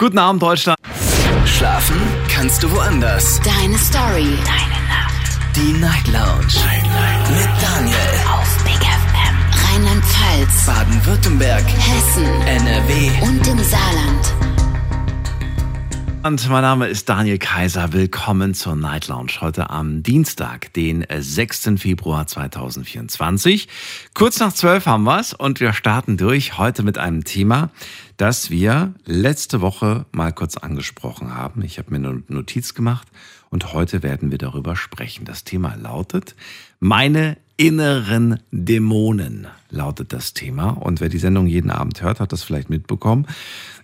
Guten Abend, Deutschland. Schlafen kannst du woanders. Deine Story. Deine Nacht. Die Night Lounge. Night, Night. Mit Daniel. Auf Big FM. Rheinland-Pfalz. Baden-Württemberg. Hessen. NRW. Und im Saarland. Und mein Name ist Daniel Kaiser. Willkommen zur Night Lounge heute am Dienstag, den 6. Februar 2024. Kurz nach 12 haben wir's und wir starten durch heute mit einem Thema, das wir letzte Woche mal kurz angesprochen haben. Ich habe mir eine Notiz gemacht und heute werden wir darüber sprechen. Das Thema lautet meine inneren Dämonen lautet das Thema. Und wer die Sendung jeden Abend hört, hat das vielleicht mitbekommen.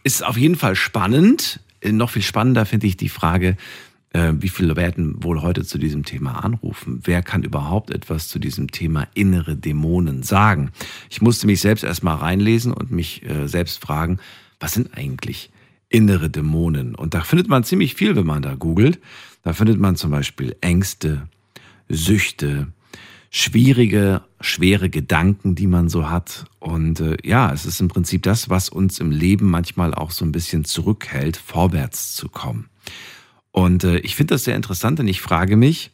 Ist auf jeden Fall spannend. Noch viel spannender finde ich die Frage, äh, wie viele werden wohl heute zu diesem Thema anrufen? Wer kann überhaupt etwas zu diesem Thema innere Dämonen sagen? Ich musste mich selbst erstmal reinlesen und mich äh, selbst fragen, was sind eigentlich innere Dämonen? Und da findet man ziemlich viel, wenn man da googelt. Da findet man zum Beispiel Ängste, Süchte, schwierige, schwere Gedanken, die man so hat. Und äh, ja, es ist im Prinzip das, was uns im Leben manchmal auch so ein bisschen zurückhält, vorwärts zu kommen. Und äh, ich finde das sehr interessant, denn ich frage mich,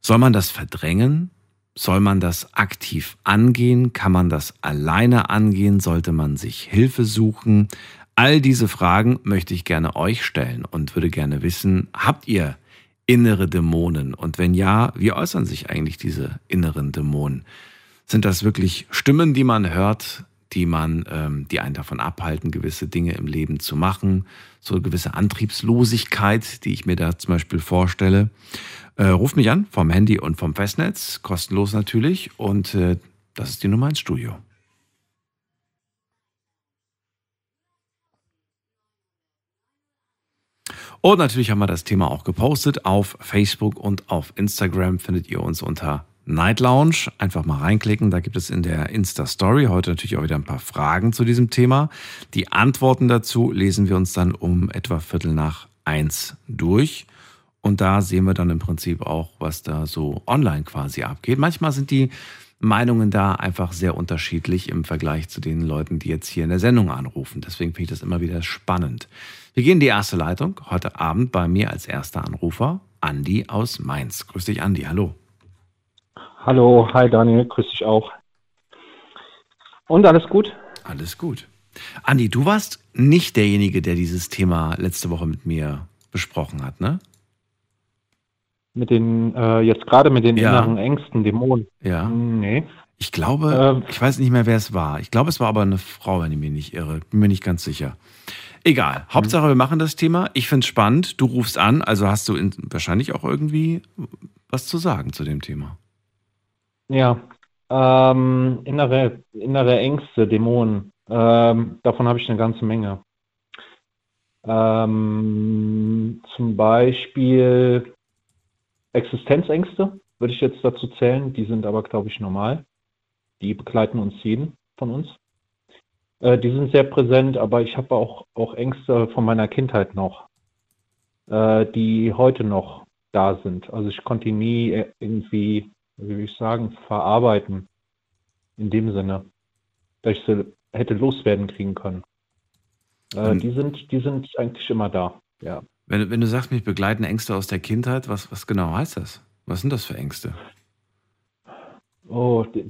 soll man das verdrängen? Soll man das aktiv angehen? Kann man das alleine angehen? Sollte man sich Hilfe suchen? All diese Fragen möchte ich gerne euch stellen und würde gerne wissen, habt ihr innere Dämonen? Und wenn ja, wie äußern sich eigentlich diese inneren Dämonen? Sind das wirklich Stimmen, die man hört, die man, ähm, die einen davon abhalten, gewisse Dinge im Leben zu machen? So eine gewisse Antriebslosigkeit, die ich mir da zum Beispiel vorstelle. Äh, ruft mich an vom Handy und vom Festnetz, kostenlos natürlich. Und äh, das ist die Nummer ins Studio. Und natürlich haben wir das Thema auch gepostet. Auf Facebook und auf Instagram findet ihr uns unter Night Lounge. Einfach mal reinklicken. Da gibt es in der Insta-Story heute natürlich auch wieder ein paar Fragen zu diesem Thema. Die Antworten dazu lesen wir uns dann um etwa Viertel nach eins durch. Und da sehen wir dann im Prinzip auch, was da so online quasi abgeht. Manchmal sind die Meinungen da einfach sehr unterschiedlich im Vergleich zu den Leuten, die jetzt hier in der Sendung anrufen. Deswegen finde ich das immer wieder spannend. Wir gehen in die erste Leitung. Heute Abend bei mir als erster Anrufer Andi aus Mainz. Grüß dich, Andi. Hallo. Hallo, hi Daniel, grüß dich auch. Und alles gut? Alles gut. Andi, du warst nicht derjenige, der dieses Thema letzte Woche mit mir besprochen hat, ne? Mit den, äh, jetzt gerade mit den Ja. inneren Ängsten, Dämonen. Ja. Nee. Ich glaube, Ähm. ich weiß nicht mehr, wer es war. Ich glaube, es war aber eine Frau, wenn ich mich nicht irre. Bin mir nicht ganz sicher. Egal. Hauptsache, wir machen das Thema. Ich finde es spannend. Du rufst an, also hast du in, wahrscheinlich auch irgendwie was zu sagen zu dem Thema. Ja. Ähm, innere, innere Ängste, Dämonen. Ähm, davon habe ich eine ganze Menge. Ähm, zum Beispiel Existenzängste würde ich jetzt dazu zählen. Die sind aber, glaube ich, normal. Die begleiten uns jeden von uns. Äh, die sind sehr präsent, aber ich habe auch, auch Ängste von meiner Kindheit noch, äh, die heute noch da sind. Also ich konnte nie irgendwie, wie will ich sagen, verarbeiten. In dem Sinne, dass ich sie hätte loswerden kriegen können. Äh, die sind, die sind eigentlich immer da. Ja. Wenn, du- wenn du sagst, mich begleiten Ängste aus der Kindheit, was, was genau heißt das? Was sind das für Ängste? Oh, das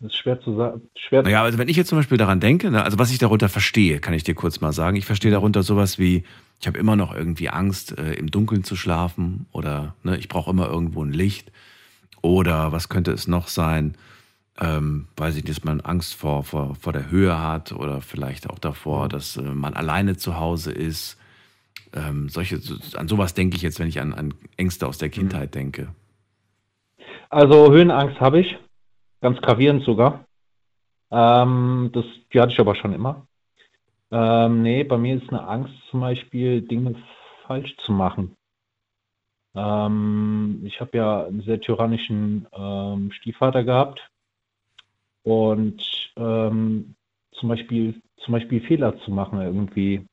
ist schwer zu sagen. Schwer Naja, also wenn ich jetzt zum Beispiel daran denke, ne, also was ich darunter verstehe, kann ich dir kurz mal sagen. Ich verstehe darunter sowas wie, ich habe immer noch irgendwie Angst, äh, im Dunkeln zu schlafen oder ne, ich brauche immer irgendwo ein Licht. Oder was könnte es noch sein? Ähm, weiß ich dass man Angst vor, vor, vor der Höhe hat oder vielleicht auch davor, dass äh, man alleine zu Hause ist. Ähm, solche, so- an sowas denke ich jetzt, wenn ich an, an Ängste aus der Kindheit denke. Also Höhenangst habe ich, ganz gravierend sogar. Ähm, das, die hatte ich aber schon immer. Ähm, nee, bei mir ist eine Angst zum Beispiel, Dinge falsch zu machen. Ähm, ich habe ja einen sehr tyrannischen ähm, Stiefvater gehabt und ähm, zum Beispiel, zum Beispiel Fehler zu machen irgendwie.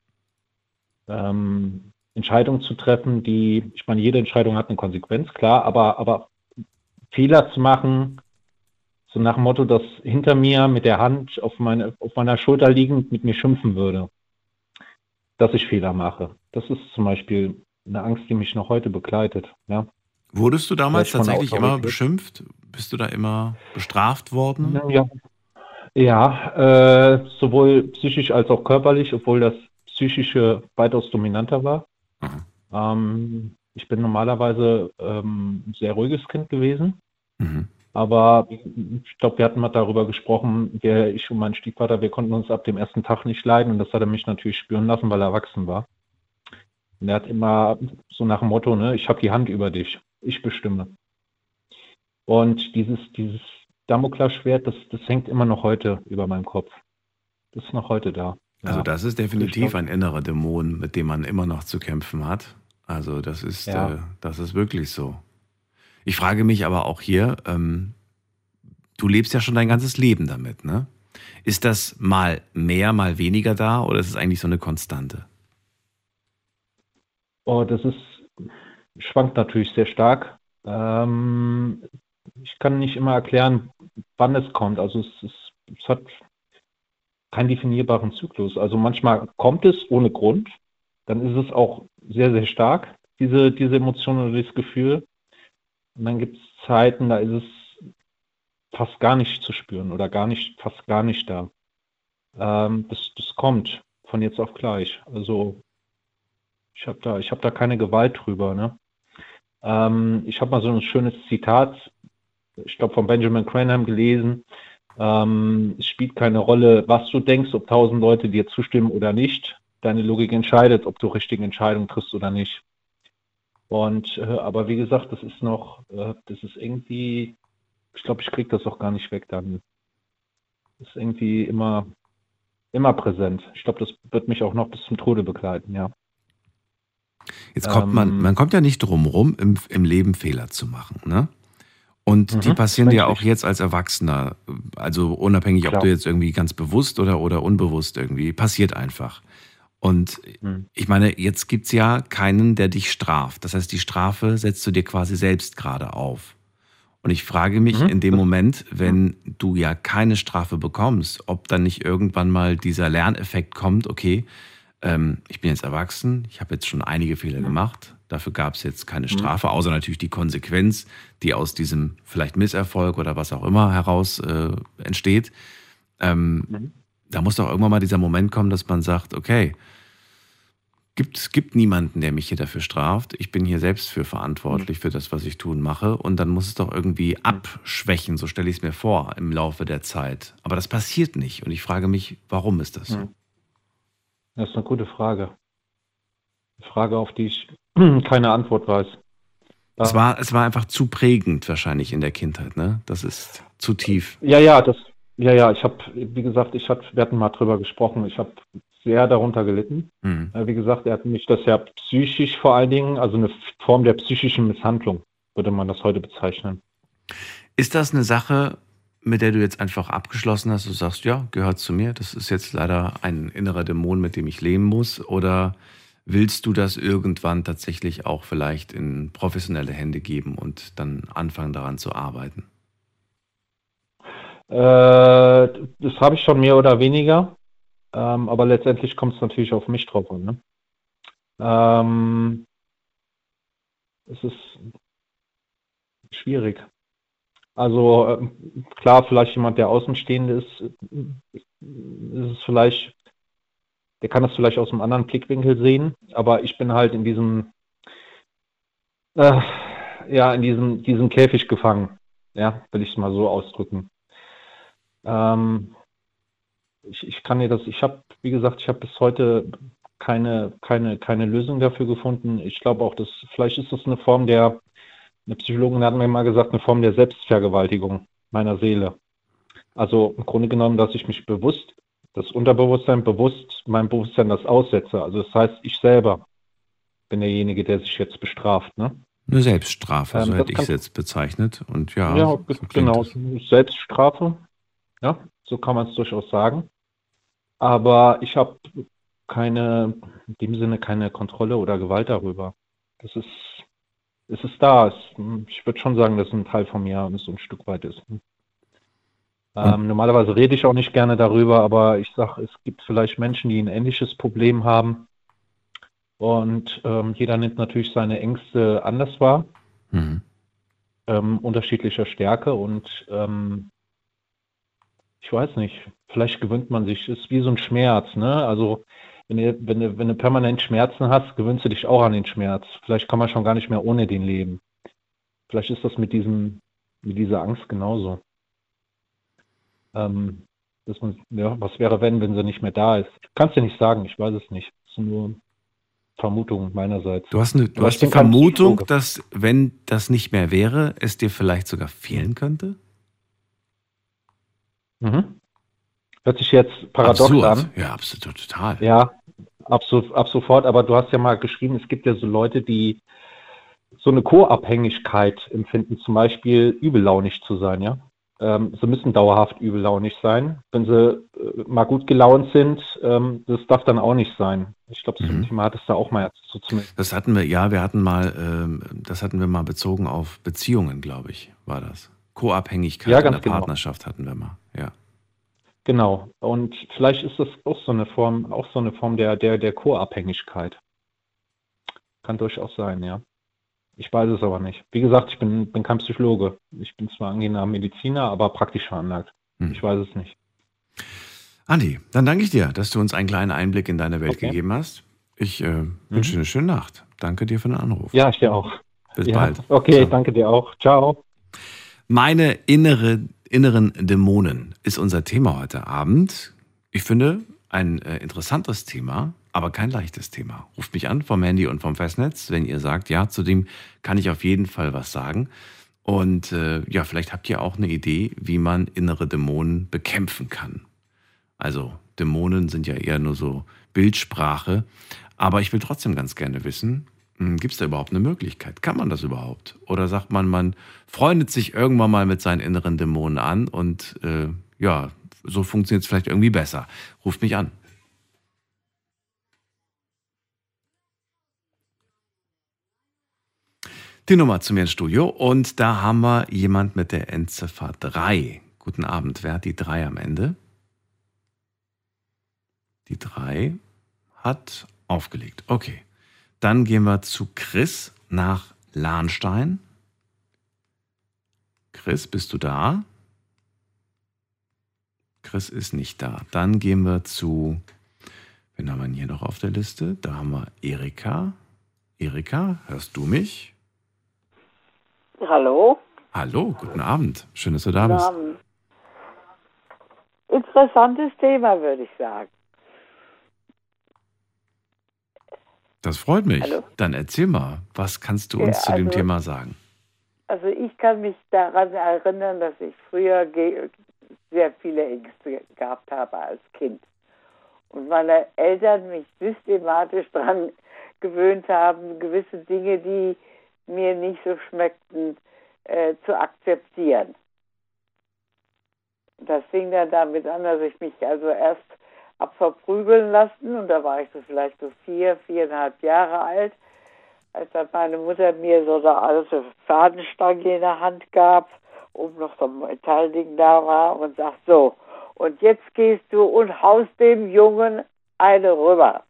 Ähm, Entscheidungen zu treffen, die, ich meine, jede Entscheidung hat eine Konsequenz, klar, aber, aber Fehler zu machen, so nach dem Motto, dass hinter mir mit der Hand auf, meine, auf meiner Schulter liegend mit mir schimpfen würde. dass ich Fehler mache. Das ist zum Beispiel eine Angst, die mich noch heute begleitet. Ja. Wurdest du damals tatsächlich immer beschimpft? Bist du da immer bestraft worden? Ja, ja äh, sowohl psychisch als auch körperlich, obwohl das Psychische weitaus dominanter war. Mhm. Ähm, ich bin normalerweise ähm, ein sehr ruhiges Kind gewesen, Mhm. aber ich glaube, wir hatten mal darüber gesprochen, wir, ich und mein Stiefvater, wir konnten uns ab dem ersten Tag nicht leiden und das hat er mich natürlich spüren lassen, weil er erwachsen war. Und er hat immer so nach dem Motto, ne, ich habe die Hand über dich, ich bestimme. Und dieses, dieses Damoklesschwert, das, das hängt immer noch heute über meinem Kopf. Das ist noch heute da. Also Ja. das ist definitiv glaub- ein innerer Dämon, mit dem man immer noch zu kämpfen hat. Also das ist, Ja. äh, das ist wirklich so. Ich frage mich aber auch hier, ähm, du lebst ja schon dein ganzes Leben damit, ne? Ist das mal mehr, mal weniger da oder ist es eigentlich so eine Konstante? Oh, das ist, schwankt natürlich sehr stark. Ähm, ich kann nicht immer erklären, wann es kommt. Also es, ist, es hat keinen definierbaren Zyklus. Also manchmal kommt es ohne Grund, dann ist es auch sehr, sehr stark, diese, diese Emotion oder dieses Gefühl. Und dann gibt es Zeiten, da ist es fast gar nicht zu spüren oder gar nicht, fast gar nicht da. Ähm, das, das kommt von jetzt auf gleich. Also ich habe da, habe da keine Gewalt drüber. Ne? Ähm, ich habe mal so ein schönes Zitat, ich glaube von Benjamin Cranham gelesen. Ähm, es spielt keine Rolle, was du denkst, ob tausend Leute dir zustimmen oder nicht. Deine Logik entscheidet, ob du richtige Entscheidungen triffst oder nicht. Und äh, aber wie gesagt, das ist noch, äh, das ist irgendwie, ich glaube, ich kriege das auch gar nicht weg dann. Das ist irgendwie immer, immer präsent. Ich glaube, das wird mich auch noch bis zum Tode begleiten, ja. Jetzt kommt man, Ähm. man kommt ja nicht drum rum, im, im Leben Fehler zu machen, ne? Und die Mhm, passieren dir auch jetzt als Erwachsener, also unabhängig, ob Klar. du jetzt irgendwie ganz bewusst oder, oder unbewusst irgendwie, passiert einfach. Und Mhm. ich meine, jetzt gibt's ja keinen, der dich straft. Das heißt, die Strafe setzt du dir quasi selbst gerade auf. Und ich frage mich Mhm. in dem Moment, wenn du ja keine Strafe bekommst, ob dann nicht irgendwann mal dieser Lerneffekt kommt, okay, ähm, ich bin jetzt erwachsen, ich habe jetzt schon einige Fehler gemacht, dafür gab es jetzt keine Strafe, außer natürlich die Konsequenz, die aus diesem vielleicht Misserfolg oder was auch immer heraus äh, entsteht. Ähm, Mhm. Da muss doch irgendwann mal dieser Moment kommen, dass man sagt, okay, gibt, es gibt niemanden, der mich hier dafür straft. Ich bin hier selbst für verantwortlich für das, was ich tun mache. Und dann muss es doch irgendwie abschwächen, so stelle ich es mir vor, im Laufe der Zeit. Aber das passiert nicht. Und ich frage mich, warum ist das so? Mhm. Das ist eine gute Frage. Eine Frage, auf die ich keine Antwort weiß. Es war, es war einfach zu prägend wahrscheinlich in der Kindheit, ne? Das ist zu tief. Ja, ja, das, ja, ja, ich habe, wie gesagt, ich hab, wir hatten mal drüber gesprochen, ich habe sehr darunter gelitten. Hm. Äh, Wie gesagt, er hat mich das ja psychisch vor allen Dingen, also eine Form der psychischen Misshandlung, würde man das heute bezeichnen. Ist das eine Sache, mit der du jetzt einfach abgeschlossen hast, du sagst, ja, gehört zu mir, das ist jetzt leider ein innerer Dämon, mit dem ich leben muss? Oder willst du das irgendwann tatsächlich auch vielleicht in professionelle Hände geben und dann anfangen daran zu arbeiten? Äh, das habe ich schon mehr oder weniger, ähm, aber letztendlich kommt es natürlich auf mich drauf an. Ne? Ähm, es ist schwierig. Also ähm, klar, vielleicht jemand, der Außenstehende ist, äh, ist es vielleicht, der kann das vielleicht aus einem anderen Blickwinkel sehen, aber ich bin halt in diesem, äh, ja, in diesem, diesem Käfig gefangen. Ja, will ich es mal so ausdrücken. Ähm, ich, ich kann dir das, ich habe, wie gesagt, ich habe bis heute keine, keine, keine Lösung dafür gefunden. Ich glaube auch, dass vielleicht ist das eine Form der, eine Psychologin hat mir mal gesagt, eine Form der Selbstvergewaltigung meiner Seele. Also im Grunde genommen, dass ich mich bewusst, das Unterbewusstsein bewusst meinem Bewusstsein das aussetze. Also das heißt, ich selber bin derjenige, der sich jetzt bestraft. Ne? Eine Selbststrafe, Ähm, so das hätte ich es jetzt bezeichnet. Und ja, Ja, so genau. es. Selbststrafe. Ja, so kann man es durchaus sagen. Aber ich habe keine, in dem Sinne keine Kontrolle oder Gewalt darüber. Das ist, es ist da. Es, ich würde schon sagen, dass ein Teil von mir so ein Stück weit ist. Ähm, normalerweise rede ich auch nicht gerne darüber, aber ich sage, es gibt vielleicht Menschen, die ein ähnliches Problem haben. Und ähm, jeder nimmt natürlich seine Ängste anders wahr, Mhm. ähm, unterschiedlicher Stärke. Und ähm, ich weiß nicht, vielleicht gewöhnt man sich, ist wie so ein Schmerz, ne? Also wenn du, wenn du, wenn du permanent Schmerzen hast, gewöhnst du dich auch an den Schmerz. Vielleicht kann man schon gar nicht mehr ohne den leben. Vielleicht ist das mit diesem, mit dieser Angst genauso. Ähm, dass man, ja, was wäre, wenn, wenn sie nicht mehr da ist? Kannst du nicht sagen, ich weiß es nicht. Das ist nur Vermutung meinerseits. Du hast, eine, du hast die Vermutung, dass wenn das nicht mehr wäre, es dir vielleicht sogar fehlen könnte? Mhm. Hört sich jetzt paradox Absurd. an. Ja, absolut, total. Ja, ab, so, ab sofort. Aber du hast ja mal geschrieben, es gibt ja so Leute, die so eine Co-Abhängigkeit empfinden, zum Beispiel übellaunig zu sein, ja. Ähm, sie müssen dauerhaft übellaunig sein. Wenn sie äh, mal gut gelaunt sind, ähm, das darf dann auch nicht sein. Ich glaube, das Mhm. Thema hattest du auch mal so zumindest. Das hatten wir, ja, wir hatten mal, ähm, das hatten wir mal bezogen auf Beziehungen, glaube ich, war das. Co-Abhängigkeit Ja, in der genau. Partnerschaft hatten wir mal, ja. Genau. Und vielleicht ist das auch so eine Form, auch so eine Form der, der, der Co-Abhängigkeit. Kann durchaus sein, ja. Ich weiß es aber nicht. Wie gesagt, ich bin, bin kein Psychologe. Ich bin zwar angehender Mediziner, aber praktisch veranlagt. Hm. Ich weiß es nicht. Andi, dann danke ich dir, dass du uns einen kleinen Einblick in deine Welt Okay. Mhm. gegeben hast. Ich äh, wünsche dir eine schöne Nacht. Danke dir für den Anruf. Ja, ich dir auch. Bis ja. bald. Okay, Ciao. danke dir auch. Ciao. Meine innere, inneren Dämonen ist unser Thema heute Abend. Ich finde ein äh, interessantes Thema, aber kein leichtes Thema. Ruft mich an vom Handy und vom Festnetz, wenn ihr sagt, ja, zu dem kann ich auf jeden Fall was sagen. Und äh, ja, vielleicht habt ihr auch eine Idee, wie man innere Dämonen bekämpfen kann. Also Dämonen sind ja eher nur so Bildsprache. Aber ich will trotzdem ganz gerne wissen, gibt es da überhaupt eine Möglichkeit? Kann man das überhaupt? Oder sagt man, man freundet sich irgendwann mal mit seinen inneren Dämonen an und äh, ja, so funktioniert es vielleicht irgendwie besser. Ruft mich an. Die Nummer zu mir ins Studio und da haben wir jemand mit der Endziffer 3. Guten Abend, wer hat die 3 am Ende? Die 3 hat aufgelegt. Okay. Dann gehen wir zu Chris nach Lahnstein. Chris, bist du da? Chris ist nicht da. Dann gehen wir zu, wen haben wir denn hier noch auf der Liste? Da haben wir Erika. Erika, hörst du mich? Hallo? Hallo, guten Abend. Schön, dass du da Guten bist. Abend. Interessantes Thema, würde ich sagen. Das freut mich. Hallo. Dann erzähl mal, was kannst du Ja, uns zu dem also- Thema sagen? Also ich kann mich daran erinnern, dass ich früher sehr viele Ängste gehabt habe als Kind. Und meine Eltern mich systematisch daran gewöhnt haben, gewisse Dinge, die mir nicht so schmeckten, äh, zu akzeptieren. Das fing dann damit an, dass ich mich also erst hab verprügeln lassen und da war ich so vielleicht so vier, viereinhalb Jahre alt, als dann meine Mutter mir so eine alte Fadenstange in der Hand gab, oben noch so ein Metallding da war und sagt so, und jetzt gehst du und haust dem Jungen eine rüber.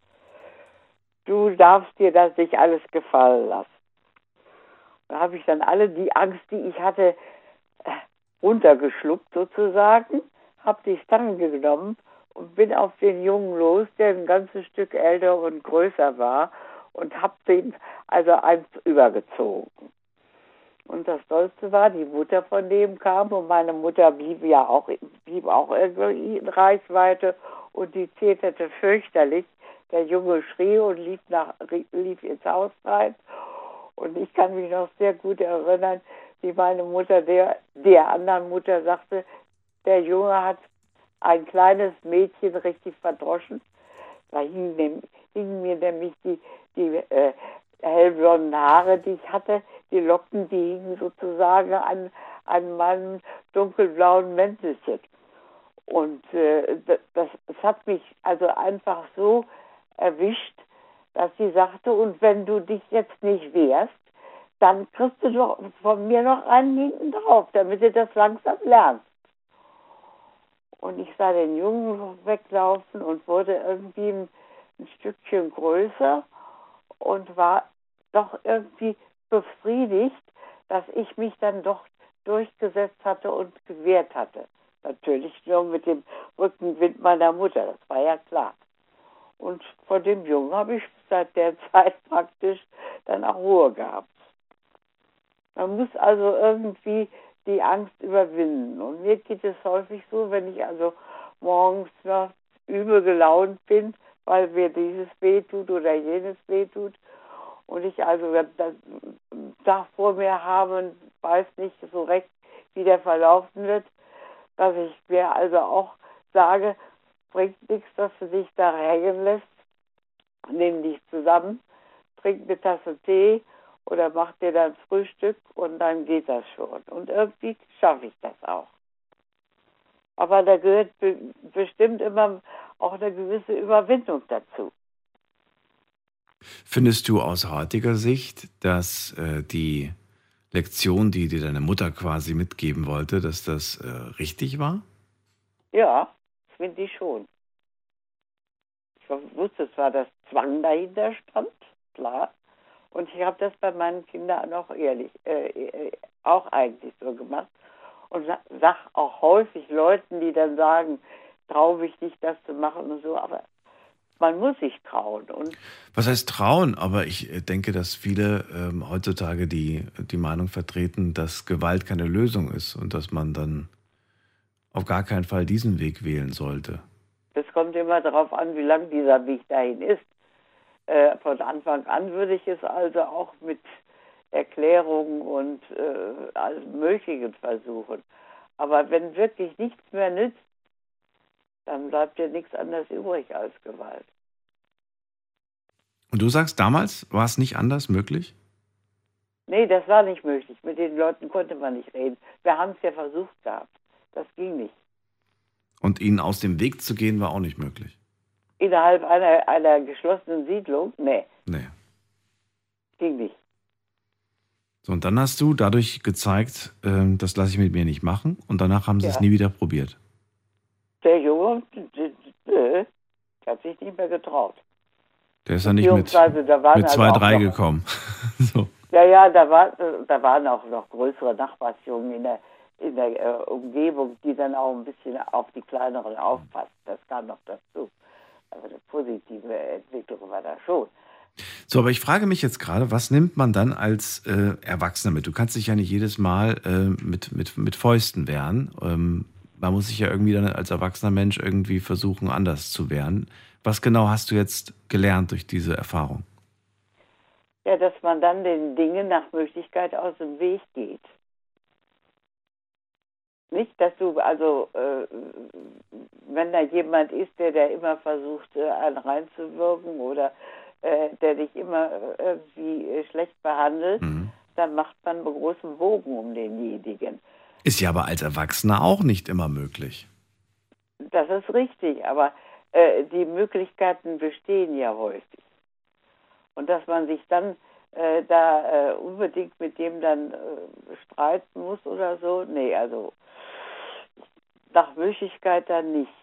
Du darfst dir das nicht alles gefallen lassen. Da habe ich dann alle die Angst, die ich hatte, runtergeschluckt sozusagen, habe die Stange genommen und bin auf den Jungen los, der ein ganzes Stück älter und größer war und habe den also eins übergezogen. Und das Tollste war, die Mutter von dem kam und meine Mutter blieb ja auch, blieb auch irgendwie in Reichweite und die zeterte fürchterlich. Der Junge schrie und lief, nach, lief ins Haus rein. Und ich kann mich noch sehr gut erinnern, wie meine Mutter der, der anderen Mutter sagte, der Junge hat ein kleines Mädchen richtig verdroschen. Da hingen, hingen mir nämlich die, die äh, hellblonden Haare, die ich hatte, die Locken, die hingen sozusagen an, an meinem dunkelblauen Mäntelchen. Und äh, das, das, das hat mich also einfach so erwischt, dass sie sagte, und wenn du dich jetzt nicht wehrst, dann kriegst du doch von mir noch einen hinten drauf, damit du das langsam lernst. Und ich sah den Jungen weglaufen und wurde irgendwie ein, ein Stückchen größer. und war doch irgendwie befriedigt, dass ich mich dann doch durchgesetzt hatte und gewehrt hatte. Natürlich nur mit dem Rückenwind meiner Mutter, das war ja klar. Und vor dem Jungen habe ich seit der Zeit praktisch dann auch Ruhe gehabt. Man muss also irgendwie die Angst überwinden. Und mir geht es häufig so, wenn ich also morgens noch übel gelaunt bin, weil mir dieses weh tut oder jenes weh tut. Und ich also das Tag vor mir habe und weiß nicht so recht, wie der verlaufen wird, dass ich mir also auch sage, bringt nichts, dass du dich da hängen lässt. Nimm dich zusammen, trink eine Tasse Tee oder mach dir dann Frühstück und dann geht das schon. Und irgendwie schaffe ich das auch. Aber da gehört be bestimmt immer auch eine gewisse Überwindung dazu. Findest du aus heutiger Sicht, dass äh, die Lektion, die dir deine Mutter quasi mitgeben wollte, dass das äh, richtig war? Ja, finde ich schon. Ich wusste zwar, dass Zwang dahinter stand, klar. Und ich habe das bei meinen Kindern auch ehrlich, äh, äh auch eigentlich so gemacht. Und sag auch häufig Leuten, die dann sagen, traue ich nicht, das zu machen und so, aber man muss sich trauen. Und Was heißt trauen? Aber ich äh, denke, dass viele ähm, heutzutage die, die Meinung vertreten, dass Gewalt keine Lösung ist und dass man dann auf gar keinen Fall diesen Weg wählen sollte. Es kommt immer darauf an, wie lang dieser Weg dahin ist. Äh, von Anfang an würde ich es also auch mit Erklärungen und äh, allem Möglichen versuchen. Aber wenn wirklich nichts mehr nützt, dann bleibt dir nichts anderes übrig als Gewalt. Und du sagst, damals war es nicht anders möglich? Nee, das war nicht möglich. Mit den Leuten konnte man nicht reden. Wir haben es ja versucht gehabt. Das ging nicht. Und ihnen aus dem Weg zu gehen, war auch nicht möglich. Innerhalb einer, einer geschlossenen Siedlung? Nee. Nee. Ging nicht. So, und dann hast du dadurch gezeigt, äh, das lasse ich mit mir nicht machen. Und danach haben sie Ja. es nie wieder probiert. Der Junge, der hat sich nicht mehr getraut. Der ist ja nicht mit, mit also zwei, auch drei gekommen. so. Ja, ja, da, war, da waren auch noch größere Nachbarsjungen in der, in der äh, Umgebung, die dann auch ein bisschen auf die kleineren aufpassten. Das kam noch dazu. Also eine positive Entwicklung war da schon. so, aber ich frage mich jetzt gerade, was nimmt man dann als äh, Erwachsener mit? Du kannst dich ja nicht jedes Mal äh, mit, mit, mit Fäusten wehren. Ähm, man muss sich ja irgendwie dann als erwachsener Mensch irgendwie versuchen, anders zu wehren. Was genau hast du jetzt gelernt durch diese Erfahrung? Ja, dass man dann den Dingen nach Möglichkeit aus dem Weg geht. Nicht, dass du, also, äh, wenn da jemand ist, der da immer versucht, äh, einen reinzuwirken oder äh, der dich immer äh, irgendwie äh, schlecht behandelt, Mhm. dann macht man einen großen Bogen um denjenigen. Ist ja aber als Erwachsener auch nicht immer möglich. Das ist richtig, aber äh, die Möglichkeiten bestehen ja häufig. Und dass man sich dann äh, da unbedingt mit dem dann streiten muss oder so, nee, also nach Möglichkeit dann nicht.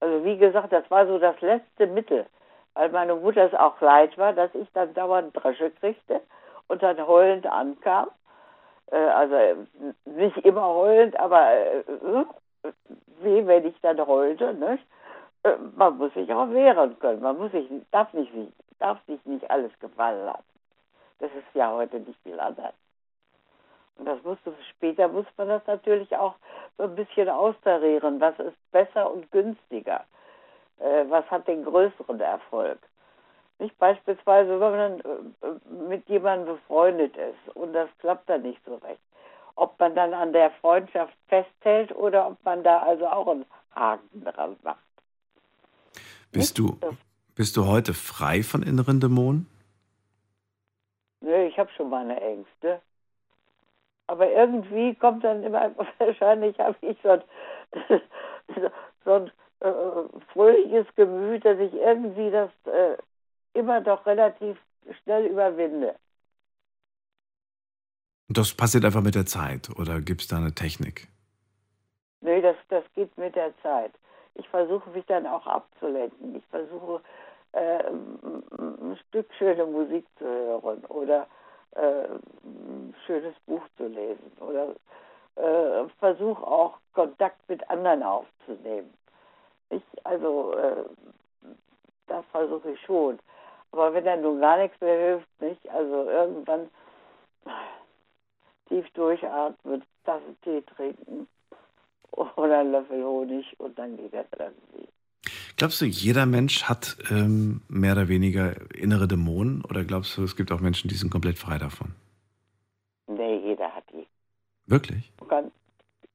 Also wie gesagt, das war so das letzte Mittel, weil meine Mutter es auch leid war, dass ich dann dauernd Dresche kriegte und dann heulend ankam. Äh, also äh, nicht immer heulend, aber äh, weh, wenn ich dann heulte. Nicht? Man muss sich auch wehren können. Man muss sich, darf, nicht, darf sich nicht alles gefallen lassen. Das ist ja heute nicht viel anders. Und das musst du, später muss man das natürlich auch so ein bisschen austarieren. Was ist besser und günstiger? Äh, was hat den größeren Erfolg? Nicht beispielsweise, wenn man äh, mit jemandem befreundet ist und das klappt dann nicht so recht. Ob man dann an der Freundschaft festhält oder ob man da also auch einen Haken dran macht. Bist du, bist du heute frei von inneren Dämonen? Nö, ich habe schon meine Ängste. Aber irgendwie kommt dann immer, wahrscheinlich habe ich so ein, so ein äh, fröhliches Gemüt, dass ich irgendwie das äh, immer doch relativ schnell überwinde. Das passiert einfach mit der Zeit oder gibt es da eine Technik? Nö, das, das geht mit der Zeit. Ich versuche mich dann auch abzulenken. Ich versuche äh, ein Stück schöne Musik zu hören oder äh, ein schönes Buch zu lesen oder äh, versuche auch Kontakt mit anderen aufzunehmen. Ich, also, äh, das versuche ich schon. Aber wenn dann nun gar nichts mehr hilft, nicht? Also irgendwann tief durchatmen, Tasse Tee trinken oder einen Löffel Honig und dann geht das irgendwie. Glaubst du, jeder Mensch hat ähm, mehr oder weniger innere Dämonen? Oder glaubst du, es gibt auch Menschen, die sind komplett frei davon? Nee, jeder hat die. Wirklich? Kann,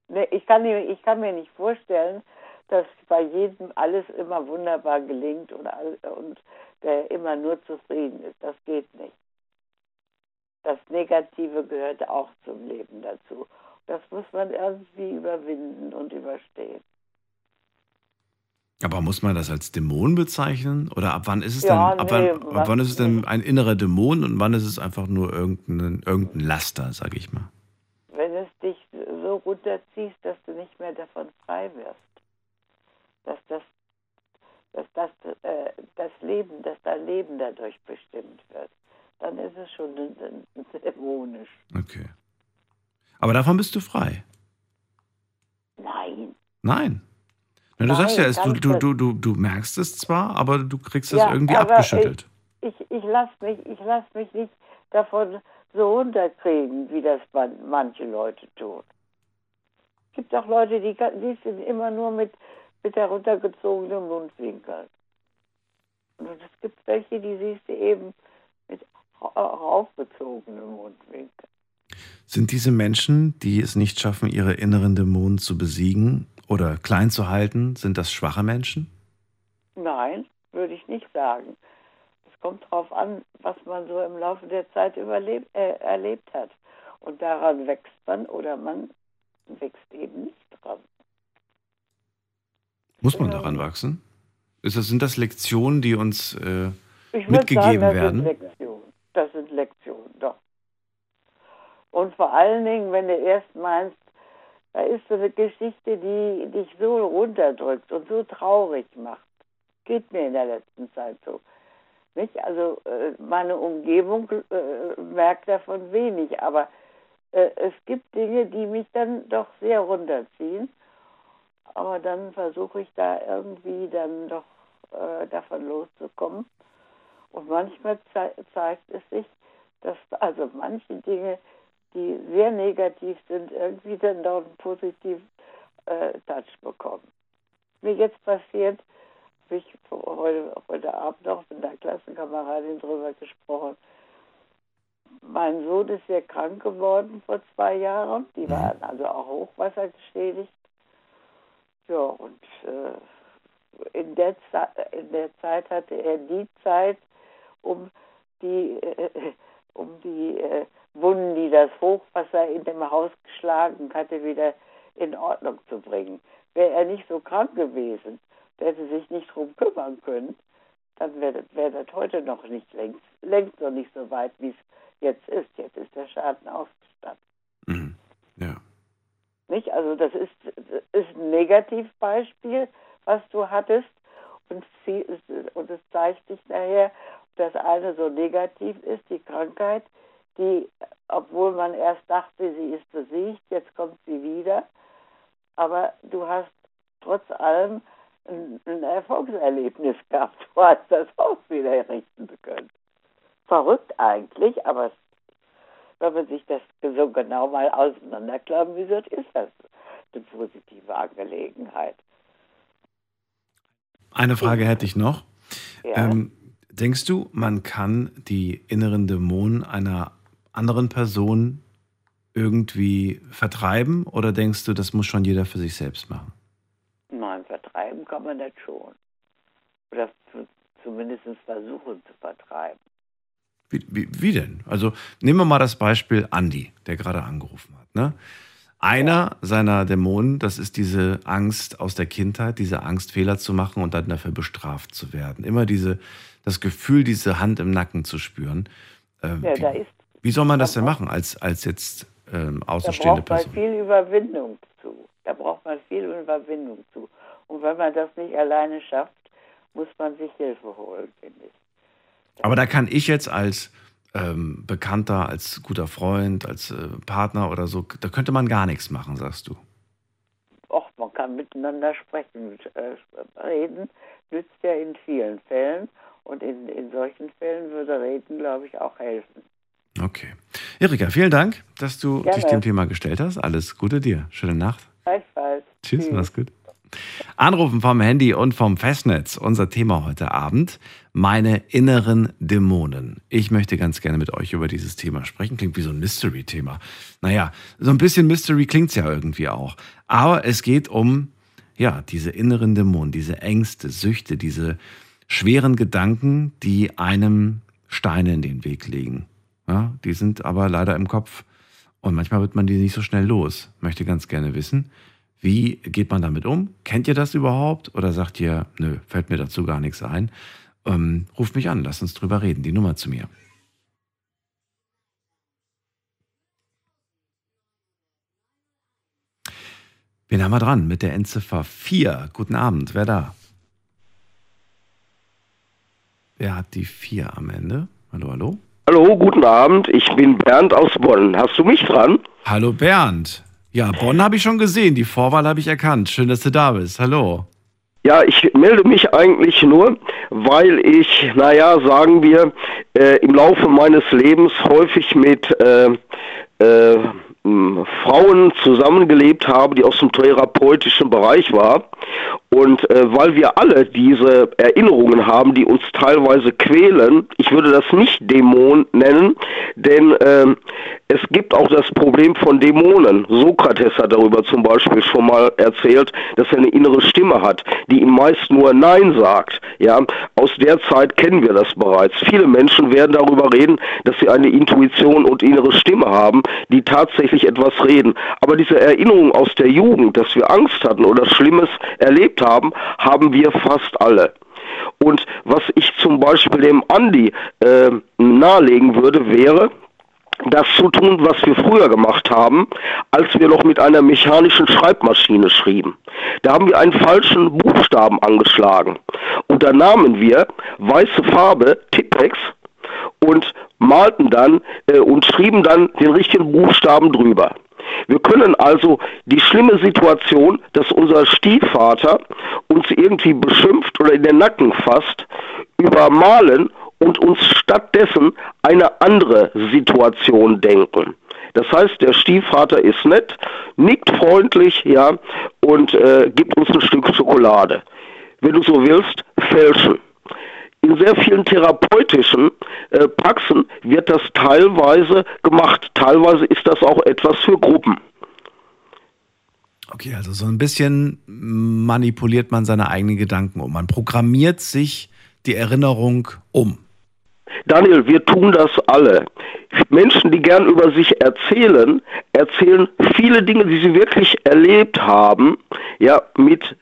nee, ich, kann, ich kann mir nicht vorstellen, dass bei jedem alles immer wunderbar gelingt und, und der immer nur zufrieden ist. Das geht nicht. Das Negative gehört auch zum Leben dazu. Das muss man irgendwie überwinden und überstehen. Aber muss man das als Dämon bezeichnen? Oder ab wann ist es Ja, denn, ab, nee, wann, ab wann ist es denn ein innerer Dämon und wann ist es einfach nur irgendein, irgendein Laster, sag ich mal? Wenn es dich so runterziehst, dass du nicht mehr davon frei wirst. Dass das, dass das, äh, das Leben, dass dein Leben dadurch bestimmt wird. Dann ist es schon dämonisch. Okay. Aber davon bist du frei. Nein. Nein. Na, du Nein, sagst ja, es, du, du, du, du, du merkst es zwar, aber du kriegst es Ja, irgendwie abgeschüttelt. Ich, ich lasse mich, ich lass mich nicht davon so runterkriegen, wie das man, manche Leute tun. Es gibt auch Leute, die, die sind immer nur mit, mit heruntergezogenen Mundwinkeln. Und es gibt welche, die siehst du eben mit raufgezogenen Mundwinkeln. Sind diese Menschen, die es nicht schaffen, ihre inneren Dämonen zu besiegen oder klein zu halten, sind das schwache Menschen? Nein, würde ich nicht sagen. Es kommt darauf an, was man so im Laufe der Zeit überlebt, äh, erlebt hat. Und daran wächst man oder man wächst eben nicht dran. Muss man daran wachsen? Ist das, sind das Lektionen, die uns äh, Mitgegeben sagen, das werden? sind Lektionen. Das sind Lektionen, doch. Und vor allen Dingen, wenn du erst meinst, da ist so eine Geschichte, die dich so runterdrückt und so traurig macht. Geht mir in der letzten Zeit so. Nicht? Also äh, meine Umgebung äh, merkt davon wenig, aber äh, es gibt Dinge, die mich dann doch sehr runterziehen. Aber dann versuche ich da irgendwie dann doch davon loszukommen. Und manchmal zei zeigt es sich, dass also manche Dinge, die sehr negativ sind, irgendwie dann doch einen positiven äh, Touch bekommen. Mir jetzt passiert, habe ich heute, heute Abend noch mit einer Klassenkameradin drüber gesprochen. Mein Sohn ist sehr krank geworden vor zwei Jahren. Die waren also auch Hochwasser geschädigt. Ja, und äh, in, der in der Zeit hatte er die Zeit, um die, äh, um die äh, Wunden, die das Hochwasser in dem Haus geschlagen hatte, wieder in Ordnung zu bringen. Wäre er nicht so krank gewesen, der hätte sich nicht drum kümmern können, dann wäre das, wär das heute noch nicht längst, längst noch nicht so weit, wie es jetzt ist. Jetzt ist der Schaden ausgestattet. mhm. ja. Nicht? Also das ist, das ist ein Negativbeispiel, was du hattest und, sie, und es zeigt sich nachher, dass eine so negativ ist, die Krankheit, die, obwohl man erst dachte, sie ist besiegt, jetzt kommt sie wieder, aber du hast trotz allem ein, ein Erfolgserlebnis gehabt. Du hast das Haus wieder errichten können. Verrückt eigentlich, aber wenn man sich das so genau mal auseinanderklamüsert, ist das eine positive Angelegenheit. Eine Frage hätte ich noch. Ja. Ähm, denkst du, man kann die inneren Dämonen einer anderen Person irgendwie vertreiben oder denkst du, das muss schon jeder für sich selbst machen? Nein, vertreiben kann man das schon. Oder zu, zumindest versuchen zu vertreiben. Wie, wie, wie denn? Also nehmen wir mal das Beispiel Andi, der gerade angerufen hat. Ne? Einer seiner Dämonen, das ist diese Angst aus der Kindheit, diese Angst, Fehler zu machen und dann dafür bestraft zu werden. Immer diese, das Gefühl, diese Hand im Nacken zu spüren. Ähm, Ja, da wie, ist, wie soll man das da denn braucht- machen als, als jetzt ähm, da außenstehende braucht man Person? viel Überwindung zu. Da braucht man viel Überwindung zu. Und wenn man das nicht alleine schafft, muss man sich Hilfe holen, finde ich. Aber da kann ich jetzt als ähm, Bekannter, als guter Freund, als äh, Partner oder so, da könnte man gar nichts machen, sagst du. Och, man kann miteinander sprechen. Äh, reden nützt ja in vielen Fällen. Und in, in solchen Fällen würde Reden, glaube ich, auch helfen. Okay. Erika, vielen Dank, dass du Gerne. dich dem Thema gestellt hast. Alles Gute dir. Schöne Nacht. Gleichfalls. Tschüss, mach's gut. Anrufen vom Handy und vom Festnetz. Unser Thema heute Abend. Meine inneren Dämonen. Ich möchte ganz gerne mit euch über dieses Thema sprechen. Klingt wie so ein Mystery-Thema. Naja, so ein bisschen Mystery klingt's ja irgendwie auch. Aber es geht um, ja, diese inneren Dämonen, diese Ängste, Süchte, diese schweren Gedanken, die einem Steine in den Weg legen. Ja, die sind aber leider im Kopf. Und manchmal wird man die nicht so schnell los. Möchte ganz gerne wissen, wie geht man damit um? Kennt ihr das überhaupt? Oder sagt ihr, nö, fällt mir dazu gar nichts ein? Ähm, ruft mich an, lasst uns drüber reden. Die Nummer zu mir. Wen haben wir dran? Mit der Endziffer 4. Guten Abend, wer da? Wer hat die 4 am Ende? Hallo, hallo? Hallo, guten Abend. Ich bin Bernd aus Bonn. Hast du mich dran? Hallo Bernd. Ja, Bonn habe ich schon gesehen. Die Vorwahl habe ich erkannt. Schön, dass du da bist. Hallo. Ja, ich melde mich eigentlich nur, weil ich, naja, sagen wir, äh, im Laufe meines Lebens häufig mit äh, äh, Frauen zusammengelebt habe, die aus dem therapeutischen Bereich war. Und äh, weil wir alle diese Erinnerungen haben, die uns teilweise quälen, ich würde das nicht Dämon nennen, denn ähm, es gibt auch das Problem von Dämonen. Sokrates hat darüber zum Beispiel schon mal erzählt, dass er eine innere Stimme hat, die ihm meist nur Nein sagt. Ja, aus der Zeit kennen wir das bereits. Viele Menschen werden darüber reden, dass sie eine Intuition und innere Stimme haben, die tatsächlich etwas reden. Aber diese Erinnerung aus der Jugend, dass wir Angst hatten oder Schlimmes erlebt haben, haben wir fast alle. Und was ich zum Beispiel dem Andi äh, nahelegen würde, wäre, das zu tun, was wir früher gemacht haben, als wir noch mit einer mechanischen Schreibmaschine schrieben. Da haben wir einen falschen Buchstaben angeschlagen. Und da nahmen wir weiße Farbe, Tippex, und malten dann äh, und schrieben dann den richtigen Buchstaben drüber. Wir können also die schlimme Situation, dass unser Stiefvater uns irgendwie beschimpft oder in den Nacken fasst, übermalen und uns stattdessen eine andere Situation denken. Das heißt, der Stiefvater ist nett, nickt freundlich, ja, und äh, gibt uns ein Stück Schokolade. Wenn du so willst, fälschen. In sehr vielen therapeutischen äh, Praxen wird das teilweise gemacht. Teilweise ist das auch etwas für Gruppen. Okay, also so ein bisschen manipuliert man seine eigenen Gedanken um. Man programmiert sich die Erinnerung um. Daniel, wir tun das alle. Menschen, die gern über sich erzählen, erzählen viele Dinge, die sie wirklich erlebt haben, ja, mit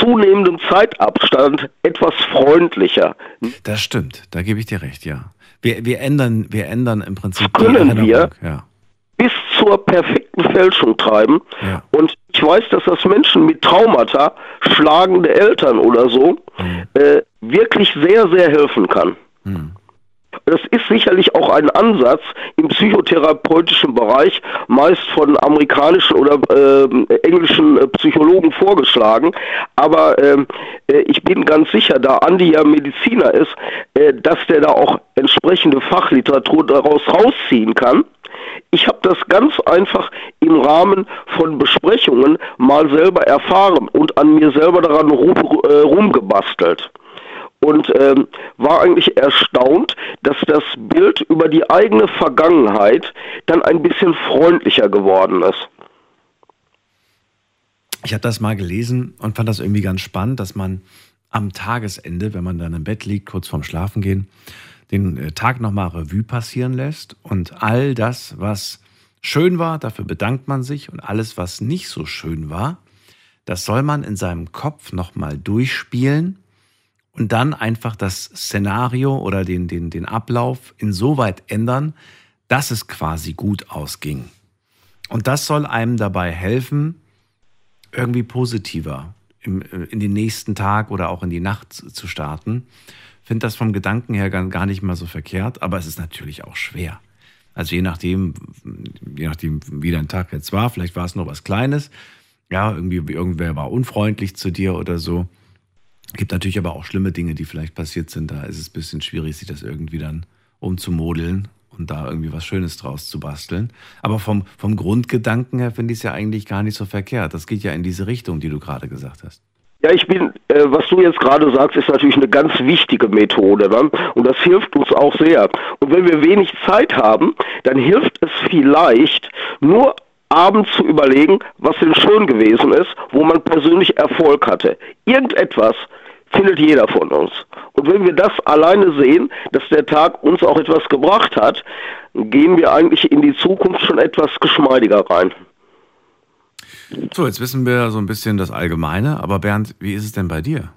zunehmendem Zeitabstand etwas freundlicher. Das stimmt, da gebe ich dir recht, ja. Wir, wir, ändern, wir ändern im Prinzip Können die Erinnerung. wir? Ja. bis zur perfekten Fälschung treiben. Ja. Und ich weiß, dass das Menschen mit Traumata, schlagende Eltern oder so, Mhm. äh, wirklich sehr, sehr helfen kann. Hm. Das ist sicherlich auch ein Ansatz im psychotherapeutischen Bereich, meist von amerikanischen oder ähm, englischen äh, Psychologen vorgeschlagen. Aber ähm, äh, ich bin ganz sicher, da Andi ja Mediziner ist, äh, dass der da auch entsprechende Fachliteratur daraus rausziehen kann. Ich habe das ganz einfach im Rahmen von Besprechungen mal selber erfahren und an mir selber daran rum, äh, rumgebastelt und ähm, war eigentlich erstaunt, dass das Bild über die eigene Vergangenheit dann ein bisschen freundlicher geworden ist. Ich habe das mal gelesen und fand das irgendwie ganz spannend, dass man am Tagesende, wenn man dann im Bett liegt, kurz vorm Schlafengehen, den äh, Tag nochmal Revue passieren lässt. Und all das, was schön war, dafür bedankt man sich. Und alles, was nicht so schön war, das soll man in seinem Kopf nochmal durchspielen und dann einfach das Szenario oder den, den, den Ablauf insoweit ändern, dass es quasi gut ausging. Und das soll einem dabei helfen, irgendwie positiver im, äh, in den nächsten Tag oder auch in die Nacht zu starten. finde das vom Gedanken her gar gar nicht mal so verkehrt, aber es ist natürlich auch schwer. Also je nachdem, je nachdem, wie dein Tag jetzt war, vielleicht war es nur was Kleines, ja, irgendwie irgendwer war unfreundlich zu dir oder so. Gibt natürlich aber auch schlimme Dinge, die vielleicht passiert sind. Da ist es ein bisschen schwierig, sich das irgendwie dann umzumodeln und da irgendwie was Schönes draus zu basteln. Aber vom, vom Grundgedanken her finde ich es ja eigentlich gar nicht so verkehrt. Das geht ja in diese Richtung, die du gerade gesagt hast. Ja, ich bin, äh, was du jetzt gerade sagst, ist natürlich eine ganz wichtige Methode. Ne? Und das hilft uns auch sehr. Und wenn wir wenig Zeit haben, dann hilft es vielleicht nur abends zu überlegen, was denn schön gewesen ist, wo man persönlich Erfolg hatte. Irgendetwas findet jeder von uns. Und wenn wir das alleine sehen, dass der Tag uns auch etwas gebracht hat, gehen wir eigentlich in die Zukunft schon etwas geschmeidiger rein. So, jetzt wissen wir so ein bisschen das Allgemeine, aber Bernd, wie ist es denn bei dir?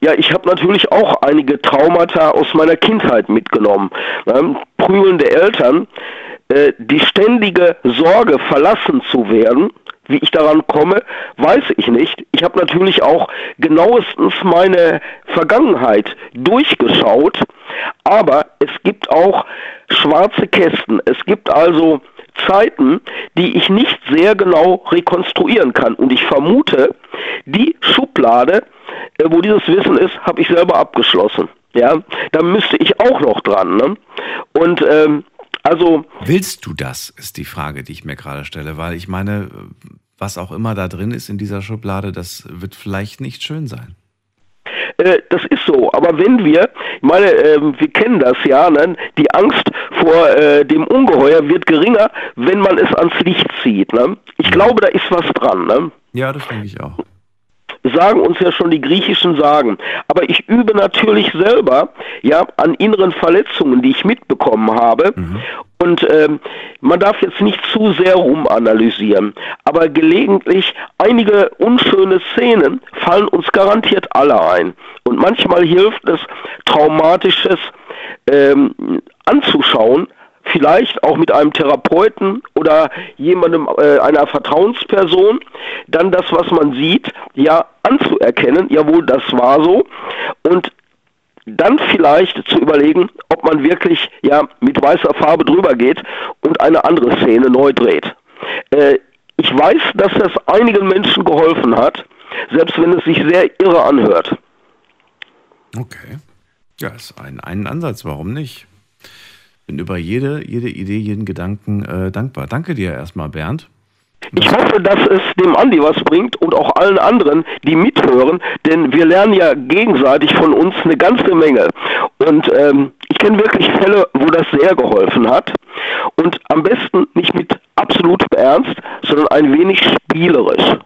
Ja, ich habe natürlich auch einige Traumata aus meiner Kindheit mitgenommen. Ne? Prügelnde Eltern, äh, die ständige Sorge, verlassen zu werden, wie ich daran komme, weiß ich nicht. Ich habe natürlich auch genauestens meine Vergangenheit durchgeschaut, aber es gibt auch schwarze Kästen. Es gibt also Zeiten, die ich nicht sehr genau rekonstruieren kann. Und ich vermute, die Schublade, äh, wo dieses Wissen ist, habe ich selber abgeschlossen. Ja, da müsste ich auch noch dran. Ne? Und ähm, also. Willst du das, ist die Frage, die ich mir gerade stelle, weil ich meine, was auch immer da drin ist in dieser Schublade, das wird vielleicht nicht schön sein. Äh, das ist so, aber wenn wir, ich meine, äh, wir kennen das ja, ne? die Angst vor äh, dem Ungeheuer wird geringer, wenn man es ans Licht zieht. Ne? Ich glaube, da ist was dran. Ne? Ja, das denke ich auch sagen uns ja schon die griechischen Sagen. Aber ich übe natürlich selber ja an inneren Verletzungen, die ich mitbekommen habe. Mhm. Und ähm, man darf jetzt nicht zu sehr rumanalysieren. Aber gelegentlich einige unschöne Szenen fallen uns garantiert alle ein. Und manchmal hilft es, traumatisches ähm, anzuschauen, vielleicht auch mit einem Therapeuten oder jemandem, äh, einer Vertrauensperson, dann das, was man sieht, ja anzuerkennen, jawohl, das war so und dann vielleicht zu überlegen, ob man wirklich ja mit weißer Farbe drüber geht und eine andere Szene neu dreht. Äh, ich weiß, dass das einigen Menschen geholfen hat, selbst wenn es sich sehr irre anhört. Okay. Ja, ist ein, ein Ansatz, warum nicht? Bin über jede, jede Idee, jeden Gedanken äh, dankbar. Danke dir erstmal, Bernd. Ich hoffe, dass es dem Andi was bringt und auch allen anderen, die mithören, denn wir lernen ja gegenseitig von uns eine ganze Menge. Und ähm, ich kenne wirklich Fälle, wo das sehr geholfen hat. Und am besten nicht mit absolutem Ernst, sondern ein wenig spielerisch.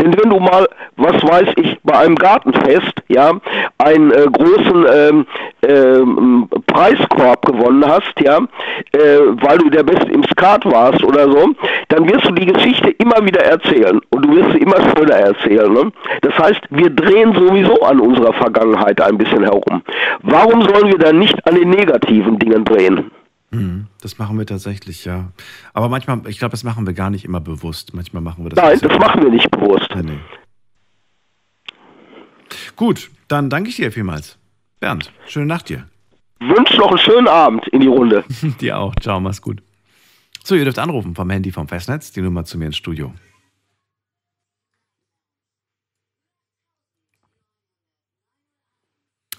Denn wenn du mal, was weiß ich, bei einem Gartenfest, ja, einen äh, großen ähm, ähm, Preiskorb gewonnen hast, ja, äh, weil du der Beste im Skat warst oder so, dann wirst du die Geschichte immer wieder erzählen und du wirst sie immer schöner erzählen. Ne? Das heißt, wir drehen sowieso an unserer Vergangenheit ein bisschen herum. Warum sollen wir dann nicht an den negativen Dingen drehen? Mhm. Das machen wir tatsächlich, ja. Aber manchmal, ich glaube, das machen wir gar nicht immer bewusst. Manchmal machen wir das. Nein, das machen wir nicht bewusst. Nee, nee. Gut, dann danke ich dir vielmals. Bernd, schöne Nacht dir. Wünsche noch einen schönen Abend in die Runde. dir auch. Ciao, mach's gut. So, ihr dürft anrufen vom Handy vom Festnetz, die Nummer zu mir ins Studio.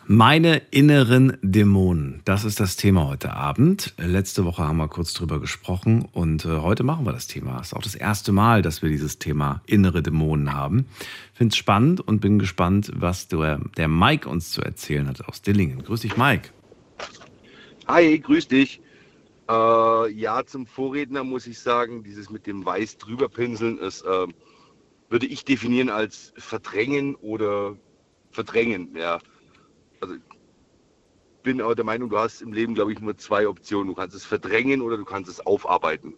Meine inneren Dämonen, das ist das Thema heute Abend. Letzte Woche haben wir kurz drüber gesprochen und äh, heute machen wir das Thema. Es ist auch das erste Mal, dass wir dieses Thema innere Dämonen haben. Finde es spannend und bin gespannt, was der, der Mike uns zu erzählen hat aus Dillingen. Grüß dich, Mike. Hi, grüß dich. Äh, ja, zum Vorredner muss ich sagen, dieses mit dem Weiß drüber pinseln, ist, äh, würde ich definieren als Verdrängen oder Verdrängen, ja bin auch der Meinung, du hast im Leben, glaube ich, nur zwei Optionen. Du kannst es verdrängen oder du kannst es aufarbeiten.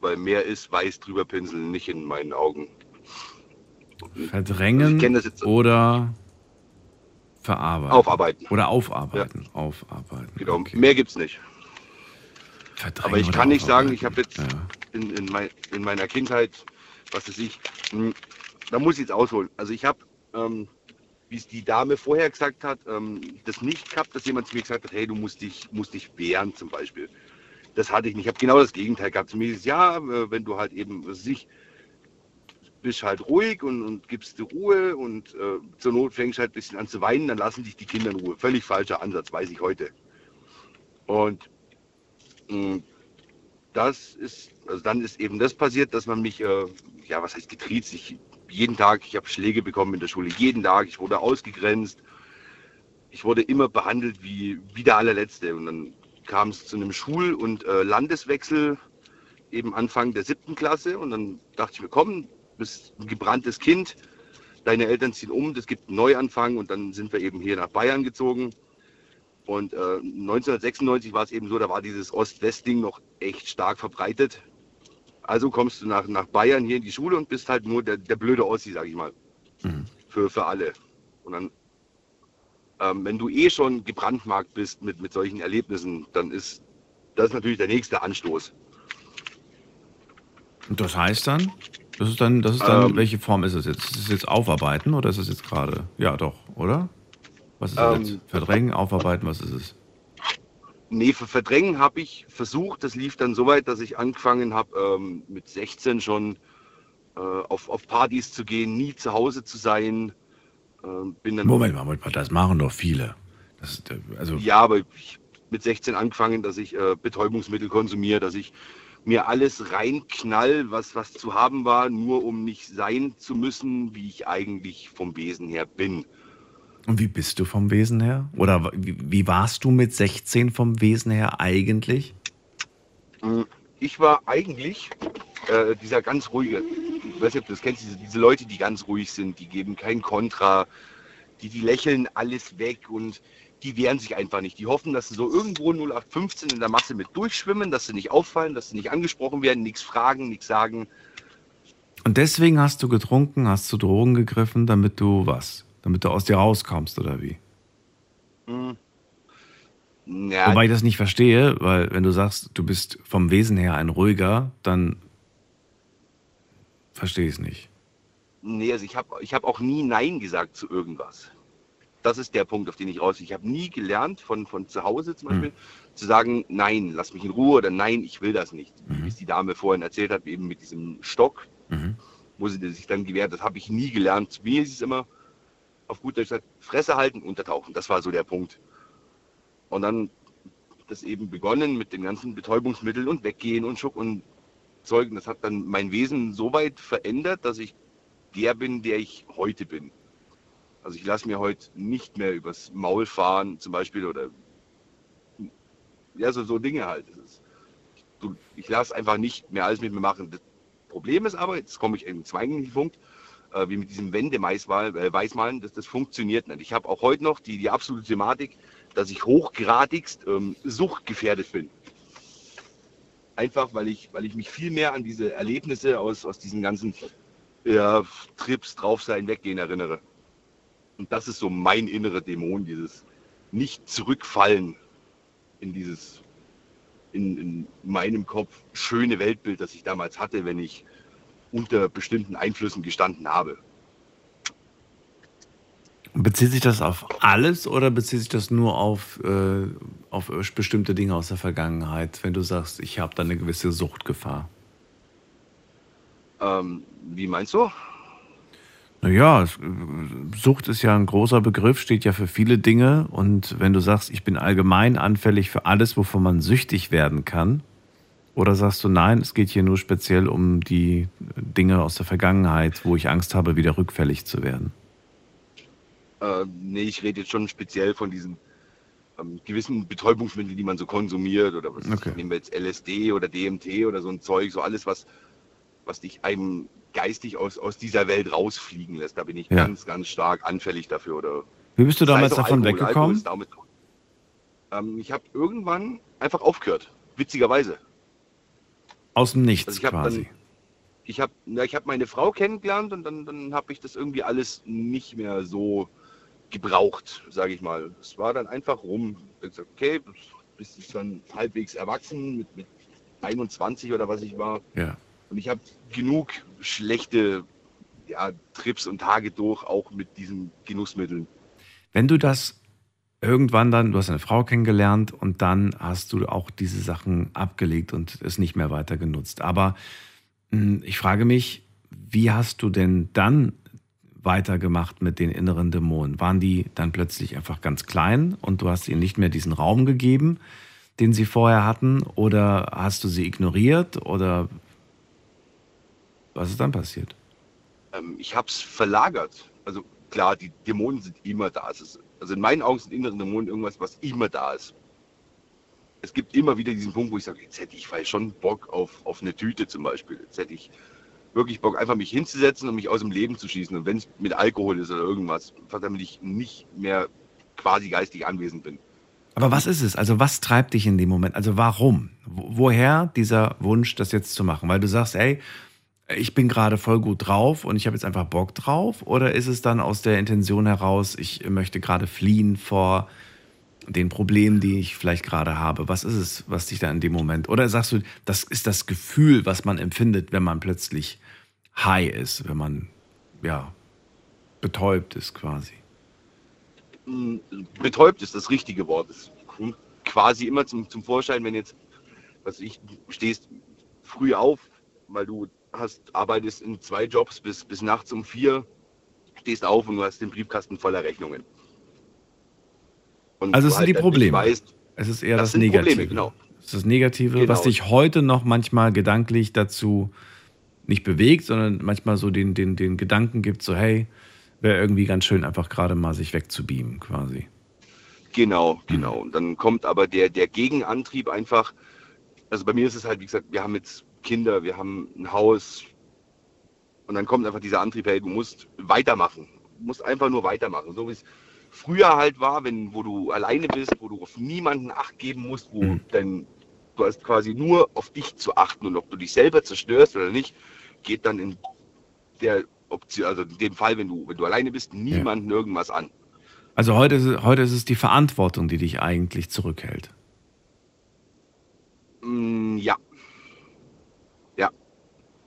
Weil mehr ist weiß drüber pinseln nicht in meinen Augen. Verdrängen also oder verarbeiten. Aufarbeiten. Oder aufarbeiten. Ja. Aufarbeiten. Genau, okay. mehr gibt es nicht. Verdrängen Aber ich kann nicht sagen, ich habe jetzt ja. in, in, mein, in, meiner Kindheit, was weiß ich, hm, da muss ich jetzt ausholen. Also ich habe ähm, wie es die Dame vorher gesagt hat, ähm, das nicht gehabt, dass jemand zu mir gesagt hat, hey, du musst dich, musst dich wehren zum Beispiel. Das hatte ich nicht. Ich habe genau das Gegenteil gehabt. Zu mir ist ja, äh, wenn du halt eben was weiß ich bist halt ruhig und, und gibst dir Ruhe und äh, zur Not fängst halt ein bisschen an zu weinen, dann lassen dich die Kinder in Ruhe. Völlig falscher Ansatz, weiß ich heute. Und mh, das ist, also dann ist eben das passiert, dass man mich, äh, ja, was heißt getriezt? Ich, jeden Tag, ich habe Schläge bekommen in der Schule, jeden Tag, ich wurde ausgegrenzt. Ich wurde immer behandelt wie, wie der allerletzte. Und dann kam es zu einem Schul- und äh, Landeswechsel, eben Anfang der siebten Klasse. Und dann dachte ich mir, komm, bist ein gebranntes Kind, deine Eltern ziehen um, es gibt einen Neuanfang und dann sind wir eben hier nach Bayern gezogen. Und äh, 1996 war es eben so, da war dieses Ost-West-Ding noch echt stark verbreitet. Also kommst du nach, nach Bayern hier in die Schule und bist halt nur der, der blöde Ossi, sag ich mal. Mhm. Für, für alle. Und dann, ähm, wenn du eh schon gebrandmarkt bist mit, mit solchen Erlebnissen, dann ist das natürlich der nächste Anstoß. Und das heißt dann? Das ist dann, das ist dann, Ähm. welche Form ist es jetzt? Ist es jetzt aufarbeiten oder ist es jetzt gerade? Ja, doch, oder? Was ist es Ähm, jetzt? Verdrängen, aufarbeiten, was ist es? Nee, für Verdrängen habe ich versucht. Das lief dann so weit, dass ich angefangen habe, ähm, mit 16 schon äh, auf, auf Partys zu gehen, nie zu Hause zu sein. Ähm, bin dann, Moment mal, Moment mal, das machen doch viele. Das äh, also, Ja, aber ich mit 16 angefangen, dass ich äh, Betäubungsmittel konsumiere, dass ich mir alles reinknall, was, was zu haben war, nur um nicht sein zu müssen, wie ich eigentlich vom Wesen her bin. Und wie bist du vom Wesen her? Oder wie, wie warst du mit 16 vom Wesen her eigentlich? Mm, Ich war eigentlich äh, dieser ganz ruhige, ich weiß nicht, ob du das kennst, diese, diese Leute, die ganz ruhig sind, die geben kein Kontra, die, die lächeln alles weg und die wehren sich einfach nicht. Die hoffen, dass sie so irgendwo 0815 in der Masse mit durchschwimmen, dass sie nicht auffallen, dass sie nicht angesprochen werden, nichts fragen, nichts sagen. Und deswegen hast du getrunken, hast zu Drogen gegriffen, damit du was? Damit du aus dir rauskommst, oder wie? Ja, Wobei ich das nicht verstehe, weil wenn du sagst, du bist vom Wesen her ein ruhiger, dann verstehe ich es nicht. Nee, also ich habe ich hab auch nie Nein gesagt zu irgendwas. Das ist der Punkt, auf den ich raus. Ich habe nie gelernt, von, von zu Hause zum Beispiel, zu sagen, nein, lass mich in Ruhe oder nein, ich will das nicht. Wie es die Dame vorhin erzählt hat, eben mit diesem Stock, Mhm. wo sie sich dann gewehrt hat, habe ich nie gelernt. Mir ist es immer auf gut Deutsch gesagt, Fresse halten, untertauchen. Das war so der Punkt. Und dann das eben begonnen mit den ganzen Betäubungsmitteln und Weggehen und Schuck und Zeugen. Das hat dann mein Wesen so weit verändert, dass ich der bin, der ich heute bin. Also ich lasse mir heute nicht mehr übers Maul fahren, zum Beispiel, oder ja, so, so Dinge halt. Ist, ich lasse einfach nicht mehr alles mit mir machen. Das Problem ist aber, jetzt komme ich in den zweiten Punkt, äh, wie mit diesem Wände-Weißmalen, äh, das, das funktioniert nicht. Ich habe auch heute noch die, die absolute Thematik, dass ich hochgradigst ähm, suchtgefährdet bin. Einfach, weil ich, weil ich mich viel mehr an diese Erlebnisse aus, aus diesen ganzen ja, Trips, drauf sein, weggehen erinnere. Und das ist so mein innerer Dämon, dieses nicht zurückfallen in dieses, in, in meinem Kopf schöne Weltbild, das ich damals hatte, wenn ich unter bestimmten Einflüssen gestanden habe. Bezieht sich das auf alles oder bezieht sich das nur auf, äh, auf bestimmte Dinge aus der Vergangenheit, wenn du sagst, ich habe da eine gewisse Suchtgefahr? Ähm, wie meinst du? Naja, Sucht ist ja ein großer Begriff, steht ja für viele Dinge. Und wenn du sagst, ich bin allgemein anfällig für alles, wovon man süchtig werden kann, oder sagst du, nein, es geht hier nur speziell um die Dinge aus der Vergangenheit, wo ich Angst habe, wieder rückfällig zu werden? Äh, nee, ich rede jetzt schon speziell von diesen ähm, gewissen Betäubungsmitteln, die man so konsumiert oder was Okay. nehmen wir jetzt LSD oder DMT oder so ein Zeug, so alles, was, was dich einem geistig aus, aus dieser Welt rausfliegen lässt. Da bin ich Ja. ganz, ganz stark anfällig dafür. Oder Wie bist du damals davon Alkohol. Alkohol weggekommen? ist damit, ähm, ich habe irgendwann einfach aufgehört, witzigerweise. Aus dem Nichts Also quasi. dann- Ich habe ich hab meine Frau kennengelernt und dann, dann habe ich das irgendwie alles nicht mehr so gebraucht, sage ich mal. Es war dann einfach rum. Ich hab gesagt, okay, du bist jetzt dann halbwegs erwachsen mit, mit 21 oder was ich war. Ja. Und ich habe genug schlechte ja, Trips und Tage durch, auch mit diesen Genussmitteln. Wenn du das irgendwann dann, du hast eine Frau kennengelernt und dann hast du auch diese Sachen abgelegt und es nicht mehr weiter genutzt. Aber mh, ich frage mich, wie hast du denn dann weitergemacht mit den inneren Dämonen? Waren die dann plötzlich einfach ganz klein und du hast ihnen nicht mehr diesen Raum gegeben, den sie vorher hatten? Oder hast du sie ignoriert? Oder was ist dann passiert? Ähm, ich habe es verlagert. Also klar, die Dämonen sind immer da. Ist, also in meinen Augen sind innere Dämonen irgendwas, was immer da ist. Es gibt immer wieder diesen Punkt, wo ich sage, jetzt hätte ich vielleicht schon Bock auf, auf eine Tüte zum Beispiel. Jetzt hätte ich wirklich Bock, einfach mich hinzusetzen und mich aus dem Leben zu schießen. Und wenn es mit Alkohol ist oder irgendwas, damit ich nicht mehr quasi geistig anwesend bin. Aber was ist es? Also was treibt dich in dem Moment? Also warum? Woher dieser Wunsch, das jetzt zu machen? Weil du sagst, ey, ich bin gerade voll gut drauf und ich habe jetzt einfach Bock drauf? Oder ist es dann aus der Intention heraus, ich möchte gerade fliehen vor den Problemen, die ich vielleicht gerade habe? Was ist es, was dich da in dem Moment? Oder sagst du, das ist das Gefühl, was man empfindet, wenn man plötzlich high ist, wenn man ja betäubt ist quasi? Hm, betäubt ist das richtige Wort. Es kommt quasi immer zum, zum Vorschein, wenn jetzt, was ich, stehst früh auf, weil du hast, arbeitest in zwei Jobs bis, bis nachts um vier, stehst auf und du hast den Briefkasten voller Rechnungen. Und also es sind halt die Probleme. Weißt, es ist eher das, das Negative. Probleme, genau. Es ist das Negative, genau. was dich heute noch manchmal gedanklich dazu nicht bewegt, sondern manchmal so den, den, den Gedanken gibt, so hey, wäre irgendwie ganz schön, einfach gerade mal sich wegzubeamen quasi. Genau, genau. Und dann kommt aber der, der Gegenantrieb einfach, also bei mir ist es halt, wie gesagt, wir haben jetzt Kinder, wir haben ein Haus und dann kommt einfach dieser Antrieb, hey, du musst weitermachen. Du musst einfach nur weitermachen. So wie es früher halt war, wenn, wo du alleine bist, wo du auf niemanden Acht geben musst, wo mhm. dein, du hast quasi nur auf dich zu achten und ob du dich selber zerstörst oder nicht, geht dann in der Option, also in dem Fall, wenn du, wenn du alleine bist, niemanden ja. irgendwas an. Also heute ist, es, heute ist es die Verantwortung, die dich eigentlich zurückhält. Mm, ja. Ja.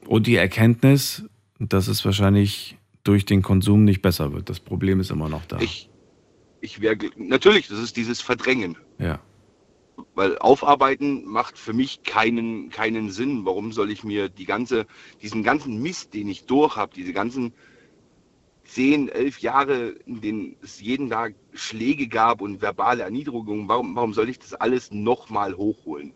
Und die Erkenntnis, dass es wahrscheinlich durch den Konsum nicht besser wird. Das Problem ist immer noch da. Ich, ich wäre, natürlich, das ist dieses Verdrängen. Ja. Weil aufarbeiten macht für mich keinen, keinen Sinn. Warum soll ich mir die ganze, diesen ganzen Mist, den ich durch habe, diese ganzen zehn, elf Jahre, in denen es jeden Tag Schläge gab und verbale Erniedrigungen, warum, warum soll ich das alles nochmal hochholen?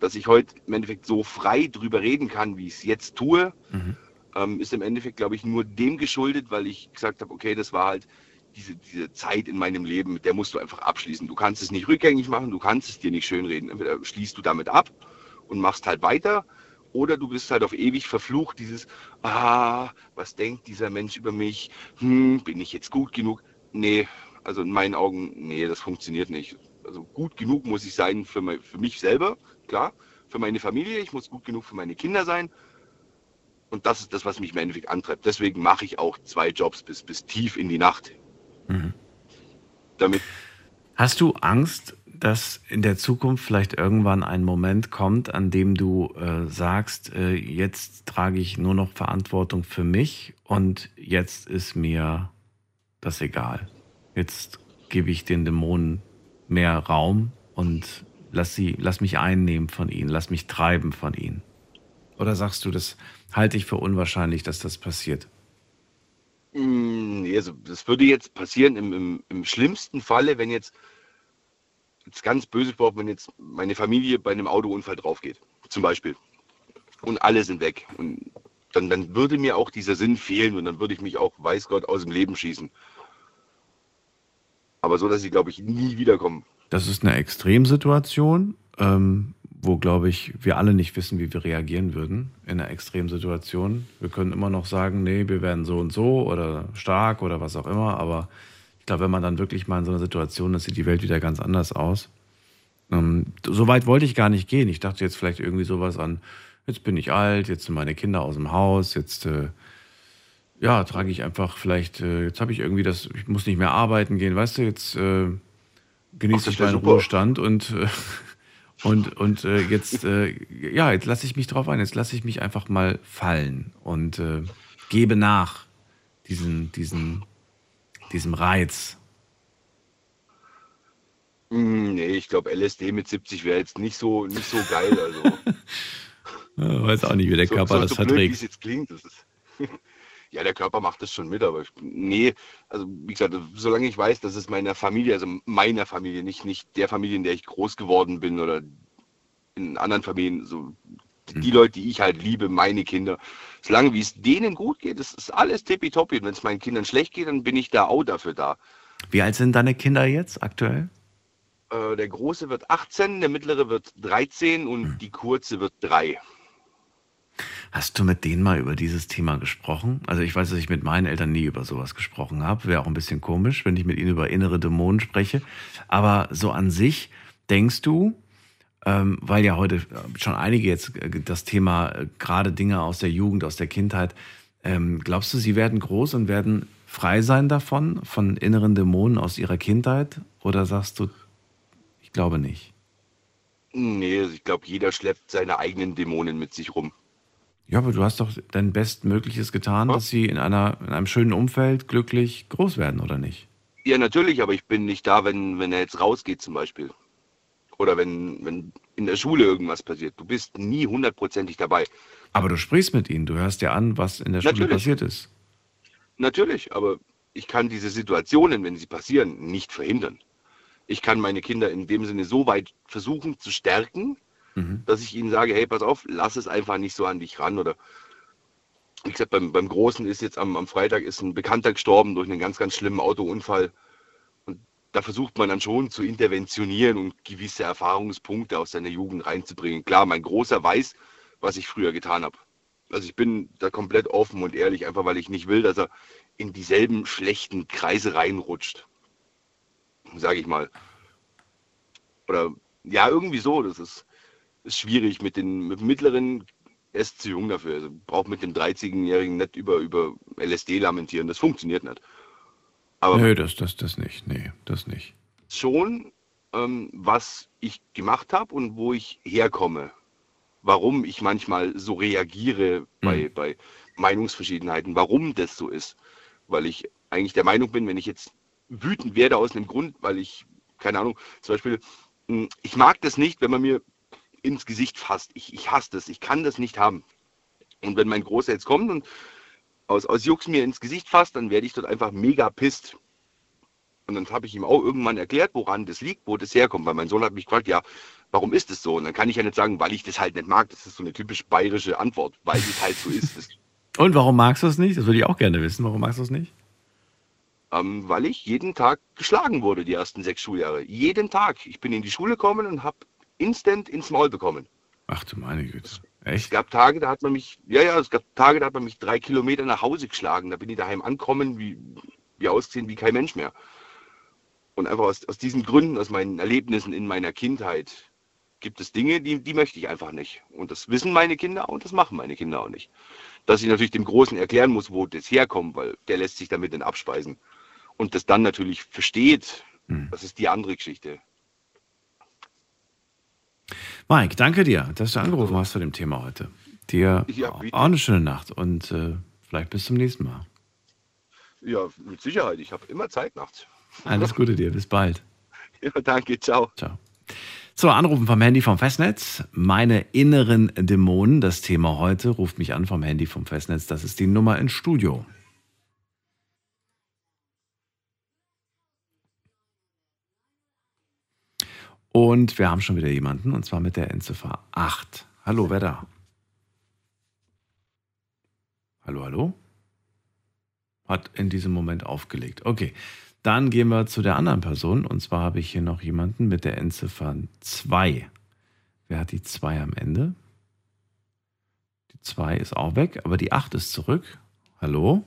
Dass ich heute im Endeffekt so frei drüber reden kann, wie ich es jetzt tue, mhm. ähm, ist im Endeffekt, glaube ich, nur dem geschuldet, weil ich gesagt habe, okay, das war halt diese, diese Zeit in meinem Leben, mit der musst du einfach abschließen. Du kannst es nicht rückgängig machen, du kannst es dir nicht schönreden. Entweder schließt du damit ab und machst halt weiter, oder du bist halt auf ewig verflucht, dieses, ah, was denkt dieser Mensch über mich? Hm, bin ich jetzt gut genug? Nee, also in meinen Augen, nee, das funktioniert nicht. Also gut genug muss ich sein für, mein, für mich selber, klar, für meine Familie, ich muss gut genug für meine Kinder sein. Und das ist das, was mich im Endeffekt antreibt. Deswegen mache ich auch zwei Jobs bis, bis tief in die Nacht Mhm. Damit. Hast du Angst, dass in der Zukunft vielleicht irgendwann ein Moment kommt, an dem du äh, sagst, äh, jetzt trage ich nur noch Verantwortung für mich und jetzt ist mir das egal. Jetzt gebe ich den Dämonen mehr Raum und lass, sie, lass mich einnehmen von ihnen, lass mich treiben von ihnen. Oder sagst du, das halte ich für unwahrscheinlich, dass das passiert? Nee, also das würde jetzt passieren im, im, im schlimmsten Falle, wenn jetzt, jetzt ganz böse gesprochen, wenn jetzt meine Familie bei einem Autounfall drauf geht, zum Beispiel. Und alle sind weg. Und dann, dann würde mir auch dieser Sinn fehlen und dann würde ich mich auch, weiß Gott, aus dem Leben schießen. Aber so, dass sie, glaube ich, nie wiederkommen. Das ist eine Extremsituation. Ähm, wo, glaube ich, wir alle nicht wissen, wie wir reagieren würden in einer Extremsituation. Wir können immer noch sagen, nee, wir werden so und so oder stark oder was auch immer, aber ich glaube, wenn man dann wirklich mal in so einer Situation ist, sieht die Welt wieder ganz anders aus. Ähm, so weit wollte ich gar nicht gehen. Ich dachte jetzt vielleicht irgendwie sowas an, jetzt bin ich alt, jetzt sind meine Kinder aus dem Haus, jetzt äh, ja, trage ich einfach vielleicht, äh, jetzt habe ich irgendwie das, ich muss nicht mehr arbeiten gehen, weißt du, jetzt äh, genieße ich meinen Ruhestand und äh, und, und äh, jetzt, äh, ja, jetzt lasse ich mich drauf ein. Jetzt lasse ich mich einfach mal fallen und äh, gebe nach diesen, diesen, diesem Reiz? Hm, nee, ich glaube, LSD mit 70 wäre jetzt nicht so, nicht so geil. Also. Weiß auch nicht, wie der so, Körper so, das so blöd, verträgt. es jetzt klingt. Das ist, ja, der Körper macht das schon mit, aber ich, nee, also wie gesagt, solange ich weiß, dass es meiner Familie, also meiner Familie, nicht, nicht der Familie, in der ich groß geworden bin oder in anderen Familien, so die Leute, die ich halt liebe, meine Kinder, solange wie es denen gut geht, das ist alles tippitoppi. Und wenn es meinen Kindern schlecht geht, dann bin ich da auch dafür da. Wie alt sind deine Kinder jetzt aktuell? Äh, der Große wird 18, der Mittlere wird 13 und Hm. die Kurze wird 3. Hast du mit denen mal über dieses Thema gesprochen? Also ich weiß, dass ich mit meinen Eltern nie über sowas gesprochen habe. Wäre auch ein bisschen komisch, wenn ich mit ihnen über innere Dämonen spreche. Aber so an sich, denkst du, ähm, weil ja heute schon einige jetzt äh, das Thema, äh, gerade Dinge aus der Jugend, aus der Kindheit, ähm, glaubst du, sie werden groß und werden frei sein davon, von inneren Dämonen aus ihrer Kindheit? Oder sagst du, ich glaube nicht? Nee, also ich glaube, jeder schleppt seine eigenen Dämonen mit sich rum. Ja, aber du hast doch dein Bestmögliches getan, Ja. dass sie in, einer, in einem schönen Umfeld glücklich groß werden, oder nicht? Ja, natürlich, aber ich bin nicht da, wenn, wenn er jetzt rausgeht zum Beispiel. Oder wenn, wenn in der Schule irgendwas passiert. Du bist nie hundertprozentig dabei. Aber du sprichst mit ihnen, du hörst dir an, was in der Schule Natürlich. passiert ist. Natürlich, aber ich kann diese Situationen, wenn sie passieren, nicht verhindern. Ich kann meine Kinder in dem Sinne so weit versuchen zu stärken, Mhm. dass ich ihnen sage, hey, pass auf, lass es einfach nicht so an dich ran. Oder wie gesagt, beim, beim Großen ist jetzt am, am Freitag ist ein Bekannter gestorben durch einen ganz, ganz schlimmen Autounfall. Und da versucht man dann schon zu interventionieren und gewisse Erfahrungspunkte aus seiner Jugend reinzubringen. Klar, mein Großer weiß, was ich früher getan habe. Also ich bin da komplett offen und ehrlich, einfach weil ich nicht will, dass er in dieselben schlechten Kreise reinrutscht. Sage ich mal. Oder ja, irgendwie so. Das ist, ist schwierig mit den mit mittleren. Er ist zu jung dafür. Also braucht mit dem 13-Jährigen nicht über, über LSD lamentieren. Das funktioniert nicht. Aber Nö, das, das, das nicht. Nee, das nicht. schon, ähm, was ich gemacht habe und wo ich herkomme. Warum ich manchmal so reagiere bei, Mhm. bei Meinungsverschiedenheiten, warum das so ist. Weil ich eigentlich der Meinung bin, wenn ich jetzt wütend werde aus einem Grund, weil ich, keine Ahnung, zum Beispiel, mh, ich mag das nicht, wenn man mir ins Gesicht fasst. Ich, ich hasse das, ich kann das nicht haben. Und wenn mein Großer jetzt kommt und aus, aus Jux mir ins Gesicht fasst, dann werde ich dort einfach mega pisst. Und dann habe ich ihm auch irgendwann erklärt, woran das liegt, wo das herkommt. Weil mein Sohn hat mich gefragt, ja, warum ist das so? Und dann kann ich ja nicht sagen, weil ich das halt nicht mag. Das ist so eine typisch bayerische Antwort, weil es halt so ist. Das, Und warum magst du es nicht? Das würde ich auch gerne wissen. Warum magst du es nicht? ähm, weil ich jeden Tag geschlagen wurde, die ersten sechs Schuljahre. Jeden Tag. Ich bin in die Schule gekommen und habe instant ins Maul bekommen. Ach du meine Güte. Es Echt? gab Tage, da hat man mich, ja, ja, es gab Tage, da hat man mich drei Kilometer nach Hause geschlagen. Da bin ich daheim ankommen, wie, wie ausgesehen wie kein Mensch mehr. Und einfach aus, aus diesen Gründen, aus meinen Erlebnissen in meiner Kindheit, gibt es Dinge, die, die möchte ich einfach nicht. Und das wissen meine Kinder und das machen meine Kinder auch nicht. Dass ich natürlich dem Großen erklären muss, wo das herkommt, weil der lässt sich damit dann abspeisen. Und das dann natürlich versteht, Hm. das ist die andere Geschichte. Mike, danke dir, dass du angerufen hast zu dem Thema heute. Dir Ja, auch eine schöne Nacht und äh, vielleicht bis zum nächsten Mal. Ja, mit Sicherheit. Ich habe immer Zeit nachts. Alles Gute dir, bis bald. Ja, danke, ciao. Ciao. So, Anrufen vom Handy vom Festnetz. Meine inneren Dämonen, das Thema heute, ruft mich an vom Handy vom Festnetz. Das ist die Nummer ins Studio. Und wir haben schon wieder jemanden, und zwar mit der Endziffer 8. Hallo, wer da? Hallo, hallo? Hat in diesem Moment aufgelegt. Okay, dann gehen wir zu der anderen Person. Und zwar habe ich hier noch jemanden mit der Endziffer 2. Wer hat die 2 am Ende? Die 2 ist auch weg, aber die 8 ist zurück. Hallo?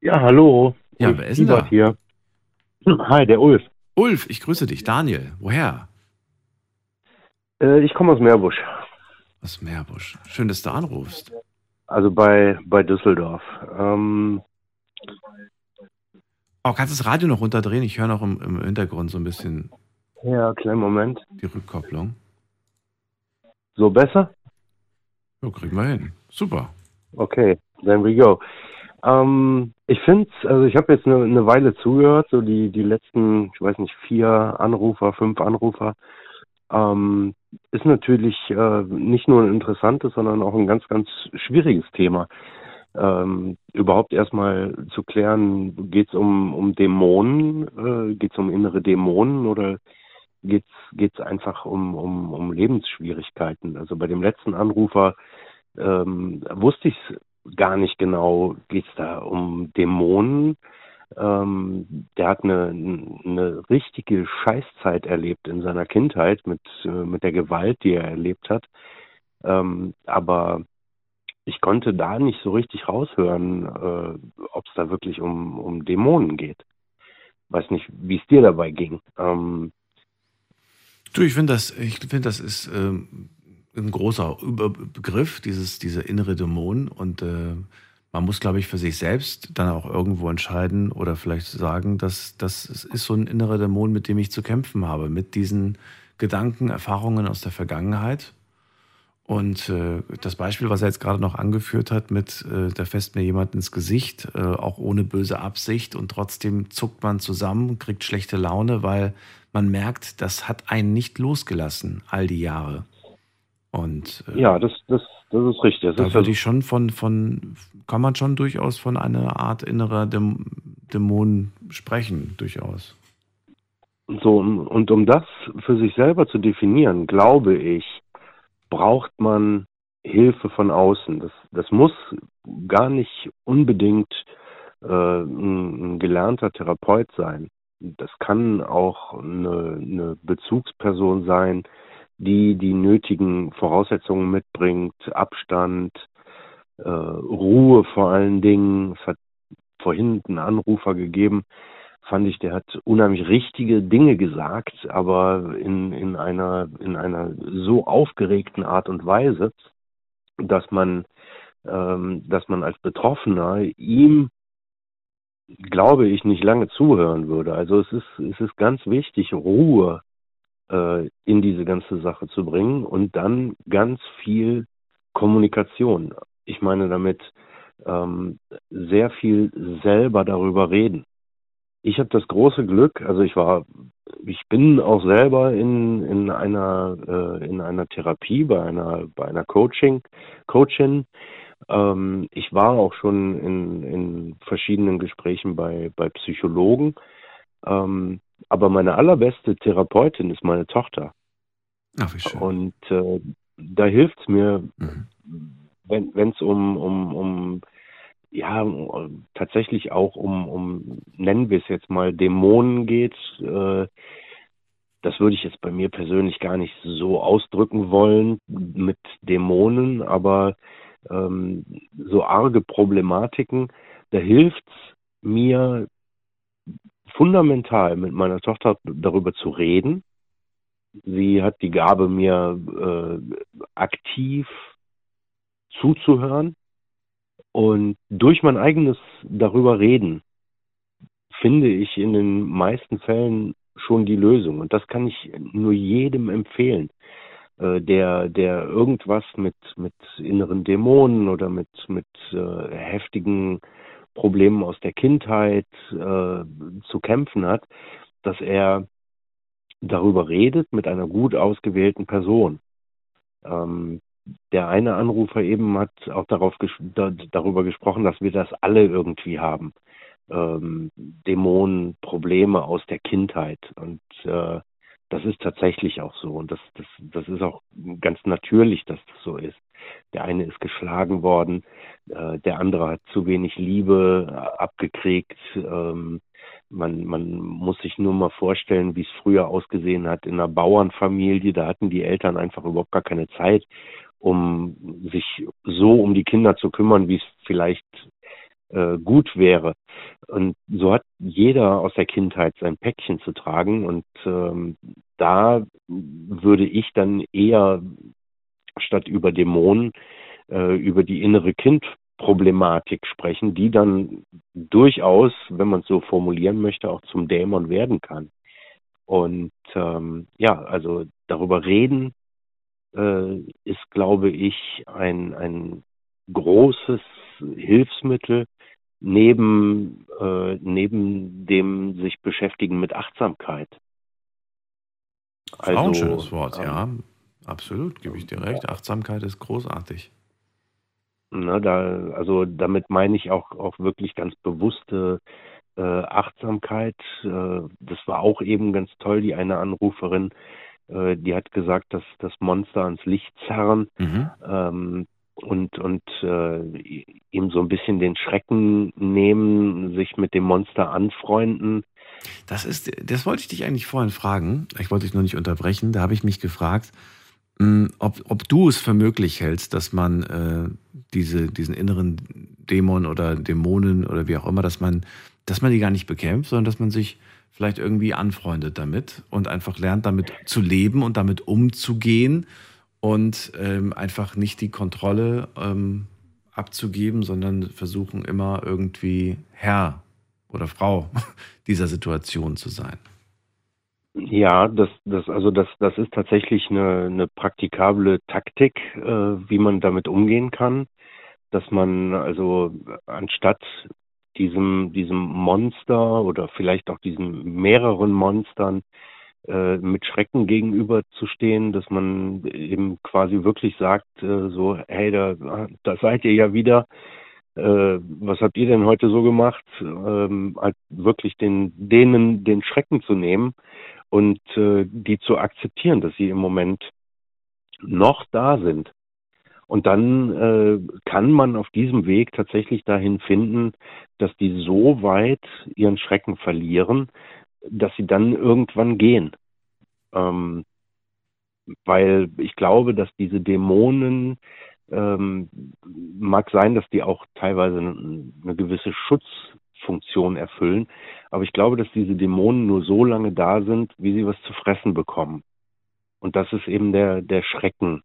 Ja, hallo. Ja, Ulf wer ist denn da? hier. Hi, der Ulf. Ulf, ich grüße dich. Daniel, woher? Äh, ich komme aus Meerbusch, Aus Meerbusch. Schön, dass du anrufst. also bei, bei Düsseldorf. Ähm, Oh, kannst du das Radio noch runterdrehen? Ich höre noch im, im Hintergrund so ein bisschen ja, kleinen Moment. die Rückkopplung. So besser? So, kriegen wir hin. Super. Okay. There we go. Ähm, ich finde also ich habe jetzt eine, eine Weile zugehört, so die, die letzten, ich weiß nicht, vier Anrufer, fünf Anrufer. Ähm, ist natürlich äh, nicht nur ein interessantes, sondern auch ein ganz, ganz schwieriges Thema. Ähm, überhaupt erstmal zu klären, geht es um, um Dämonen, äh, geht es um innere Dämonen oder geht es einfach um, um, um Lebensschwierigkeiten? Also bei dem letzten Anrufer ähm, wusste ich gar nicht genau, geht es da um Dämonen? Ähm, der hat eine, eine richtige Scheißzeit erlebt in seiner Kindheit mit, äh, mit der Gewalt, die er erlebt hat. Ähm, aber ich konnte da nicht so richtig raushören, äh, ob es da wirklich um, um Dämonen geht. Weiß nicht, wie es dir dabei ging. Ähm, du, ich finde das, ich finde, das ist ähm, ein großer Begriff, dieses, diese innere Dämon. Und äh, man muss, glaube ich, für sich selbst dann auch irgendwo entscheiden oder vielleicht sagen, dass das ist so ein innerer Dämon, mit dem ich zu kämpfen habe, mit diesen Gedanken, Erfahrungen aus der Vergangenheit. Und äh, das Beispiel, was er jetzt gerade noch angeführt hat, mit äh, da fässt mir jemand ins Gesicht, äh, auch ohne böse Absicht und trotzdem zuckt man zusammen, kriegt schlechte Laune, weil man merkt, das hat einen nicht losgelassen all die Jahre. Und äh, ja, das, das, das ist richtig. Das da ist würde ich schon von, von, kann man schon durchaus von einer Art innerer Dämon sprechen, durchaus. So, und um das für sich selber zu definieren, glaube ich, braucht man Hilfe von außen. Das, das muss gar nicht unbedingt äh, ein, ein gelernter Therapeut sein. Das kann auch eine, eine Bezugsperson sein, die die nötigen Voraussetzungen mitbringt, Abstand, äh, Ruhe vor allen Dingen. Es hat vorhin einen Anrufer gegeben, fand ich, der hat unheimlich richtige Dinge gesagt, aber in, in einer, in einer so aufgeregten Art und Weise, dass man, ähm, dass man als Betroffener ihm glaube ich, nicht lange zuhören würde. Also es ist, es ist ganz wichtig, Ruhe äh, in diese ganze Sache zu bringen und dann ganz viel Kommunikation. Ich meine damit ähm, sehr viel selber darüber reden. Ich habe das große Glück, also ich war, ich bin auch selber in, in einer äh, in einer Therapie bei einer bei einer Coaching Coachin. Ähm, ich war auch schon in, in verschiedenen Gesprächen bei bei Psychologen. Ähm, aber meine allerbeste Therapeutin ist meine Tochter. Ach, wie schön. Und äh, da hilft es mir, mhm. wenn es um, um, um, ja, tatsächlich auch um, um, nennen wir es jetzt mal, Dämonen geht. Äh, das würde ich jetzt bei mir persönlich gar nicht so ausdrücken wollen mit Dämonen, aber ähm, so arge Problematiken, da hilft es mir, fundamental mit meiner Tochter darüber zu reden. Sie hat die Gabe, mir äh, aktiv zuzuhören und durch mein eigenes darüber reden finde ich in den meisten Fällen schon die Lösung. Und das kann ich nur jedem empfehlen, äh, der, der irgendwas mit, mit inneren Dämonen oder mit, mit äh, heftigen Problemen aus der Kindheit äh, zu kämpfen hat, dass er darüber redet mit einer gut ausgewählten Person. Ähm, der eine Anrufer eben hat auch darauf ges da, darüber gesprochen, dass wir das alle irgendwie haben. Ähm, Dämonen, Probleme aus der Kindheit. Und äh, das ist tatsächlich auch so. Und das, das, das ist auch ganz natürlich, dass das so ist. Der eine ist geschlagen worden, äh, der andere hat zu wenig Liebe äh, abgekriegt. Ähm, man, man muss sich nur mal vorstellen, wie es früher ausgesehen hat in einer Bauernfamilie. Da hatten die Eltern einfach überhaupt gar keine Zeit, um sich so um die Kinder zu kümmern, wie es vielleicht äh, gut wäre. Und so hat jeder aus der Kindheit sein Päckchen zu tragen. Und ähm, da würde ich dann eher statt über Dämonen äh, über die innere Kindproblematik sprechen, die dann durchaus, wenn man es so formulieren möchte, auch zum Dämon werden kann. Und ähm, ja, also darüber reden äh, ist, glaube ich, ein, ein großes Hilfsmittel neben, äh, neben dem sich beschäftigen mit Achtsamkeit. Also, auch ein also, schönes Wort, ähm, ja. Absolut, gebe ich dir recht. Achtsamkeit ist großartig. Na, da, also damit meine ich auch, auch wirklich ganz bewusste äh, Achtsamkeit. Äh, das war auch eben ganz toll, die eine Anruferin, äh, die hat gesagt, dass das Monster ans Licht zerren. Mhm. Ähm, und, und äh, ihm so ein bisschen den Schrecken nehmen, sich mit dem Monster anfreunden. Das ist, das wollte ich dich eigentlich vorhin fragen. Ich wollte dich nur nicht unterbrechen. Da habe ich mich gefragt, ob, ob du es für möglich hältst, dass man äh, diese, diesen inneren Dämon oder Dämonen oder wie auch immer, dass man, dass man die gar nicht bekämpft, sondern dass man sich vielleicht irgendwie anfreundet damit und einfach lernt, damit zu leben und damit umzugehen und ähm, einfach nicht die Kontrolle ähm, abzugeben, sondern versuchen immer irgendwie Herr oder Frau dieser Situation zu sein. Ja, das, das, also das, das ist tatsächlich eine, eine praktikable Taktik, äh, wie man damit umgehen kann, dass man also anstatt diesem, diesem Monster oder vielleicht auch diesen mehreren Monstern äh, mit Schrecken gegenüberzustehen, dass man eben quasi wirklich sagt, äh, so, hey, da, da seid ihr ja wieder, äh, was habt ihr denn heute so gemacht? Ähm, halt wirklich den, denen den Schrecken zu nehmen und äh, die zu akzeptieren, dass sie im Moment noch da sind. Und dann äh, kann man auf diesem Weg tatsächlich dahin finden, dass die so weit ihren Schrecken verlieren, dass sie dann irgendwann gehen. Ähm, weil ich glaube, dass diese Dämonen, ähm, mag sein, dass die auch teilweise eine, gewisse Schutzfunktion erfüllen, aber ich glaube, dass diese Dämonen nur so lange da sind, wie sie was zu fressen bekommen. Und das ist eben der, der Schrecken.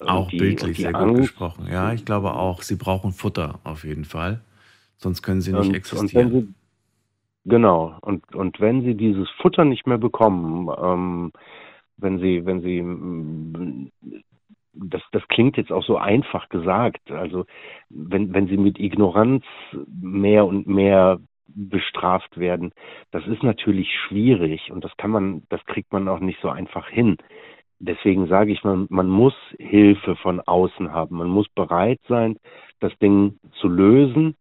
Auch die, bildlich sehr Angst. gut gesprochen. Ja, ich glaube auch, sie brauchen Futter auf jeden Fall. Sonst können sie nicht und, existieren. Und Genau. Und, und wenn sie dieses Futter nicht mehr bekommen, ähm, wenn sie, wenn sie, das, das klingt jetzt auch so einfach gesagt. Also, wenn, wenn sie mit Ignoranz mehr und mehr bestraft werden, das ist natürlich schwierig und das kann man, das kriegt man auch nicht so einfach hin. Deswegen sage ich mal, man muss Hilfe von außen haben. Man muss bereit sein, das Ding zu lösen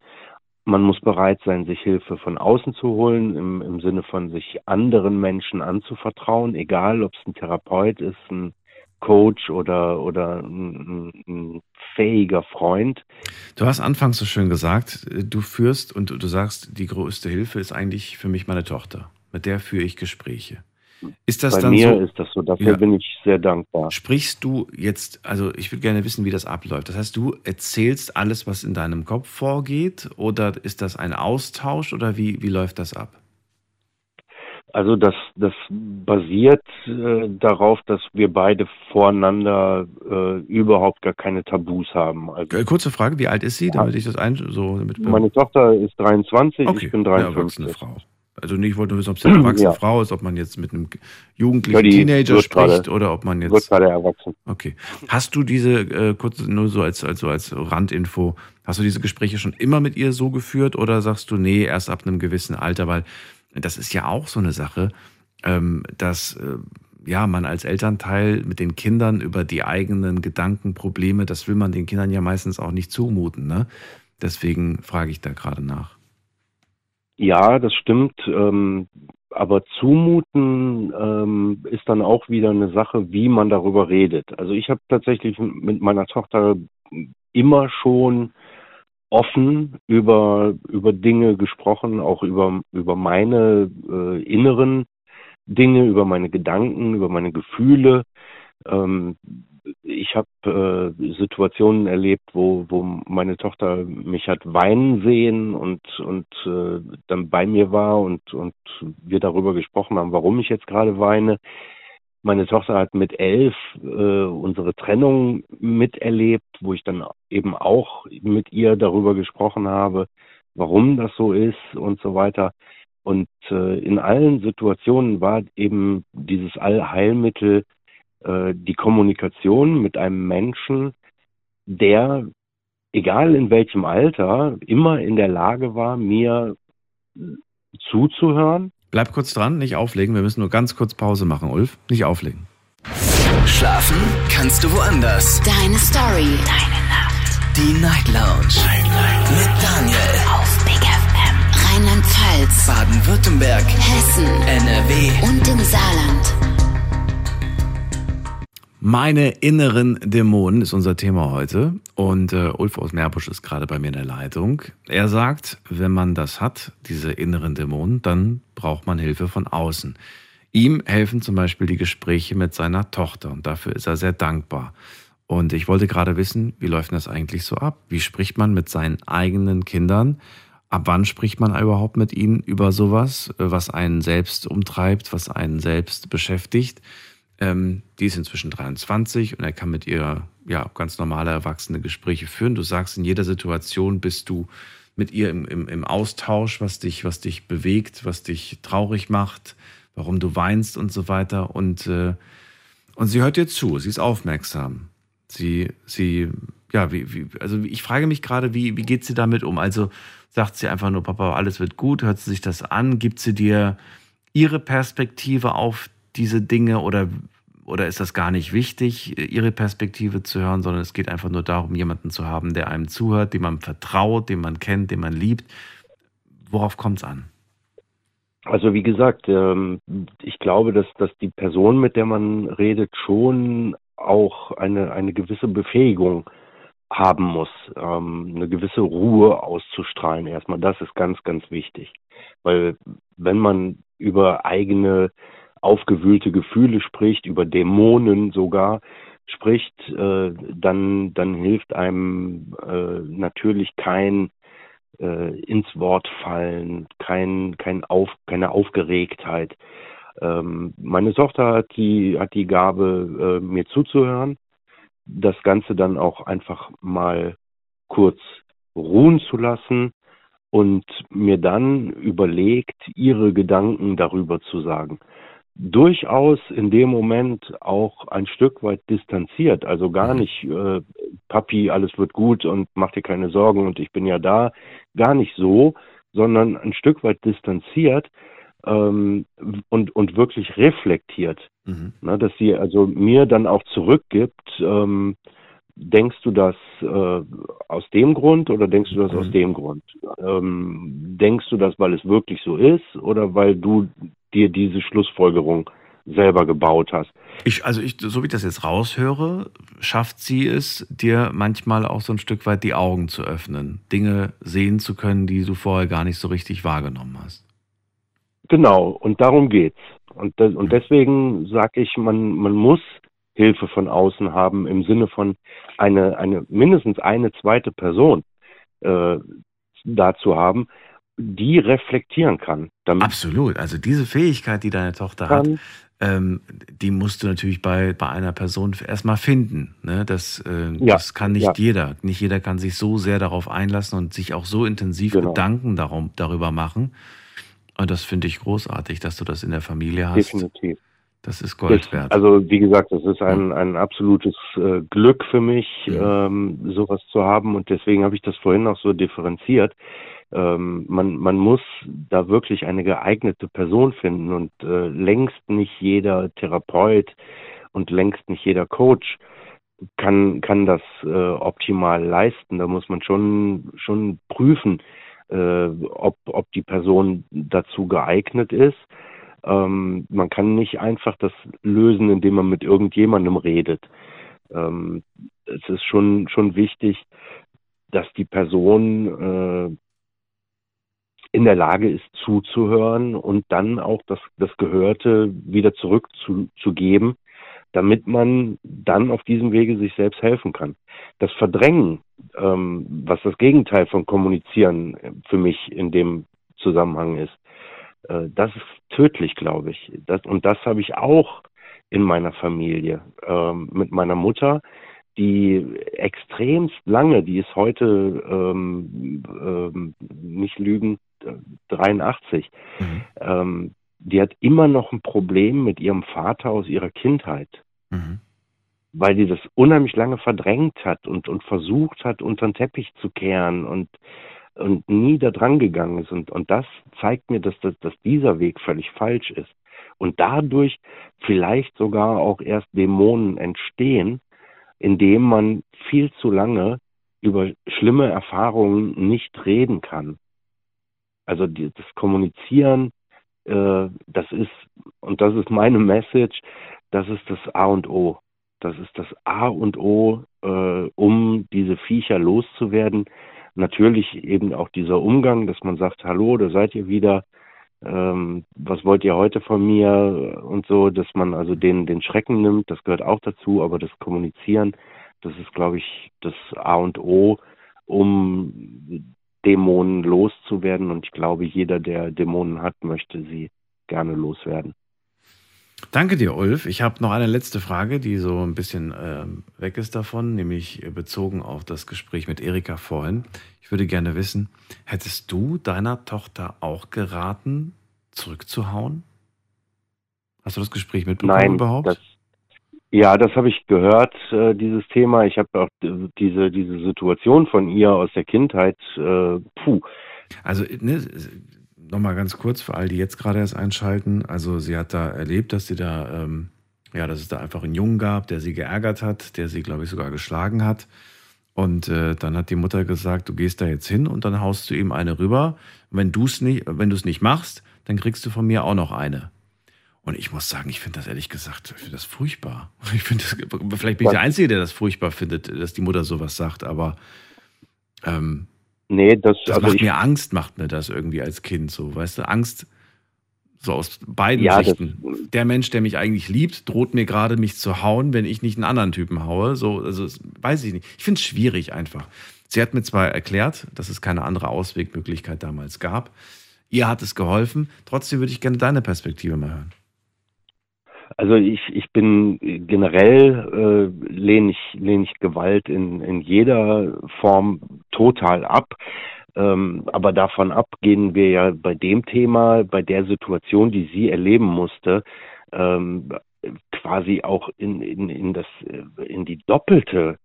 man muss bereit sein, sich Hilfe von außen zu holen, im, im Sinne von sich anderen Menschen anzuvertrauen, egal ob es ein Therapeut ist, ein Coach oder, oder ein, ein, fähiger Freund. Du hast anfangs so schön gesagt, du führst und du sagst, die größte Hilfe ist eigentlich für mich meine Tochter. Mit der führe ich Gespräche. Ist das Bei dann mir so, ist das so, dafür ja. bin ich sehr dankbar. Sprichst du jetzt, also ich würde gerne wissen, wie das abläuft. Das heißt, du erzählst alles, was in deinem Kopf vorgeht, oder ist das ein Austausch oder wie, wie läuft das ab? Also das, das basiert äh, darauf, dass wir beide voreinander äh, überhaupt gar keine Tabus haben. Also, äh, Kurze Frage, wie alt ist sie, damit ich das ein so damit Meine Tochter ist 23, okay, ich bin 53. Eine erwachsene Frau. Also nicht, ich wollte nur wissen, ob es eine erwachsene ja. Frau ist, ob man jetzt mit einem jugendlichen ja, Teenager spricht oder ob man jetzt. Wird gerade erwachsen. Okay. Hast du diese, äh, kurz nur so als, also als Randinfo, hast du diese Gespräche schon immer mit ihr so geführt oder sagst du, nee, erst ab einem gewissen Alter, weil das ist ja auch so eine Sache, ähm, dass äh, ja man als Elternteil mit den Kindern über die eigenen Gedanken, Probleme, das will man den Kindern ja meistens auch nicht zumuten. Ne? Deswegen frage ich da gerade nach. Ja, das stimmt. Ähm, aber zumuten ähm, ist dann auch wieder eine Sache, wie man darüber redet. Also ich habe tatsächlich mit meiner Tochter immer schon offen über über Dinge gesprochen, auch über über meine äh, inneren Dinge, über meine Gedanken, über meine Gefühle. Ähm, ich habe äh, Situationen erlebt, wo, wo meine Tochter mich hat weinen sehen und, und äh, dann bei mir war und, und wir darüber gesprochen haben, warum ich jetzt gerade weine. Meine Tochter hat mit elf äh, unsere Trennung miterlebt, wo ich dann eben auch mit ihr darüber gesprochen habe, warum das so ist und so weiter. Und äh, in allen Situationen war eben dieses Allheilmittel äh, die Kommunikation mit einem Menschen, der egal in welchem Alter, immer in der Lage war, mir zuzuhören. Bleib kurz dran, nicht auflegen. Wir müssen nur ganz kurz Pause machen, Ulf. Nicht auflegen. Schlafen kannst du woanders. Deine Story. Deine Nacht. Die Night Lounge. Night, Night. Mit Daniel. Auf Big FM. Rheinland-Pfalz. Baden-Württemberg. Hessen. NRW. Und im Saarland. Meine inneren Dämonen ist unser Thema heute. Und äh, Ulf aus Meerbusch ist gerade bei mir in der Leitung. Er sagt, wenn man das hat, diese inneren Dämonen, dann braucht man Hilfe von außen. Ihm helfen zum Beispiel die Gespräche mit seiner Tochter und dafür ist er sehr dankbar. Und ich wollte gerade wissen, wie läuft das eigentlich so ab? Wie spricht man mit seinen eigenen Kindern? Ab wann spricht man überhaupt mit ihnen über sowas, was einen selbst umtreibt, was einen selbst beschäftigt? Ähm, die ist inzwischen 23 und er kann mit ihr ja ganz normale erwachsene Gespräche führen. Du sagst, in jeder Situation bist du mit ihr im, im, im Austausch, was dich, was dich bewegt, was dich traurig macht, warum du weinst und so weiter. Und, äh, und sie hört dir zu, sie ist aufmerksam. Sie, sie, ja, wie, wie, also ich frage mich gerade, wie, wie geht sie damit um? Also sagt sie einfach nur, Papa, alles wird gut, hört sie sich das an, gibt sie dir ihre Perspektive auf diese Dinge oder, oder ist das gar nicht wichtig, ihre Perspektive zu hören, sondern es geht einfach nur darum, jemanden zu haben, der einem zuhört, dem man vertraut, den man kennt, den man liebt. Worauf kommt es an? Also wie gesagt, ähm, ich glaube, dass, dass die Person, mit der man redet, schon auch eine, eine gewisse Befähigung haben muss, ähm, eine gewisse Ruhe auszustrahlen. Erstmal, das ist ganz, ganz wichtig. Weil wenn man über eigene aufgewühlte Gefühle spricht, über Dämonen sogar spricht, äh, dann, dann hilft einem äh, natürlich kein äh, ins Wort fallen, kein, kein Auf, keine Aufgeregtheit. Ähm, meine Tochter hat die, hat die Gabe, äh, mir zuzuhören, das Ganze dann auch einfach mal kurz ruhen zu lassen und mir dann überlegt, ihre Gedanken darüber zu sagen durchaus in dem Moment auch ein Stück weit distanziert. Also gar mhm. nicht, äh, Papi, alles wird gut und mach dir keine Sorgen und ich bin ja da. Gar nicht so, sondern ein Stück weit distanziert ähm, und, und wirklich reflektiert. Mhm. Na, dass sie also mir dann auch zurückgibt, ähm, denkst du das äh, aus dem Grund oder denkst du das mhm. aus dem Grund? Ähm, denkst du das, weil es wirklich so ist oder weil du dir diese Schlussfolgerung selber gebaut hast? Ich, also ich, so wie ich das jetzt raushöre, schafft sie es, dir manchmal auch so ein Stück weit die Augen zu öffnen, Dinge sehen zu können, die du vorher gar nicht so richtig wahrgenommen hast. Genau, und darum geht's. Und, das, und deswegen sage ich, man, man muss Hilfe von außen haben im Sinne von eine, eine mindestens eine zweite Person äh, dazu haben, die reflektieren kann. Absolut. Also diese Fähigkeit, die deine Tochter hat, ähm, die musst du natürlich bei, bei einer Person erstmal finden. Ne? Das, äh, ja, das kann nicht ja. jeder. Nicht jeder kann sich so sehr darauf einlassen und sich auch so intensiv genau. Gedanken darum, darüber machen. Und das finde ich großartig, dass du das in der Familie hast. Definitiv. Das ist Gold wert. Also wie gesagt, das ist ein, ein absolutes äh, Glück für mich, ja. ähm, sowas zu haben und deswegen habe ich das vorhin auch so differenziert. Ähm, man, man muss da wirklich eine geeignete Person finden und äh, längst nicht jeder Therapeut und längst nicht jeder Coach kann, kann das äh, optimal leisten. Da muss man schon, schon prüfen, äh, ob, ob die Person dazu geeignet ist ähm, man kann nicht einfach das lösen, indem man mit irgendjemandem redet. Ähm, es ist schon, schon wichtig, dass die Person äh, in der Lage ist zuzuhören und dann auch das, das Gehörte wieder zurückzugeben, damit man dann auf diesem Wege sich selbst helfen kann. Das Verdrängen, ähm, was das Gegenteil von Kommunizieren für mich in dem Zusammenhang ist, äh, das ist tödlich, glaube ich. Das, und das habe ich auch in meiner Familie ähm, mit meiner Mutter, die extremst lange, die ist heute ähm, ähm, nicht lügen, 83. Mhm. Ähm, die hat immer noch ein Problem mit ihrem Vater aus ihrer Kindheit. Mhm. weil die das unheimlich lange verdrängt hat und, und versucht hat, unter den Teppich zu kehren und, und nie da dran gegangen ist. Und, und das zeigt mir, dass, dass, dass dieser Weg völlig falsch ist. Und dadurch vielleicht sogar auch erst Dämonen entstehen, indem man viel zu lange über schlimme Erfahrungen nicht reden kann. Also die, das Kommunizieren, äh, das ist, und das ist meine Message, das ist das A und O. Das ist das A und O, äh, um diese Viecher loszuwerden. Natürlich eben auch dieser Umgang, dass man sagt, hallo, da seid ihr wieder, ähm, was wollt ihr heute von mir und so, dass man also den, den Schrecken nimmt, das gehört auch dazu, aber das Kommunizieren, das ist, glaube ich, das A und O, um Dämonen loszuwerden. Und ich glaube, jeder, der Dämonen hat, möchte sie gerne loswerden. Danke dir, Ulf. Ich habe noch eine letzte Frage, die so ein bisschen äh, weg ist davon, nämlich bezogen auf das Gespräch mit Erika vorhin. Ich würde gerne wissen, hättest du deiner Tochter auch geraten, zurückzuhauen? Hast du das Gespräch mitbekommen Nein, überhaupt? Das, ja, das habe ich gehört, äh, dieses Thema. Ich habe auch diese, diese Situation von ihr aus der Kindheit, äh, puh. Also, ne, nochmal ganz kurz für all die jetzt gerade erst einschalten. Also sie hat da erlebt, dass sie da, ähm, ja, dass es da einfach einen Jungen gab, der sie geärgert hat, der sie, glaube ich, sogar geschlagen hat. Und äh, dann hat die Mutter gesagt, du gehst da jetzt hin und dann haust du ihm eine rüber. Wenn du es nicht, wenn du es nicht machst, dann kriegst du von mir auch noch eine. Und ich muss sagen, ich finde das ehrlich gesagt, ich finde das furchtbar. Ich finde vielleicht bin ich der Einzige, der das furchtbar findet, dass die Mutter sowas sagt, aber ähm, Nee, das, das also macht ich, mir Angst, macht mir das irgendwie als Kind so, weißt du? Angst so aus beiden Ja, das- Sichten. Der Mensch, der mich eigentlich liebt, droht mir gerade, mich zu hauen, wenn ich nicht einen anderen Typen haue. So, also das weiß ich nicht. Ich finde es schwierig einfach. Sie hat mir zwar erklärt, dass es keine andere Auswegmöglichkeit damals gab. Ihr hat es geholfen. Trotzdem würde ich gerne deine Perspektive mal hören. Also ich, ich bin generell äh, lehne ich, lehne ich Gewalt in, in jeder Form total ab. Ähm, aber davon ab gehen wir ja bei dem Thema, bei der Situation, die sie erleben musste, ähm, quasi auch in, in, in, das, äh, in die doppelte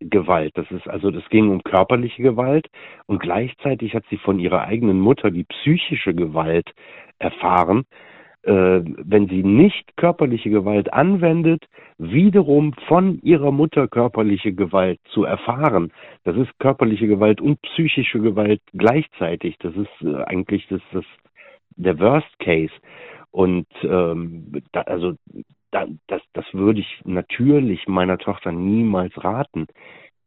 Gewalt. Das ist also, das ging um körperliche Gewalt und gleichzeitig hat sie von ihrer eigenen Mutter die psychische Gewalt erfahren, äh, wenn sie nicht körperliche Gewalt anwendet, wiederum von ihrer Mutter körperliche Gewalt zu erfahren. Das ist körperliche Gewalt und psychische Gewalt gleichzeitig. Das ist äh, eigentlich das, das der Worst Case. Und ähm, da, also da, das, das würde ich natürlich meiner Tochter niemals raten.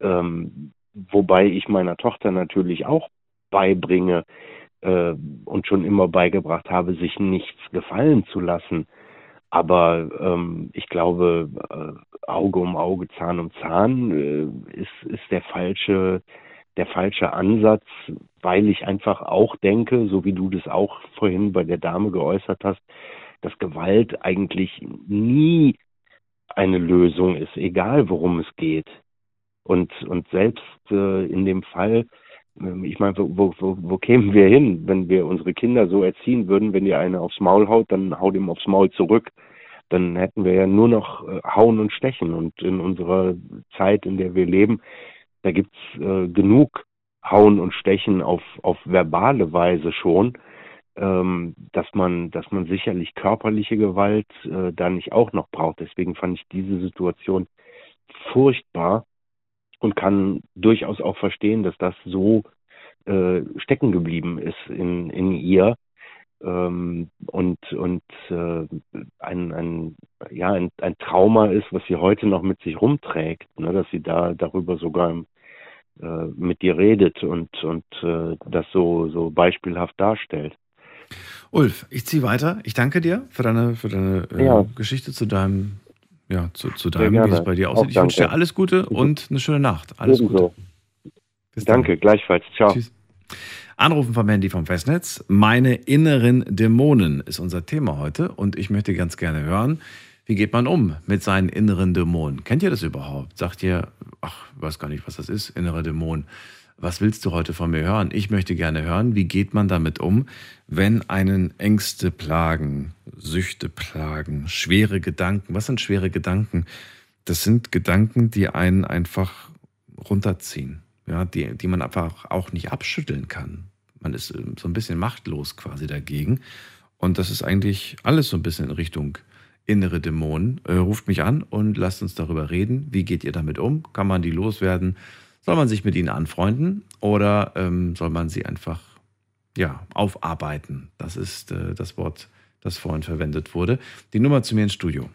Ähm, wobei ich meiner Tochter natürlich auch beibringe, äh, und schon immer beigebracht habe, sich nichts gefallen zu lassen. Aber ähm, ich glaube, äh, Auge um Auge, Zahn um Zahn äh, ist, ist der falsche, der falsche Ansatz, weil ich einfach auch denke, so wie du das auch vorhin bei der Dame geäußert hast, dass Gewalt eigentlich nie eine Lösung ist, egal worum es geht. Und, und selbst äh, in dem Fall, ich meine, wo, wo, wo kämen wir hin, wenn wir unsere Kinder so erziehen würden, wenn ihr eine aufs Maul haut, dann haut ihm aufs Maul zurück. Dann hätten wir ja nur noch äh, Hauen und Stechen. Und in unserer Zeit, in der wir leben, da gibt's äh, genug Hauen und Stechen auf, auf verbale Weise schon, ähm, dass man, dass man sicherlich körperliche Gewalt äh, da nicht auch noch braucht. Deswegen fand ich diese Situation furchtbar und kann durchaus auch verstehen, dass das so äh, stecken geblieben ist in, in ihr ähm, und, und äh, ein, ein, ja, ein, ein Trauma ist, was sie heute noch mit sich rumträgt, ne, dass sie da darüber sogar äh, mit dir redet und, und äh, das so, so beispielhaft darstellt. Ulf, ich ziehe weiter. Ich danke dir für deine, für deine äh, Ja. Geschichte zu deinem, ja, zu, zu deinem, wie es bei dir Auch aussieht. Ich wünsche dir alles Gute und eine schöne Nacht. Alles Ebenso. Gute. Bis dann. Danke, gleichfalls. Ciao. Tschüss. Anrufen vom Handy vom Festnetz. Meine inneren Dämonen ist unser Thema heute und ich möchte ganz gerne hören, wie geht man um mit seinen inneren Dämonen? Kennt ihr das überhaupt? Sagt ihr, ach, weiß gar nicht, was das ist, innere Dämonen. Was willst du heute von mir hören? Ich möchte gerne hören, wie geht man damit um, wenn einen Ängste plagen, Süchte plagen, schwere Gedanken. Was sind schwere Gedanken? das sind Gedanken, die einen einfach runterziehen, ja, die, die man einfach auch nicht abschütteln kann. Man ist ähm, so ein bisschen machtlos quasi dagegen. Und das ist eigentlich alles so ein bisschen in Richtung innere Dämonen. Äh, ruft mich an und lasst uns darüber reden. Wie geht ihr damit um? Kann man die loswerden? Soll man sich mit ihnen anfreunden oder ähm, soll man sie einfach ja, aufarbeiten? Das ist äh, das Wort, das vorhin verwendet wurde. Die Nummer zu mir ins Studio.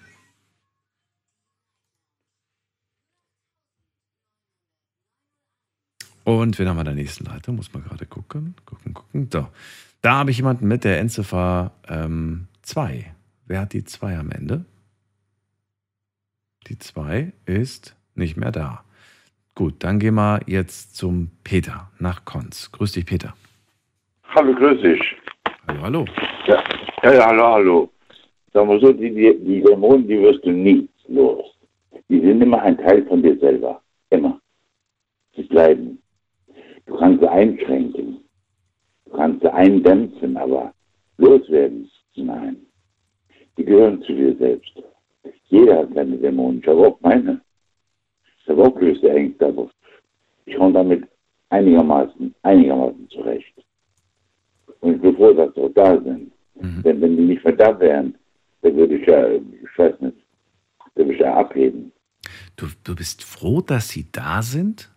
Und wen haben wir der nächsten Leitung? Muss man gerade gucken, gucken, gucken. So. Da habe ich jemanden mit der Endziffer 2. Ähm, Wer hat die 2 am Ende? Die 2 ist nicht mehr da. Gut, dann gehen wir jetzt zum Peter nach Konz. Grüß dich, Peter. Hallo, grüß dich. Hallo, hallo. Ja, ja, ja hallo, hallo. Sagen wir so, die, die, die Dämonen, die wirst du nie los. Die sind immer ein Teil von dir selber. Immer. Sie bleiben. Du kannst sie einschränken. Du kannst sie eindämpfen, aber loswerden, nein. Die gehören zu dir selbst. Jeder hat seine Dämonen. Ich habe auch meine. Auch größte Ängste, aber ich komme damit einigermaßen, einigermaßen zurecht. Und ich bin froh, dass sie auch da sind. Mhm. Denn wenn die nicht mehr da wären, dann würde ich ja, ich weiß nicht, dann würde ich ja abheben. Du, du bist froh, dass sie da sind?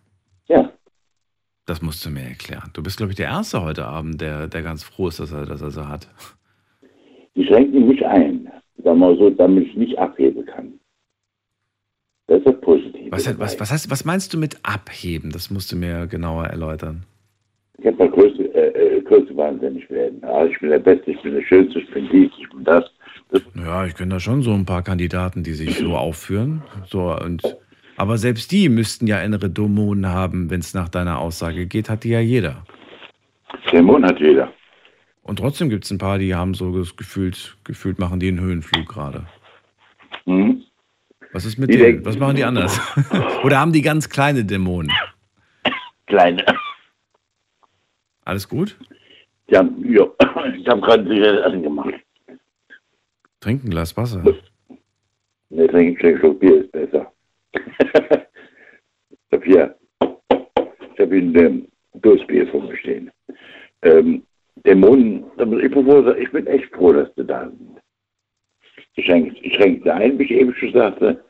Ja. Das musst du mir erklären. Du bist, glaube ich, der Erste heute Abend, der, der ganz froh ist, dass er, dass er sie hat. Die schränken mich ein, sagen wir so, damit ich nicht abheben kann. Das ist das Positive. Was, was, was, heißt, was meinst du mit abheben? Das musst du mir genauer erläutern. Ich habe mal größte, äh, äh, größte wahnsinnig werden. Also ich bin der Beste, ich bin der Schönste, ich bin dies, ich bin das. das. Ja, ich kenne da schon so ein paar Kandidaten, die sich so aufführen. So, und aber selbst die müssten ja innere Dämonen haben, wenn es nach deiner Aussage geht, hat die ja jeder. Dämonen hat jeder. Und trotzdem gibt es ein paar, die haben so das gefühlt, gefühlt machen die einen Höhenflug gerade. Mhm. Was ist mit denen? Was machen die anders? Oder haben die ganz kleine Dämonen? Kleine. Alles gut? Ja, ja. ich habe gerade Zigarette angemacht. Trink ein Glas Wasser. Ne, trink ein Schluck Bier ist besser. ich habe hier, ich habe hier ein ähm, Dursbier vor mir stehen. Ähm, Dämonen, ich bin, froh, ich bin echt froh, dass du da sind. Ich schränke, ich schränke sie ein, wie ich eben schon sagte.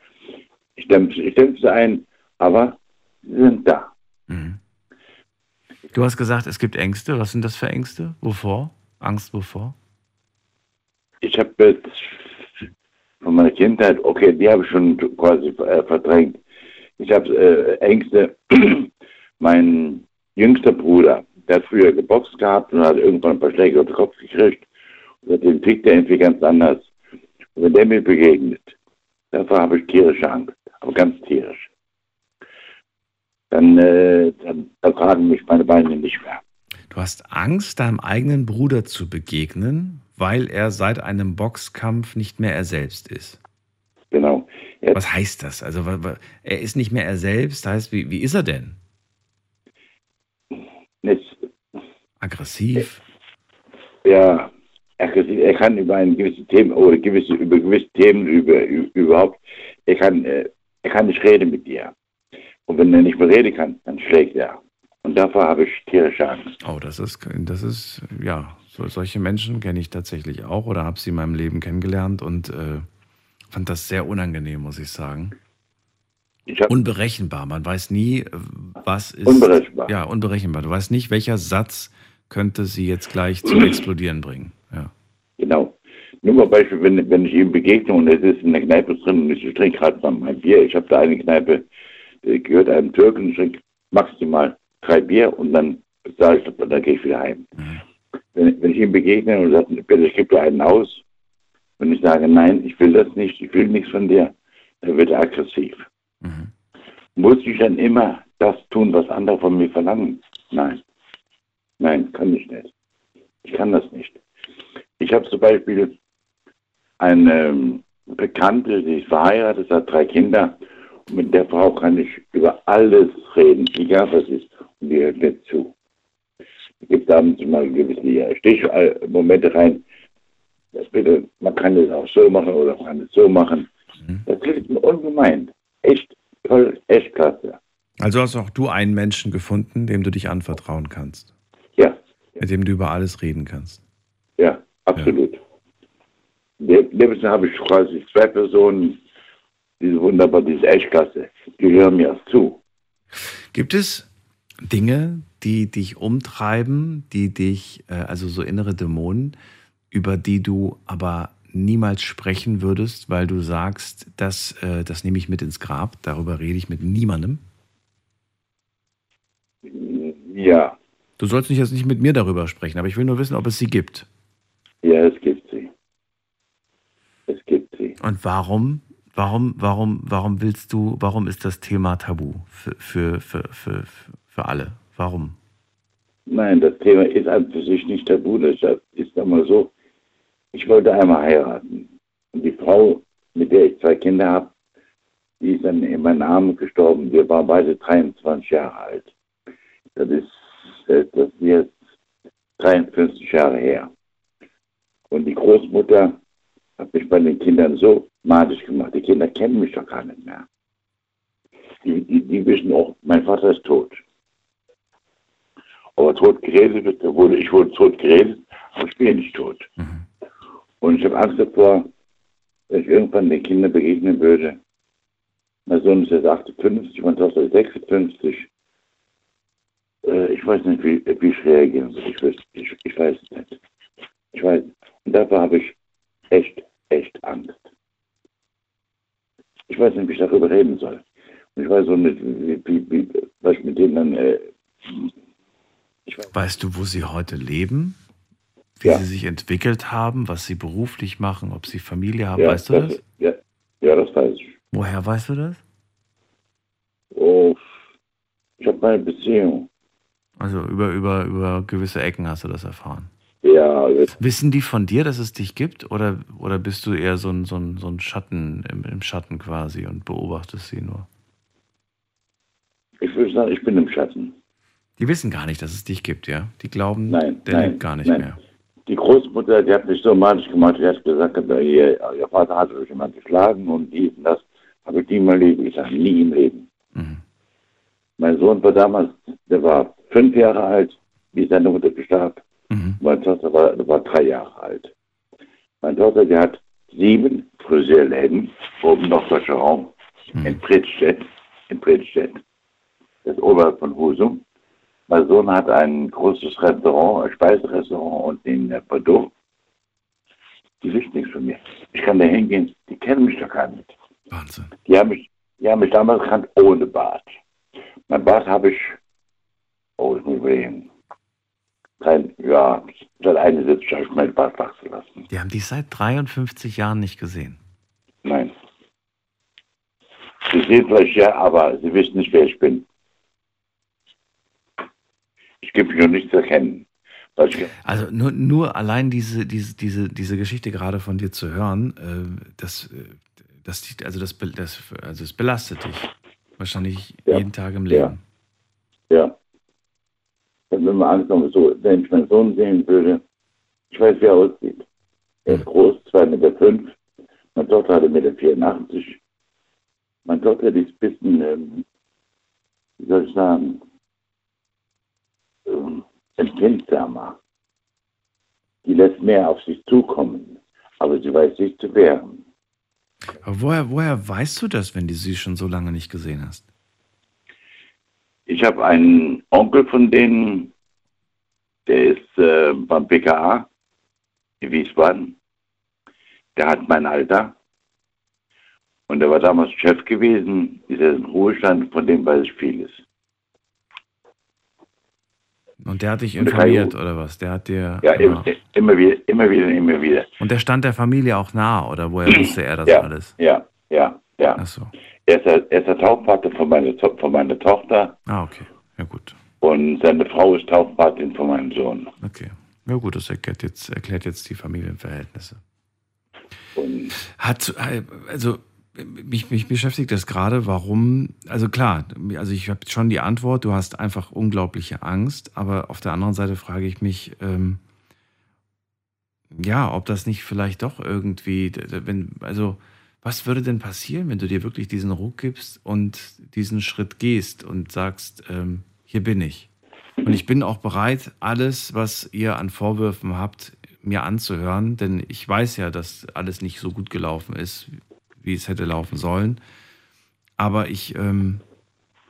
Ich dämpfe, ich dämpfe sie ein, aber sie sind da. Mhm. Du hast gesagt, es gibt Ängste. Was sind das für Ängste? Wovor? Angst wovor? Ich habe jetzt von meiner Kindheit, okay, die habe ich schon quasi äh, verdrängt. Ich habe äh, Ängste. mein jüngster Bruder, der hat früher geboxt gehabt und hat irgendwann ein paar Schläge auf den Kopf gekriegt. Und seitdem tickt er irgendwie ganz anders. Und wenn der mir begegnet, davor habe ich tierische Angst, aber ganz tierisch. Dann, äh, dann ertragen mich meine Beine nicht mehr. Du hast Angst, deinem eigenen Bruder zu begegnen, weil er seit einem Boxkampf nicht mehr er selbst ist. Genau. Jetzt. Was heißt das? Also er ist nicht mehr er selbst, heißt, wie, wie ist er denn? Jetzt, aggressiv? Ja, aggressiv. Er kann über ein gewisses Thema oder gewisse, über gewisse Themen über, über überhaupt, er kann, äh, er kann nicht reden mit dir. Und wenn er nicht mehr reden kann, dann schlägt er. Und davor habe ich tierische Angst. Oh, das ist, das ist, ja, so, solche Menschen kenne ich tatsächlich auch oder habe sie in meinem Leben kennengelernt und äh, fand das sehr unangenehm, muss ich sagen. Ich unberechenbar. Man weiß nie, was ist. Unberechenbar. Ja, unberechenbar. Du weißt nicht, welcher Satz könnte sie jetzt gleich zum Explodieren bringen. Genau. Nur mal Beispiel, wenn, wenn ich ihm begegne und es ist in der Kneipe drin und ich trinke gerade mal mein Bier. Ich habe da eine Kneipe, die gehört einem Türken, ich trinke maximal drei Bier und dann sage ich, dann gehe ich wieder heim. Mhm. Wenn, wenn, ich ihm begegne und sage, bitte, ich gebe dir einen aus, und ich sage, nein, ich will das nicht, ich will nichts von dir, dann wird er aggressiv. Mhm. Muss ich dann immer das tun, was andere von mir verlangen? Nein. Nein, kann ich nicht. Ich kann das nicht. Ich habe zum Beispiel eine ähm, Bekannte, die ist verheiratet, hat drei Kinder. Und mit der Frau kann ich über alles reden, egal was ist. Und die hört mir zu. Es gibt da mal gewisse Stichmomente rein. Das bitte, man kann das auch so machen oder man kann es so machen. Mhm. Das hilft mir ungemein. echt toll, echt klasse. Also hast auch du einen Menschen gefunden, dem du dich anvertrauen kannst. Ja. Mit dem du über alles reden kannst. Ja, absolut. Ja. Neben habe ich quasi zwei Personen, die sind wunderbar, die ist echt klasse. Die hören mir zu. Gibt es Dinge, die dich umtreiben, die dich, äh, also so innere Dämonen, über die du aber niemals sprechen würdest, weil du sagst, das, äh, das nehme ich mit ins Grab, darüber rede ich mit niemandem? Ja. Du sollst nicht jetzt nicht mit mir darüber sprechen, aber ich will nur wissen, ob es sie gibt. Ja, es gibt sie. Es gibt sie. Und warum, warum, warum, warum willst du, warum ist das Thema tabu für, für, für, für, für alle? Warum? Nein, das Thema ist an für sich nicht tabu. Das ist einmal so, ich wollte einmal heiraten. Und die Frau, mit der ich zwei Kinder habe, die ist dann in meinen Armen gestorben. Wir waren beide 23 Jahre alt. Das ist, das ist jetzt 53 Jahre her. Und die Großmutter hat mich bei den Kindern so magisch gemacht. Die Kinder kennen mich doch gar nicht mehr. Die, die, die wissen auch, mein Vater ist tot. Aber tot geredet wird, wurde, ich wurde tot geredet, aber ich bin nicht tot. Mhm. Und ich habe Angst davor, dass ich irgendwann den Kindern begegnen würde. Mein Sohn ist jetzt 58, meine Tochter ist 56. Äh, ich weiß nicht, wie, wie ich reagieren soll. Ich, weiß, ich, ich weiß es nicht. Ich weiß. Und dafür habe ich echt, echt Angst. Ich weiß nicht, wie ich darüber reden soll. Und ich weiß auch nicht, wie, wie, wie was ich mit denen dann. Äh, weiß. weißt du, wo sie heute leben? wie ja. sie sich entwickelt haben, was sie beruflich machen, ob sie Familie haben. Ja, weißt du das? das? Ja. ja, das weiß ich. Woher weißt du das? Oh, ich habe meine Beziehung. Also über, über, über gewisse Ecken hast du das erfahren. Ja. Wissen die von dir, dass es dich gibt? Oder, oder bist du eher so ein, so ein, so ein Schatten im, im Schatten quasi und beobachtest sie nur? Ich würde sagen, ich bin im Schatten. Die wissen gar nicht, dass es dich gibt, ja? Die glauben, nein, der nein, lebt gar nicht nein. mehr die Großmutter, die hat mich so manisch gemacht, die hat gesagt, ihr, ihr Vater hat euch jemand geschlagen und dies und das. Habe ich nie mal Leben gesagt, nie im Leben. Mhm. Mein Sohn war damals, der war fünf Jahre alt, wie seine Mutter gestarb. Meine Tochter war, war drei Jahre alt. Meine Tochter, die hat sieben Friseurläden, oben noch Restaurant, mhm. in Prittstedt, in Prittstedt. Das ist oberhalb von Husum. Mein Sohn hat ein großes Restaurant, ein Speiserestaurant und in Bordeaux. Die wissen nichts von mir. Ich kann da hingehen, die kennen mich doch gar nicht. Wahnsinn. Die haben mich, die haben mich damals gekannt ohne Bart. Mein Bart habe ich, oh, ich muss überlegen, kein, ja, seit 71 habe ich meinen Bart wachsen lassen. Die haben dich seit 53 Jahren nicht gesehen? Nein. Sie sehen vielleicht ja, aber sie wissen nicht, wer ich bin. Ich gebe mich noch nicht zu erkennen. Also nur, nur allein diese, diese, diese, diese Geschichte gerade von dir zu hören, äh, das, äh, das, also das, das, also das belastet dich wahrscheinlich ja. jeden Tag im Leben. Ja. ja. Wenn man ankommt, so, wenn ich meinen Sohn sehen würde, ich weiß, wie er aussieht. Er ist groß, 2,5 Meter. Fünf. Meine Tochter hatte 1,84 Meter. Meine Tochter die ist ein bisschen, ähm, wie soll ich sagen, äh, empfindsamer. Die lässt mehr auf sich zukommen, aber sie weiß sich zu wehren. Aber woher, woher weißt du das, wenn du sie schon so lange nicht gesehen hast? Ich habe einen Onkel von denen, der ist äh, beim BKA in Wiesbaden. Der hat mein Alter. Und er war damals Chef gewesen, ist er in Ruhestand, von dem weiß ich vieles. Und der hat dich informiert oder was? Der hat dir. Ja, immer, immer, wieder, immer wieder, immer wieder. Und der stand der Familie auch nah oder woher wusste er das ja, alles? Ja, ja, ja. Ach so. Er ist der, er ist der Taufpate von meiner, von meiner Tochter. Ah, okay. Ja, gut. Und seine Frau ist Taufpatin von meinem Sohn. Okay. Ja, gut, das erklärt jetzt, erklärt jetzt die Familienverhältnisse. Und hat, also mich, mich beschäftigt das gerade, warum, also klar, also ich habe schon die Antwort, du hast einfach unglaubliche Angst, aber auf der anderen Seite frage ich mich, ähm, ja, ob das nicht vielleicht doch irgendwie, wenn, also was würde denn passieren, wenn du dir wirklich diesen Ruck gibst und diesen Schritt gehst und sagst, ähm, hier bin ich. Und ich bin auch bereit, alles, was ihr an Vorwürfen habt, mir anzuhören, denn ich weiß ja, dass alles nicht so gut gelaufen ist, wie es hätte laufen sollen. Aber ich, ähm,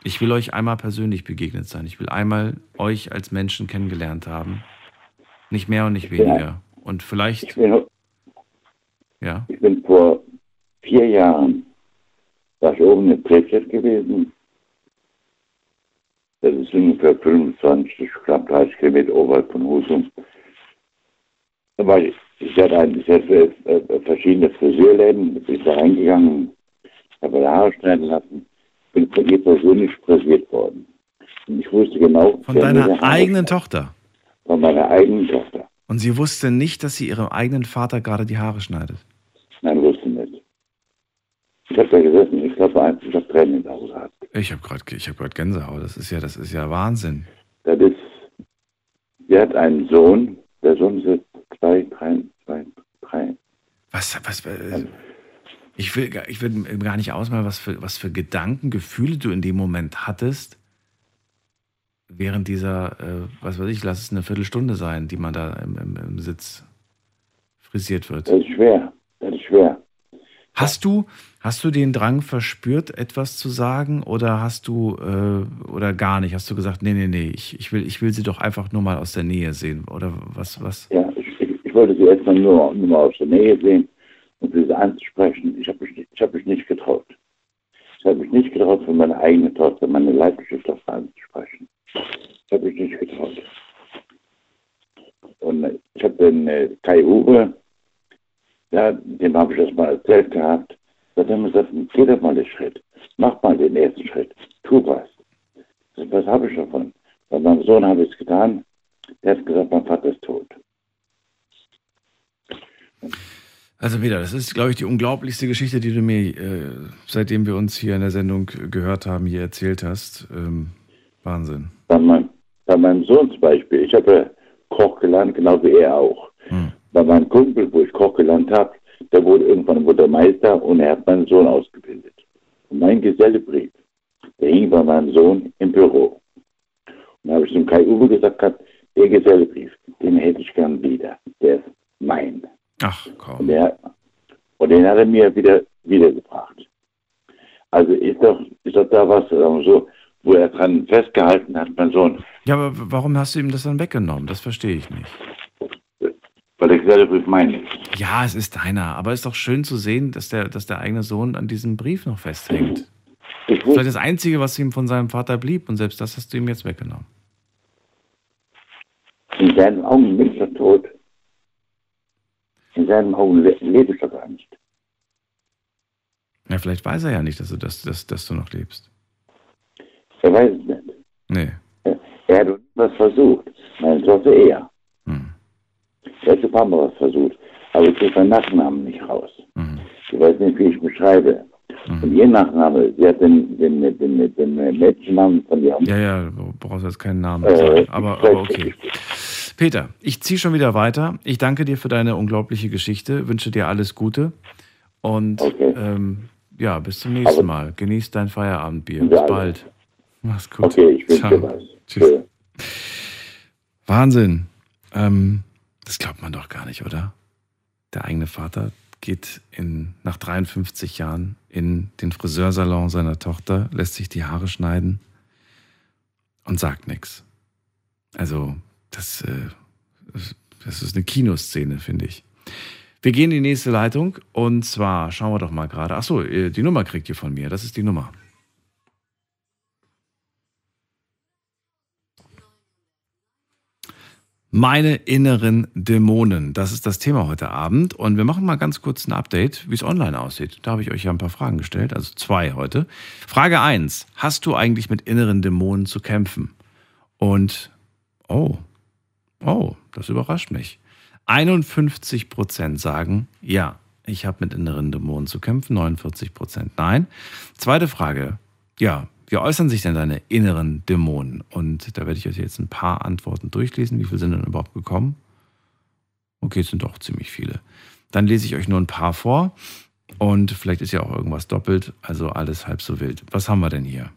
ich will euch einmal persönlich begegnet sein. Ich will einmal euch als Menschen kennengelernt haben. Nicht mehr und nicht weniger. Und vielleicht. Ich bin, ja. ich bin vor vier Jahren, war ich oben in Prefeld gewesen. Das ist ungefähr 25, knapp 30 Kilometer oberhalb von Husum. Da war ich, ich hatte, ein, ich hatte äh, verschiedene Friseurläden, bin da reingegangen, habe meine Haare schneiden lassen, bin von ihr persönlich frisiert worden. Und ich wusste genau... Von deiner eigenen Tochter? Von meiner eigenen Tochter. Und sie wusste nicht, dass sie ihrem eigenen Vater gerade die Haare schneidet? Nein, wusste. Ich habe da gesessen, ich glaube, ich habe Tränen in der Hose gehabt. Ich habe gerade ich hab grad Gänsehaut. Das ist ja, das ist ja Wahnsinn. Das ist, sie hat einen Sohn, der Sohn ist zwei, drei, zwei, drei. Was, was, äh, ich will, ich will gar nicht ausmalen, was für, was für Gedanken, Gefühle du in dem Moment hattest, während dieser, äh, was weiß ich, lass es eine Viertelstunde sein, die man da im, im, im Sitz frisiert wird. Das ist schwer, das ist schwer. Hast du, hast du den Drang verspürt, etwas zu sagen oder hast du äh, oder gar nicht? Hast du gesagt, nee, nee, nee, ich, ich, will, ich will sie doch einfach nur mal aus der Nähe sehen oder was, was? Ja, ich, ich, wollte sie erstmal nur, nur mal aus der Nähe sehen und sie anzusprechen. Ich habe mich, ich hab mich nicht getraut. Ich habe mich nicht getraut, für meine eigene Tochter, meine leibliche Tochter anzusprechen. Ich habe mich nicht getraut. Und ich habe den äh, Kai Uwe, ja, dem habe ich das mal erzählt gehabt. Da hat er mir gesagt, geh doch mal den Schritt. Mach mal den ersten Schritt. Tu was. Was habe ich davon? Bei meinem Sohn habe ich es getan. Der hat gesagt, mein Vater ist tot. Also wieder, das ist, glaube ich, die unglaublichste Geschichte, die du mir, äh, seitdem wir uns hier in der Sendung gehört haben, hier erzählt hast. Ähm, Wahnsinn. Bei, mein, bei meinem Sohn zum Beispiel, ich habe Koch gelernt, genau wie er auch. Hm. Bei meinem Kumpel, wo ich Koch gelernt habe, der wurde irgendwann wurde Meister und er hat meinen Sohn ausgebildet. Und mein Gesellebrief, der hing bei meinem Sohn im Büro. Und da habe ich zum Kai Uwe gesagt, gehabt, der Gesellebrief, den hätte ich gern wieder. Der ist mein. Ach, Und, kaum. der, und den hat er mir wieder wiedergebracht. Also ist doch, ist doch da was ähm, so, wo er dran festgehalten hat, mein Sohn, Ja, aber warum hast du ihm das dann weggenommen? Das verstehe ich nicht. Weil der Gesellebrief mein ist. Ja, es ist deiner, aber es ist doch schön zu sehen, dass der, dass der eigene Sohn an diesem Brief noch festhängt. Ich Vielleicht das Einzige, was ihm von seinem Vater blieb und selbst das hast du ihm jetzt weggenommen. in seinen Augen bin ich doch tot. In seinen Augen le lebe ich doch gar nicht. Ja, vielleicht weiß er ja nicht, dass du, dass, dass, dass du noch lebst. Er weiß es nicht. Nee. Er, er hat was versucht. Meine Tochter eher. Er hat ein paar Mal was versucht. Aber ich kriege meinen Nachnamen nicht raus. Mhm. Ich weiß nicht, wie ich beschreibe. Und ihr Nachname, sie hat den, den, den, den, Mädchennamen von ihr. Ja, ja, du brauchst jetzt keinen Namen Äh, sagen. Aber, aber okay. Peter, ich ziehe schon wieder weiter. Ich danke dir für deine unglaubliche Geschichte, wünsche dir alles Gute und Okay. ähm, ja, bis zum nächsten Aber- Mal. Genieß dein Feierabendbier. Bis bald. Mach's gut. Okay, ich wünsche dir was. Tschüss. Wahnsinn. Ähm, das glaubt man doch gar nicht, oder? Der eigene Vater geht in, nach 53 Jahren in den Friseursalon seiner Tochter, lässt sich die Haare schneiden und sagt nichts. Also, das, äh, das ist eine Kinoszene, finde ich. Wir gehen in die nächste Leitung und zwar schauen wir doch mal gerade. Achso, die Nummer kriegt ihr von mir. Das ist die Nummer. Meine inneren Dämonen, das ist das Thema heute Abend. Und wir machen mal ganz kurz ein Update, wie es online aussieht. Da habe ich euch ja ein paar Fragen gestellt, also zwei heute. Frage 1. Hast du eigentlich mit inneren Dämonen zu kämpfen? Und, oh, oh, das überrascht mich. 51 Prozent sagen, ja, ich habe mit inneren Dämonen zu kämpfen. 49 Prozent nein. Zweite Frage, ja, wie äußern sich denn deine inneren Dämonen? Und da werde ich euch jetzt ein paar Antworten durchlesen. Wie viele sind denn überhaupt gekommen? Okay, es sind doch ziemlich viele. Dann lese ich euch nur ein paar vor. Und vielleicht ist ja auch irgendwas doppelt, also alles halb so wild. Was haben wir denn hier?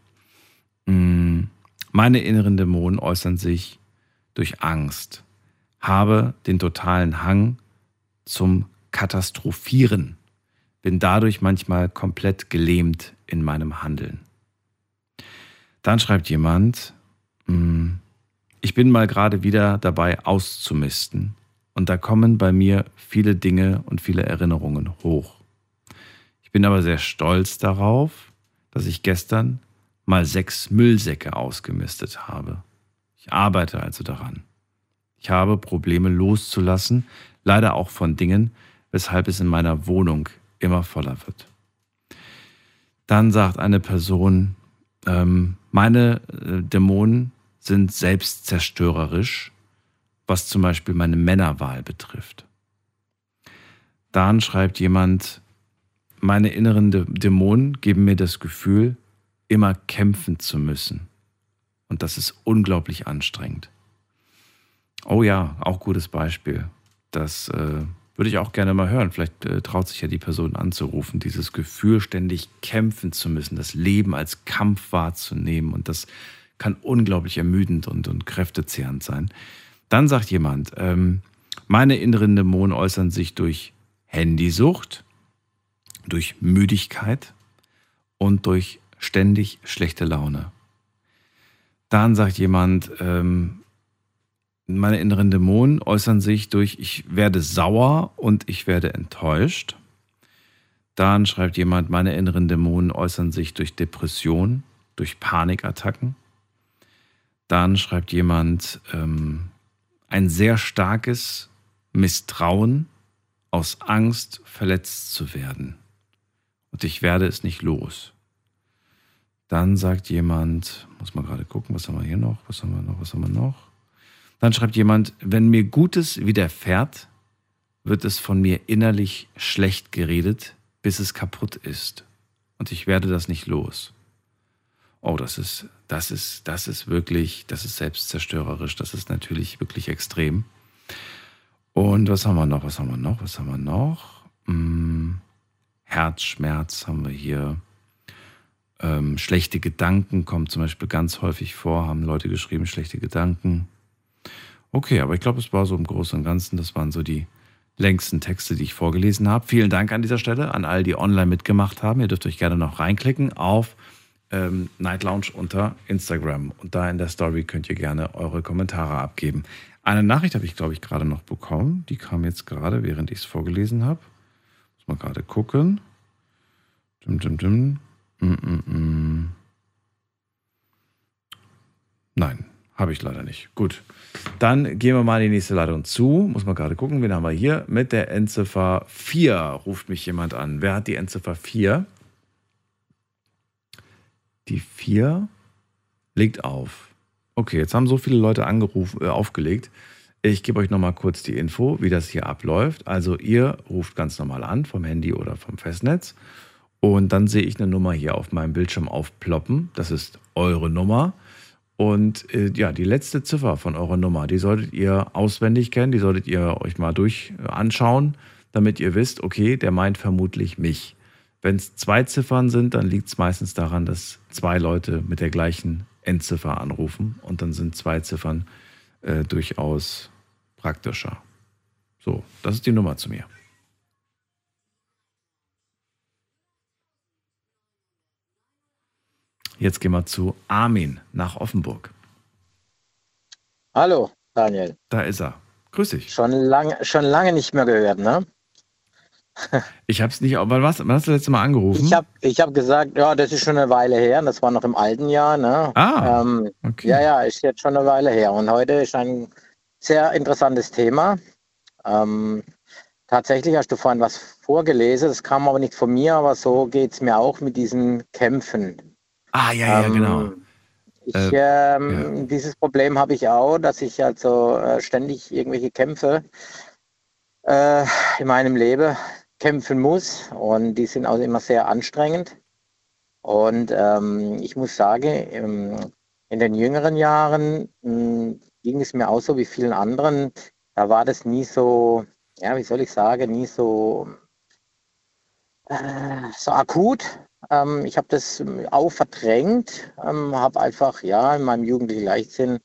Hm, meine inneren Dämonen äußern sich durch Angst, habe den totalen Hang zum Katastrophieren, bin dadurch manchmal komplett gelähmt in meinem Handeln. Dann schreibt jemand, hm, ich bin mal gerade wieder dabei auszumisten und da kommen bei mir viele Dinge und viele Erinnerungen hoch bin aber sehr stolz darauf, dass ich gestern mal sechs Müllsäcke ausgemistet habe. Ich arbeite also daran. Ich habe Probleme loszulassen, leider auch von Dingen, weshalb es in meiner Wohnung immer voller wird. Dann sagt eine Person, ähm, meine äh, Dämonen sind selbstzerstörerisch, was zum Beispiel meine Männerwahl betrifft. Dann schreibt jemand, meine inneren Dämonen geben mir das Gefühl, immer kämpfen zu müssen. Und das ist unglaublich anstrengend. Oh ja, auch gutes Beispiel. Das äh, würde ich auch gerne mal hören. Vielleicht äh, traut sich ja die Person anzurufen, dieses Gefühl, ständig kämpfen zu müssen, das Leben als Kampf wahrzunehmen. Und das kann unglaublich ermüdend und, und kräftezehrend sein. Dann sagt jemand, ähm, meine inneren Dämonen äußern sich durch Handysucht, durch Müdigkeit und durch ständig schlechte Laune. Dann sagt jemand, ähm, meine inneren Dämonen äußern sich durch, ich werde sauer und ich werde enttäuscht. Dann schreibt jemand, meine inneren Dämonen äußern sich durch Depression, durch Panikattacken. Dann schreibt jemand, ähm, ein sehr starkes Misstrauen aus Angst, verletzt zu werden und ich werde es nicht los. Dann sagt jemand, muss man gerade gucken, was haben wir hier noch, was haben wir noch, was haben wir noch? Dann schreibt jemand, wenn mir Gutes widerfährt, wird es von mir innerlich schlecht geredet, bis es kaputt ist. Und ich werde das nicht los. Oh, das ist, das ist, das ist wirklich, das ist selbstzerstörerisch, das ist natürlich wirklich extrem. Und was haben wir noch? Was haben wir noch? Was haben wir noch? Hm. Herzschmerz haben wir hier. Ähm, schlechte Gedanken kommt zum Beispiel ganz häufig vor, haben Leute geschrieben, schlechte Gedanken. Okay, aber ich glaube, es war so im Großen und Ganzen, das waren so die längsten Texte, die ich vorgelesen habe. Vielen Dank an dieser Stelle an all die online mitgemacht haben. Ihr dürft euch gerne noch reinklicken auf ähm, Night Lounge unter Instagram. Und da in der Story könnt ihr gerne eure Kommentare abgeben. Eine Nachricht habe ich, glaube ich, gerade noch bekommen. Die kam jetzt gerade, während ich es vorgelesen habe. Muss mal gerade gucken. Dim, dim, dim. Mm, mm, mm. Nein, habe ich leider nicht. Gut. Dann gehen wir mal in die nächste Leitung zu. Muss man gerade gucken, wen haben wir hier? Mit der Endziffer 4 ruft mich jemand an. Wer hat die Endziffer 4? Die 4 legt auf. Okay, jetzt haben so viele Leute angerufen, äh, aufgelegt. Ich gebe euch nochmal kurz die Info, wie das hier abläuft. Also ihr ruft ganz normal an vom Handy oder vom Festnetz und dann sehe ich eine Nummer hier auf meinem Bildschirm aufploppen. Das ist eure Nummer. Und äh, ja, die letzte Ziffer von eurer Nummer, die solltet ihr auswendig kennen, die solltet ihr euch mal durch äh, anschauen, damit ihr wisst, okay, der meint vermutlich mich. Wenn es zwei Ziffern sind, dann liegt es meistens daran, dass zwei Leute mit der gleichen Endziffer anrufen und dann sind zwei Ziffern äh, durchaus praktischer. So, das ist die Nummer zu mir. Jetzt gehen wir zu Armin nach Offenburg. Hallo, Daniel. Da ist er. Grüß dich. Schon lange, schon lange nicht mehr gehört, ne? Ich habe es nicht, aber was, wann hast du das letzte Mal angerufen? Ich habe ich hab gesagt, ja, das ist schon eine Weile her, das war noch im alten Jahr, ne? Ah, ähm, okay. Ja, ja, ist jetzt schon eine Weile her. Und heute ist ein sehr interessantes Thema. Ähm, tatsächlich hast du vorhin was vorgelesen, das kam aber nicht von mir, aber so geht es mir auch mit diesen Kämpfen. Ah, ja, ja, Ähm, genau. Ich, Äh, ähm, Dieses Problem habe ich auch, dass ich also äh, ständig irgendwelche Kämpfe äh, in meinem Leben kämpfen muss und die sind auch immer sehr anstrengend. Und ähm, ich muss sagen, im, in den jüngeren Jahren mh, ging es mir auch so wie vielen anderen. Da war das nie so, ja, wie soll ich sagen, nie so äh, so akut. Ähm, ich habe das ähm, auch verdrängt, ähm, habe einfach ja in meinem jugendlichen Leichtsinn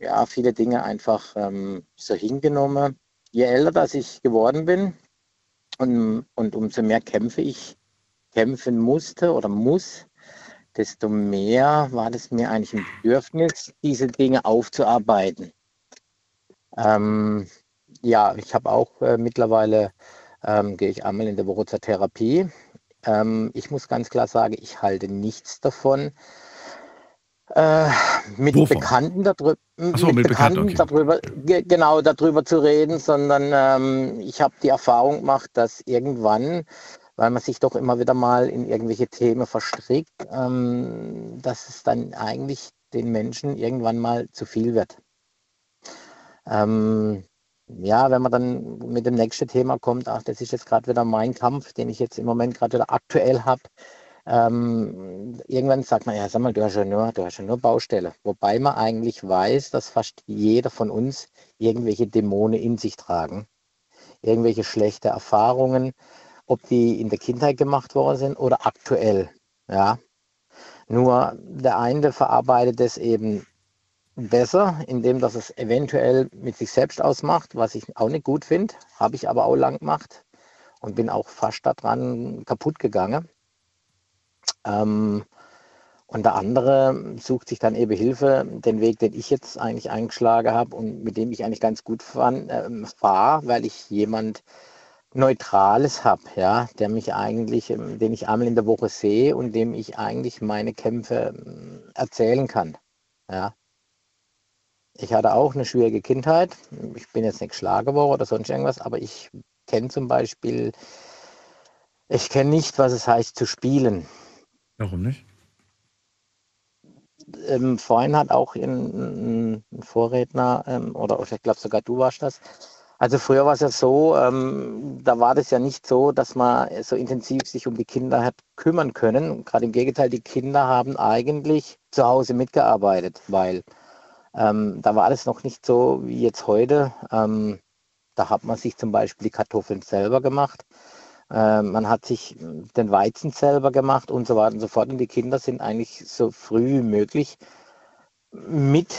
ja viele Dinge einfach ähm, so hingenommen. Je älter dass ich geworden bin und, und umso mehr kämpfe ich kämpfen musste oder muss, desto mehr war das mir eigentlich ein Bedürfnis, diese Dinge aufzuarbeiten. Ähm, ja, ich habe auch äh, mittlerweile, ähm, gehe ich einmal in der Woche zur Therapie. Ähm, ich muss ganz klar sagen, ich halte nichts davon, äh, mit Wovon? Bekannten, darüber, so, mit, mit Bekannten, okay. darüber, genau darüber zu reden, sondern ähm, ich habe die Erfahrung gemacht, dass irgendwann weil man sich doch immer wieder mal in irgendwelche Themen verstrickt, ähm, dass es dann eigentlich den Menschen irgendwann mal zu viel wird. Ähm, ja, wenn man dann mit dem nächsten Thema kommt, ach, das ist jetzt gerade wieder mein Kampf, den ich jetzt im Moment gerade wieder aktuell habe. Ähm, irgendwann sagt man, ja, sag mal, du hast ja nur, du hast ja nur Baustelle. Wobei man eigentlich weiß, dass fast jeder von uns irgendwelche Dämonen in sich tragen, irgendwelche schlechte Erfahrungen, ob die in der Kindheit gemacht worden sind oder aktuell. Ja. Nur der eine verarbeitet es eben besser, indem dass es eventuell mit sich selbst ausmacht, was ich auch nicht gut finde, habe ich aber auch lang gemacht und bin auch fast daran kaputt gegangen. Ähm, und der andere sucht sich dann eben Hilfe, den Weg, den ich jetzt eigentlich eingeschlagen habe und mit dem ich eigentlich ganz gut äh, fahre, weil ich jemand Neutrales habe, ja, der mich eigentlich, ähm, den ich einmal in der Woche sehe und dem ich eigentlich meine Kämpfe ähm, erzählen kann. Ja. Ich hatte auch eine schwierige Kindheit. Ich bin jetzt nicht geschlagen worden oder sonst irgendwas, aber ich kenne zum Beispiel, ich kenne nicht, was es heißt zu spielen. Warum nicht? Ähm, vorhin hat auch ein, ein Vorredner, ähm, oder ich glaube sogar du warst das, also früher war es ja so, ähm, da war das ja nicht so, dass man so intensiv sich um die Kinder hat kümmern können. Gerade im Gegenteil, die Kinder haben eigentlich zu Hause mitgearbeitet, weil ähm, da war das noch nicht so wie jetzt heute. Ähm, da hat man sich zum Beispiel die Kartoffeln selber gemacht. Äh, man hat sich den Weizen selber gemacht und so weiter und so fort. Und die Kinder sind eigentlich so früh wie möglich mit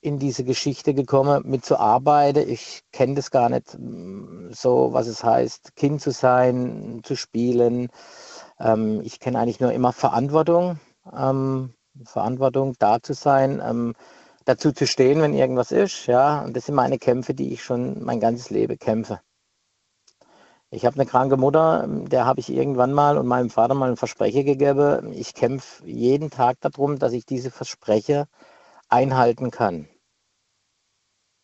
in diese Geschichte gekommen, mitzuarbeiten. Ich kenne das gar nicht mm, so, was es heißt, Kind zu sein, zu spielen. Ähm, ich kenne eigentlich nur immer Verantwortung, ähm, Verantwortung, da zu sein, ähm, dazu zu stehen, wenn irgendwas ist. Ja, und das sind meine Kämpfe, die ich schon mein ganzes Leben kämpfe. Ich habe eine kranke Mutter, der habe ich irgendwann mal und meinem Vater mal ein Versprechen gegeben. Ich kämpfe jeden Tag darum, dass ich diese Versprechen einhalten kann.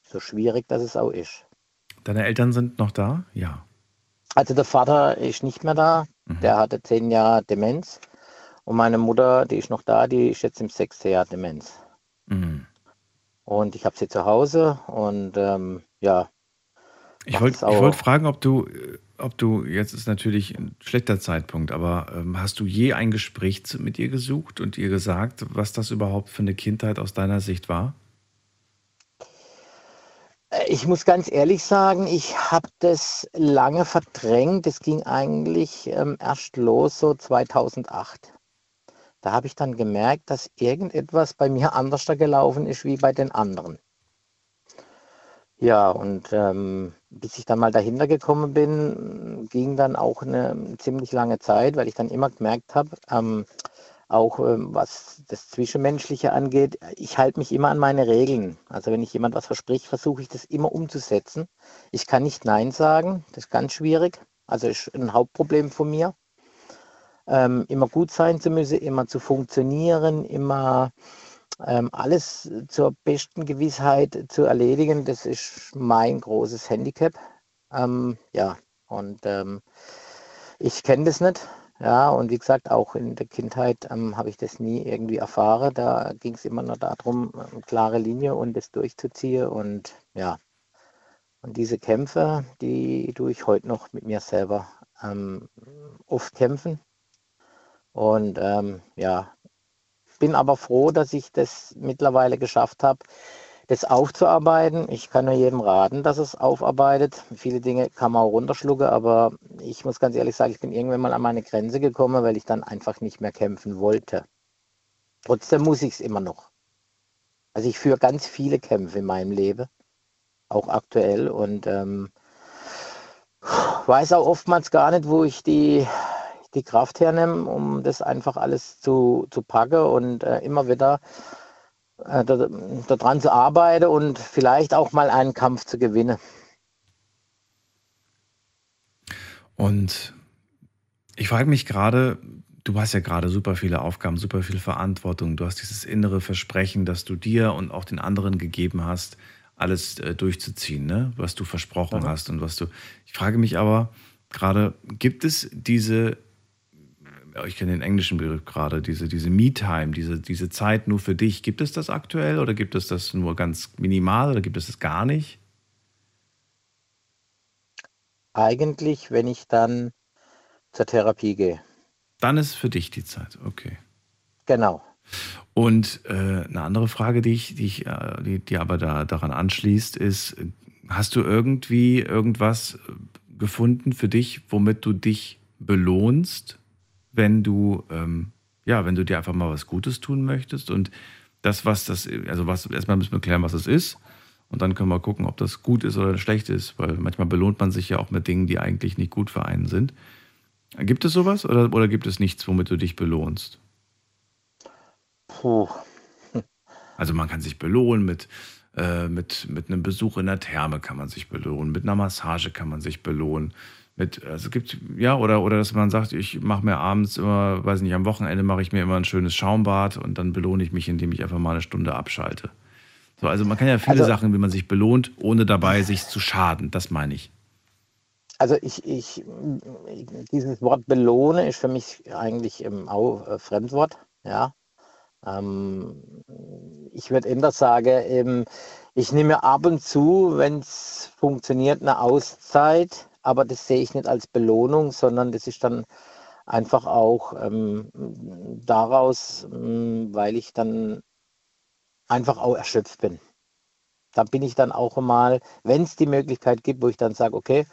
So schwierig das es auch ist. Deine Eltern sind noch da? Ja. Also der Vater ist nicht mehr da. Mhm. Der hatte zehn Jahre Demenz. Und meine Mutter, die ist noch da, die ist jetzt im sechsten Jahr Demenz. Mhm. Und ich habe sie zu Hause und ähm, ja. Ich wollte wollt fragen, ob du, ob du, jetzt ist natürlich ein schlechter Zeitpunkt, aber ähm, hast du je ein Gespräch mit ihr gesucht und ihr gesagt, was das überhaupt für eine Kindheit aus deiner Sicht war? Äh, ich muss ganz ehrlich sagen, ich habe das lange verdrängt. Das ging eigentlich ähm, erst los so 2008. Da habe ich dann gemerkt, dass irgendetwas bei mir anders da gelaufen ist wie bei den anderen. Ja, und ähm, bis ich dann mal dahinter gekommen bin, ging dann auch eine ziemlich lange Zeit, weil ich dann immer gemerkt habe, ähm, auch ähm, was das Zwischenmenschliche angeht, ich halte mich immer an meine Regeln. Also wenn ich jemand was verspricht, versuche ich das immer umzusetzen. Ich kann nicht Nein sagen, das ist ganz schwierig. Also ist ein Hauptproblem von mir. Ähm, immer gut sein zu müssen, immer zu funktionieren, immer ähm, alles zur besten Gewissheit zu erledigen, das ist mein großes Handicap. Ähm, ja, und ähm, ich kenne das nicht. Ja, und wie gesagt, auch in der Kindheit ähm, habe ich das nie irgendwie erfahren. Da ging es immer nur darum, eine ähm, klare Linie und das durchzuziehen. Und ja, und diese Kämpfe, die tue ich heute noch mit mir selber ähm, oft kämpfen. Und ähm, ja, bin aber froh, dass ich das mittlerweile geschafft habe, das aufzuarbeiten. Ich kann nur jedem raten, dass es aufarbeitet. Viele Dinge kann man auch runterschlucken, aber ich muss ganz ehrlich sagen, ich bin irgendwann mal an meine Grenze gekommen, weil ich dann einfach nicht mehr kämpfen wollte. Trotzdem muss ich es immer noch. Also ich führe ganz viele Kämpfe in meinem Leben, auch aktuell und ähm, weiß auch oftmals gar nicht, wo ich die, die Kraft hernehme, um das einfach alles zu, zu packen und äh, immer wieder äh, daran zu arbeiten und vielleicht auch mal einen Kampf zu gewinnen. Und ich frage mich gerade, du hast ja gerade super viele Aufgaben, super viel Verantwortung. Du hast dieses innere Versprechen, das du dir und auch den anderen gegeben hast, alles äh, durchzuziehen, ne? was du versprochen ja. hast und was du. Ich frage mich aber gerade, gibt es diese ich kenne den englischen Begriff gerade, diese, diese Me-Time, diese, diese Zeit nur für dich. Gibt es das aktuell oder gibt es das nur ganz minimal oder gibt es das gar nicht? Eigentlich, wenn ich dann zur Therapie gehe. Dann ist für dich die Zeit, okay. Genau. Und äh, eine andere Frage, die ich, die, ich, äh, die, die aber da, daran anschließt, ist, hast du irgendwie irgendwas gefunden für dich, womit du dich belohnst, wenn du, ähm, ja, wenn du dir einfach mal was Gutes tun möchtest und das, was das, also was, erstmal müssen wir klären, was es ist. Und dann können wir gucken, ob das gut ist oder schlecht ist, weil manchmal belohnt man sich ja auch mit Dingen, die eigentlich nicht gut für einen sind. Gibt es sowas oder, oder gibt es nichts, womit du dich belohnst? Puh. Also man kann sich belohnen mit, äh, mit, mit einem Besuch in der Therme kann man sich belohnen, mit einer Massage kann man sich belohnen, mit, also gibt, ja, oder, oder dass man sagt, ich mache mir abends immer, weiß nicht, am Wochenende mache ich mir immer ein schönes Schaumbad und dann belohne ich mich, indem ich einfach mal eine Stunde abschalte. So, also man kann ja viele also, Sachen, wie man sich belohnt, ohne dabei sich zu schaden. Das meine ich. Also ich, ich, dieses Wort belohne ist für mich eigentlich auch äh, Fremdwort, ja. Ähm, ich würde eher sagen, eben, ich nehme ab und zu, wenn es funktioniert, eine Auszeit aber das sehe ich nicht als Belohnung, sondern das ist dann einfach auch ähm, daraus, ähm, weil ich dann einfach auch erschöpft bin. Da bin ich dann auch mal, wenn es die Möglichkeit gibt, wo ich dann sage, okay,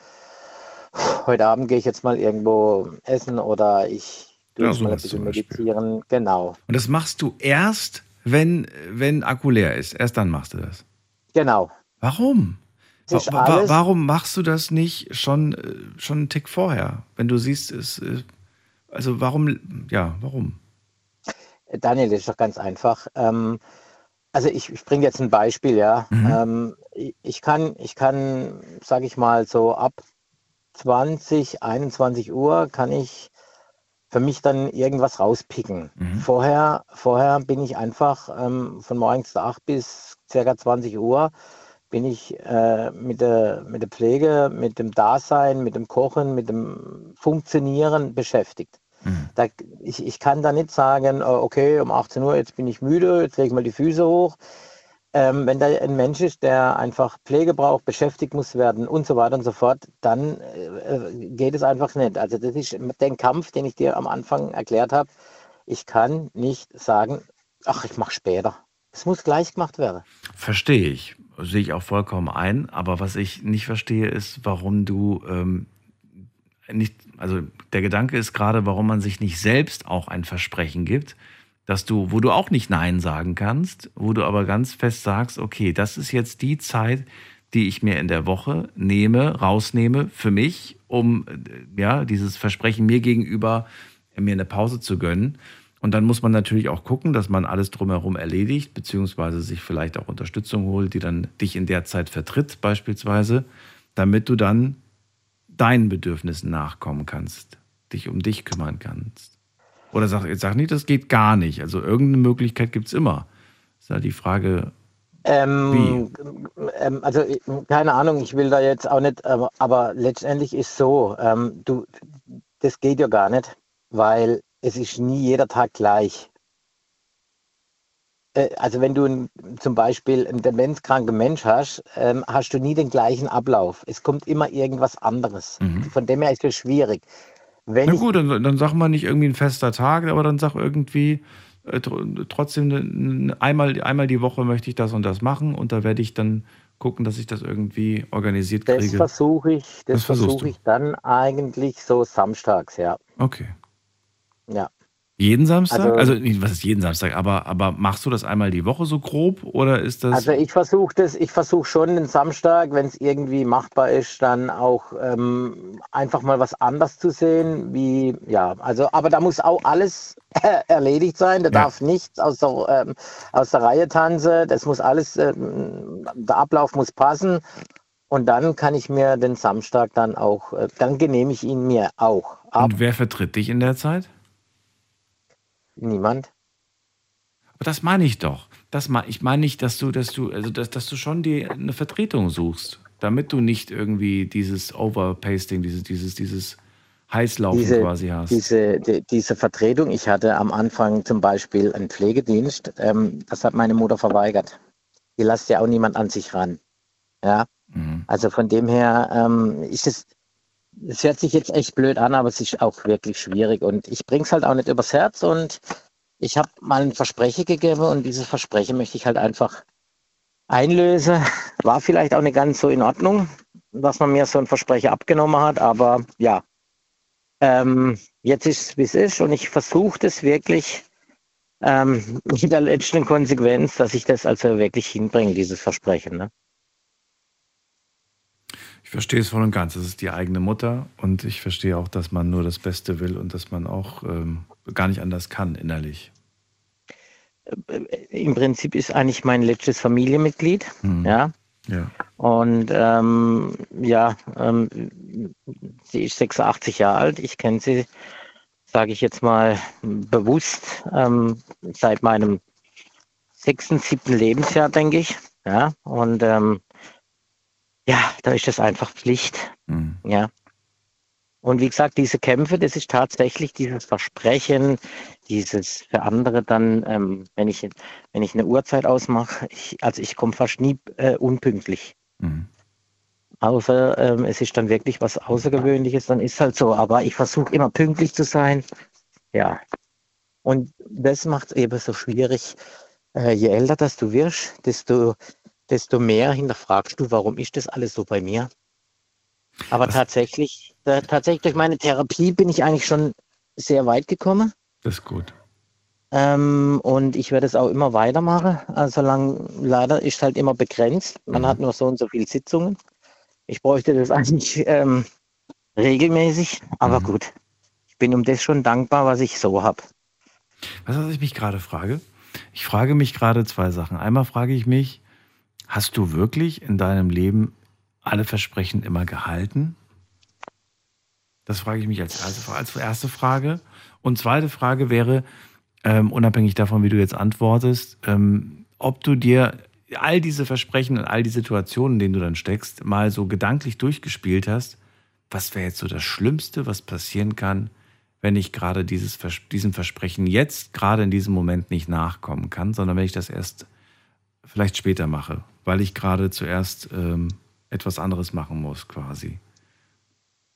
heute Abend gehe ich jetzt mal irgendwo essen oder ich gehe ja, mal ein bisschen meditieren. Genau. Und das machst du erst, wenn, wenn Akku leer ist. Erst dann machst du das. Genau. Warum? Wa warum machst du das nicht schon, äh, schon einen Tick vorher? Wenn du siehst, es, äh, also warum, ja, warum? Daniel, das ist doch ganz einfach. Ähm, also ich, ich bringe jetzt ein Beispiel, ja. Mhm. Ähm, ich, ich, kann, ich kann, sage ich mal, so ab 20, 21 Uhr kann ich für mich dann irgendwas rauspicken. Mhm. Vorher, vorher bin ich einfach ähm, von morgens 8 bis circa 20 Uhr bin ich äh, mit, der, mit der Pflege, mit dem Dasein, mit dem Kochen, mit dem Funktionieren beschäftigt. Mhm. Da, ich, ich kann da nicht sagen, äh, okay, um 18 Uhr, jetzt bin ich müde, jetzt lege ich mal die Füße hoch. Ähm, wenn da ein Mensch ist, der einfach Pflege braucht, beschäftigt muss werden und so weiter und so fort, dann äh, geht es einfach nicht. Also das ist den Kampf, den ich dir am Anfang erklärt habe. Ich kann nicht sagen, ach, ich mache später. Es muss gleich gemacht werden. Verstehe ich sehe ich auch vollkommen ein. Aber was ich nicht verstehe, ist, warum du ähm, nicht, also der Gedanke ist gerade, warum man sich nicht selbst auch ein Versprechen gibt, dass du, wo du auch nicht Nein sagen kannst, wo du aber ganz fest sagst, okay, das ist jetzt die Zeit, die ich mir in der Woche nehme, rausnehme für mich, um äh, ja, dieses Versprechen mir gegenüber mir eine Pause zu gönnen. Und dann muss man natürlich auch gucken, dass man alles drumherum erledigt, beziehungsweise sich vielleicht auch Unterstützung holt, die dann dich in der Zeit vertritt, beispielsweise, damit du dann deinen Bedürfnissen nachkommen kannst, dich um dich kümmern kannst. Oder sag, sag nicht, das geht gar nicht. Also irgendeine Möglichkeit gibt es immer. Das ist ja die Frage, ähm, ähm, also keine Ahnung, ich will da jetzt auch nicht, aber, aber letztendlich ist so, ähm, du, das geht ja gar nicht, weil es ist nie jeder Tag gleich. Äh, also wenn du zum Beispiel einen demenzkranken Mensch hast, ähm, hast du nie den gleichen Ablauf. Es kommt immer irgendwas anderes. Mhm. Von dem her ist es schwierig. Wenn Na gut, dann, dann sag mal nicht irgendwie ein fester Tag, aber dann sag irgendwie, äh, tr- trotzdem ne- ne- einmal, einmal die Woche möchte ich das und das machen und da werde ich dann gucken, dass ich das irgendwie organisiert Das kriege. versuche ich, das, Das versuche ich dann eigentlich so samstags, ja. Okay. Ja. Jeden Samstag? Also- Also, nicht, was ist jeden Samstag? Aber, aber machst du das einmal die Woche so grob oder ist das. Also ich versuche das, ich versuche schon den Samstag, wenn es irgendwie machbar ist, dann auch ähm, einfach mal was anders zu sehen, wie ja, also aber da muss auch alles erledigt sein, da Ja. darf nichts aus der, ähm, aus der Reihe tanzen, das muss alles, ähm, der Ablauf muss passen und dann kann ich mir den Samstag dann auch, äh, dann genehme ich ihn mir auch. Ab und wer vertritt dich in der Zeit? Niemand. Aber das meine ich doch. Das mein, ich meine nicht, dass du, dass du, also dass, dass du schon die, eine Vertretung suchst, damit du nicht irgendwie dieses Overpasting, dieses, dieses, dieses Heißlaufen diese, quasi hast. Diese, die, diese Vertretung, ich hatte am Anfang zum Beispiel einen Pflegedienst, ähm, das hat meine Mutter verweigert. Die lässt ja auch niemand an sich ran. Ja, Mhm. also von dem her ähm, ist es, es hört sich jetzt echt blöd an, aber es ist auch wirklich schwierig und ich bring's halt auch nicht übers Herz und ich habe mal ein Versprechen gegeben und dieses Versprechen möchte ich halt einfach einlösen. War vielleicht auch nicht ganz so in Ordnung, dass man mir so ein Versprechen abgenommen hat, aber ja, ähm, jetzt ist es, wie es ist und ich versuche das wirklich ähm, mit der letzten Konsequenz, dass ich das also wirklich hinbringe, dieses Versprechen. Ne? Ich verstehe es voll und ganz. Es ist die eigene Mutter und ich verstehe auch, dass man nur das Beste will und dass man auch ähm, gar nicht anders kann innerlich. Im Prinzip ist eigentlich mein letztes Familienmitglied. Mhm. Ja. Ja. Und ähm, ja, ähm, sie ist 86 Jahre alt. Ich kenne sie, sage ich jetzt mal bewusst, ähm, seit meinem sechsten, siebten Lebensjahr, denke ich. Ja, und ähm, ja, da ist das einfach Pflicht. Mhm. Ja. Und wie gesagt, diese Kämpfe, das ist tatsächlich dieses Versprechen, dieses für andere dann, ähm, wenn ich wenn ich eine Uhrzeit ausmache, ich, also ich komme fast nie äh, unpünktlich. Mhm. Außer ähm, es ist dann wirklich was Außergewöhnliches, dann ist halt so. Aber ich versuche immer pünktlich zu sein. Ja. Und das macht es eben so schwierig. Äh, je älter dass du wirst, desto, desto mehr hinterfragst du, warum ist das alles so bei mir? Aber Was- tatsächlich, äh, tatsächlich durch meine Therapie bin ich eigentlich schon sehr weit gekommen. Das ist gut. Ähm, und ich werde es auch immer weitermachen. Also lang, leider ist halt immer begrenzt. Man Mhm. hat nur so und so viele Sitzungen. Ich bräuchte das eigentlich ähm, regelmäßig, aber Mhm. gut. Ich bin um das schon dankbar, was ich so habe. Weißt du, was ich mich gerade frage? Ich frage mich gerade zwei Sachen. Einmal frage ich mich, hast du wirklich in deinem Leben alle Versprechen immer gehalten? Das frage ich mich als erste, als erste Frage. Und zweite Frage wäre, ähm, unabhängig davon, wie du jetzt antwortest, ähm, ob du dir all diese Versprechen und all die Situationen, in denen du dann steckst, mal so gedanklich durchgespielt hast. Was wäre jetzt so das Schlimmste, was passieren kann, wenn ich gerade dieses, Vers- diesem Versprechen jetzt gerade in diesem Moment nicht nachkommen kann, sondern wenn ich das erst vielleicht später mache, weil ich gerade zuerst ähm, etwas anderes machen muss, quasi.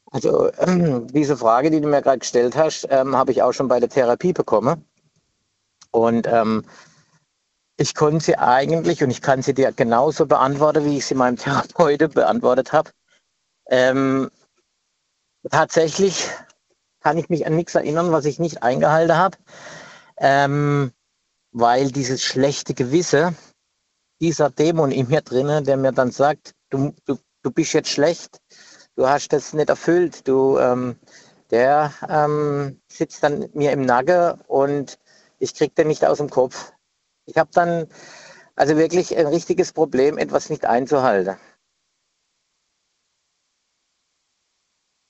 Also ähm, diese Frage, die du mir gerade gestellt hast, ähm, habe ich auch schon bei der Therapie bekommen. Und ähm, ich konnte sie eigentlich, und ich kann sie dir genauso beantworten, wie ich sie meinem Therapeuten beantwortet habe. Ähm, tatsächlich kann ich mich an nichts erinnern, was ich nicht eingehalten habe, ähm, weil dieses schlechte Gewisse, dieser Dämon in mir drinnen, der mir dann sagt, du, du, du bist jetzt schlecht, du hast das nicht erfüllt, du, ähm, der ähm, sitzt dann mir im Nacken und ich krieg den nicht aus dem Kopf. Ich habe dann also wirklich ein richtiges Problem, etwas nicht einzuhalten.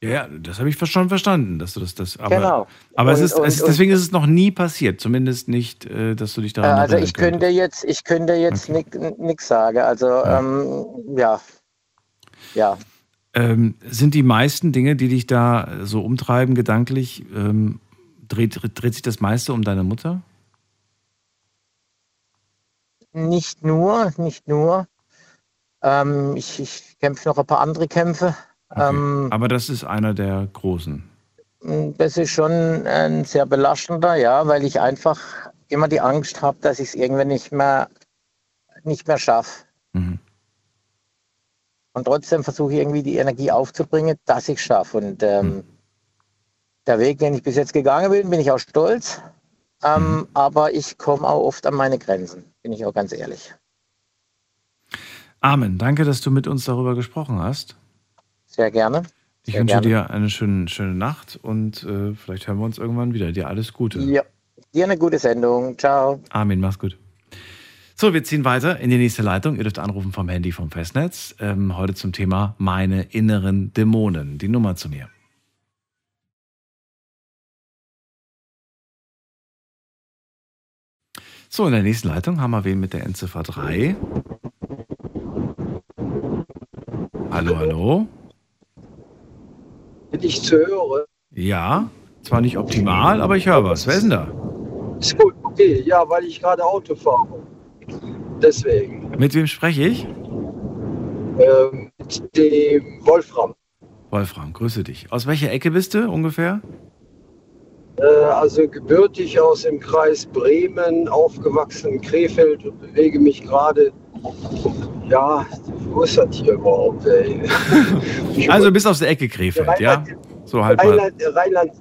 Ja, das habe ich schon verstanden, dass du das, das aber, Genau. aber es Und- ist, und- es ist, und- deswegen ist es noch nie passiert, zumindest nicht, äh, dass du dich Äh, daran also erinnern ich könnte jetzt, ich könnte jetzt Okay. nichts sagen. Also Ja. ähm, ja, ja. Ähm, sind die meisten Dinge, die dich da so umtreiben, gedanklich, ähm, dreht, dreht sich das meiste um deine Mutter? Nicht nur, nicht nur. Ähm, ich, ich kämpfe noch ein paar andere Kämpfe. Okay. Ähm, Aber das ist einer der großen. das ist schon ein sehr belastender, ja, weil ich einfach immer die Angst habe, dass ich es irgendwann nicht mehr, nicht mehr schaffe. Mhm. Und trotzdem versuche ich irgendwie die Energie aufzubringen, dass ich es schaffe. Und ähm, Mhm. der Weg, den ich bis jetzt gegangen bin, bin ich auch stolz. Ähm, Mhm. Aber ich komme auch oft an meine Grenzen, bin ich auch ganz ehrlich. Amen. Danke, dass du mit uns darüber gesprochen hast. Sehr gerne. Ich Sehr wünsche gerne. dir eine schöne, schöne Nacht und äh, vielleicht hören wir uns irgendwann wieder. Dir alles Gute. Ja. Dir eine gute Sendung. Ciao. Armin, mach's gut. So, wir ziehen weiter in die nächste Leitung. Ihr dürft anrufen vom Handy vom Festnetz. Ähm, heute zum Thema meine inneren Dämonen. Die Nummer zu mir. So, in der nächsten Leitung haben wir wen mit der Endziffer 3. Hallo, hallo. Wenn ich zu höre. Ja, zwar nicht optimal, aber ich höre was. Wer ist denn da? Ist gut, okay. Ja, weil ich gerade Auto fahre. Deswegen. Mit wem spreche ich? Ähm, mit dem Wolfram. Wolfram, grüße dich. Aus welcher Ecke bist du ungefähr? Äh, also gebürtig aus dem Kreis Bremen, aufgewachsen in Krefeld und bewege mich gerade. Ja, wo ist das hier überhaupt? Ey? Also bis aus der Ecke Krefeld, ja? So halt mal. Rheinland, Rheinland,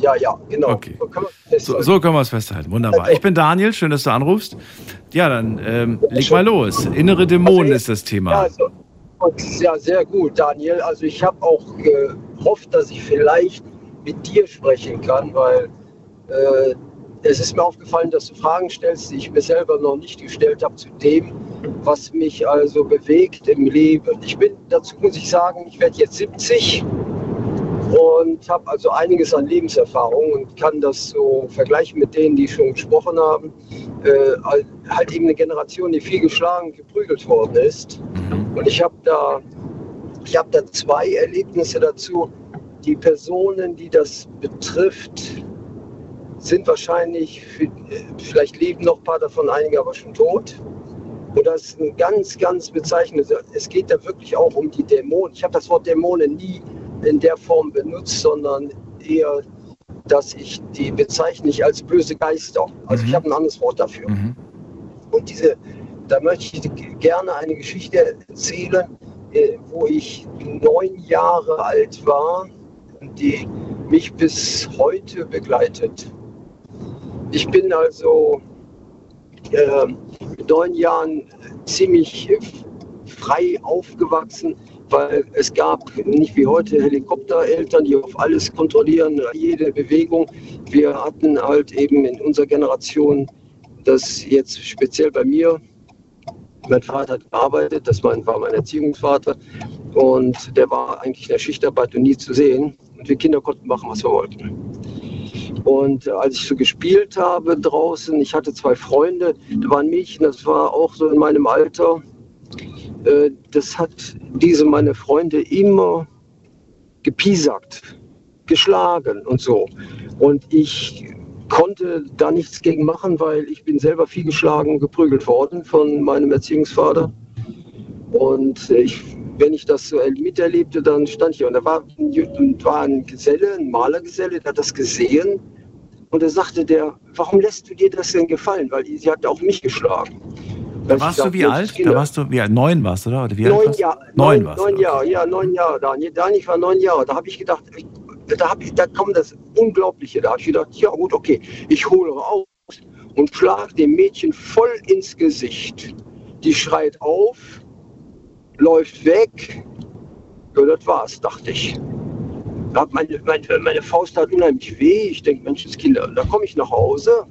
ja, ja, genau. Okay. So kann man So, so können wir es festhalten. Wunderbar. Ich bin Daniel, schön, dass du anrufst. Ja, dann ähm, leg mal los. Innere Dämonen ist das Ja, Thema. also, und, ja, sehr gut, Daniel. Also ich habe auch gehofft, dass ich vielleicht mit dir sprechen kann, weil äh, es ist mir aufgefallen, dass du Fragen stellst, die ich mir selber noch nicht gestellt habe zu dem, was mich also bewegt im Leben. Ich bin, dazu muss ich sagen, ich werde jetzt 70 und habe also einiges an Lebenserfahrung und kann das so vergleichen mit denen, die schon gesprochen haben. Äh, halt eben eine Generation, die viel geschlagen, geprügelt worden ist. Und ich habe da, ich habe da zwei Erlebnisse dazu. Die Personen, die das betrifft, sind wahrscheinlich, für, vielleicht leben noch ein paar davon, einige aber schon tot. Und das ist ein ganz, ganz bezeichnendes. Es geht da wirklich auch um die Dämonen. Ich habe das Wort Dämonen nie in der Form benutzt, sondern eher, dass ich die bezeichne ich als böse Geister. Also ich habe ein anderes Wort dafür. Und diese, da möchte ich gerne eine Geschichte erzählen, äh, wo ich neun Jahre alt war und die mich bis heute begleitet. Ich bin also äh, mit neun Jahren ziemlich äh, frei aufgewachsen, weil es gab nicht wie heute Helikoptereltern, die auf alles kontrollieren, jede Bewegung. Wir hatten halt eben in unserer Generation das jetzt speziell bei mir. Mein Vater hat gearbeitet, das war mein Erziehungsvater und der war eigentlich in der Schichtarbeit und nie zu sehen. Und wir Kinder konnten machen, was wir wollten. Und als ich so gespielt habe draußen, ich hatte zwei Freunde, da waren Mädchen, das war auch so in meinem Alter. Äh, Das hat diese meine Freunde immer gepiesackt, geschlagen und so. Und ich konnte da nichts gegen machen, weil ich bin selber viel geschlagen, geprügelt worden von meinem Erziehungsvater. Und ich, wenn ich das so miterlebte, dann stand ich und da war, und war ein Geselle, ein Malergeselle, der hat das gesehen und da sagte der, warum lässt du dir das denn gefallen? Weil sie hat auch mich geschlagen. Da warst du wie alt? Da warst du wie alt? Neun warst du, oder? oder wie alt Neun warst du? Jahre. Neun warst neun Jahre, ja, neun Jahre, Daniel. Daniel, war neun Jahre. Da habe ich gedacht, da, hab ich, da kommt das Unglaubliche. Da habe ich gedacht, ja gut, okay, ich hole raus und schlage dem Mädchen voll ins Gesicht. Die schreit auf, läuft weg. Ja, das war's, dachte ich. Hat meine, meine, meine Faust tat unheimlich weh. Ich denke, Menschenskinder. Da komme ich nach Hause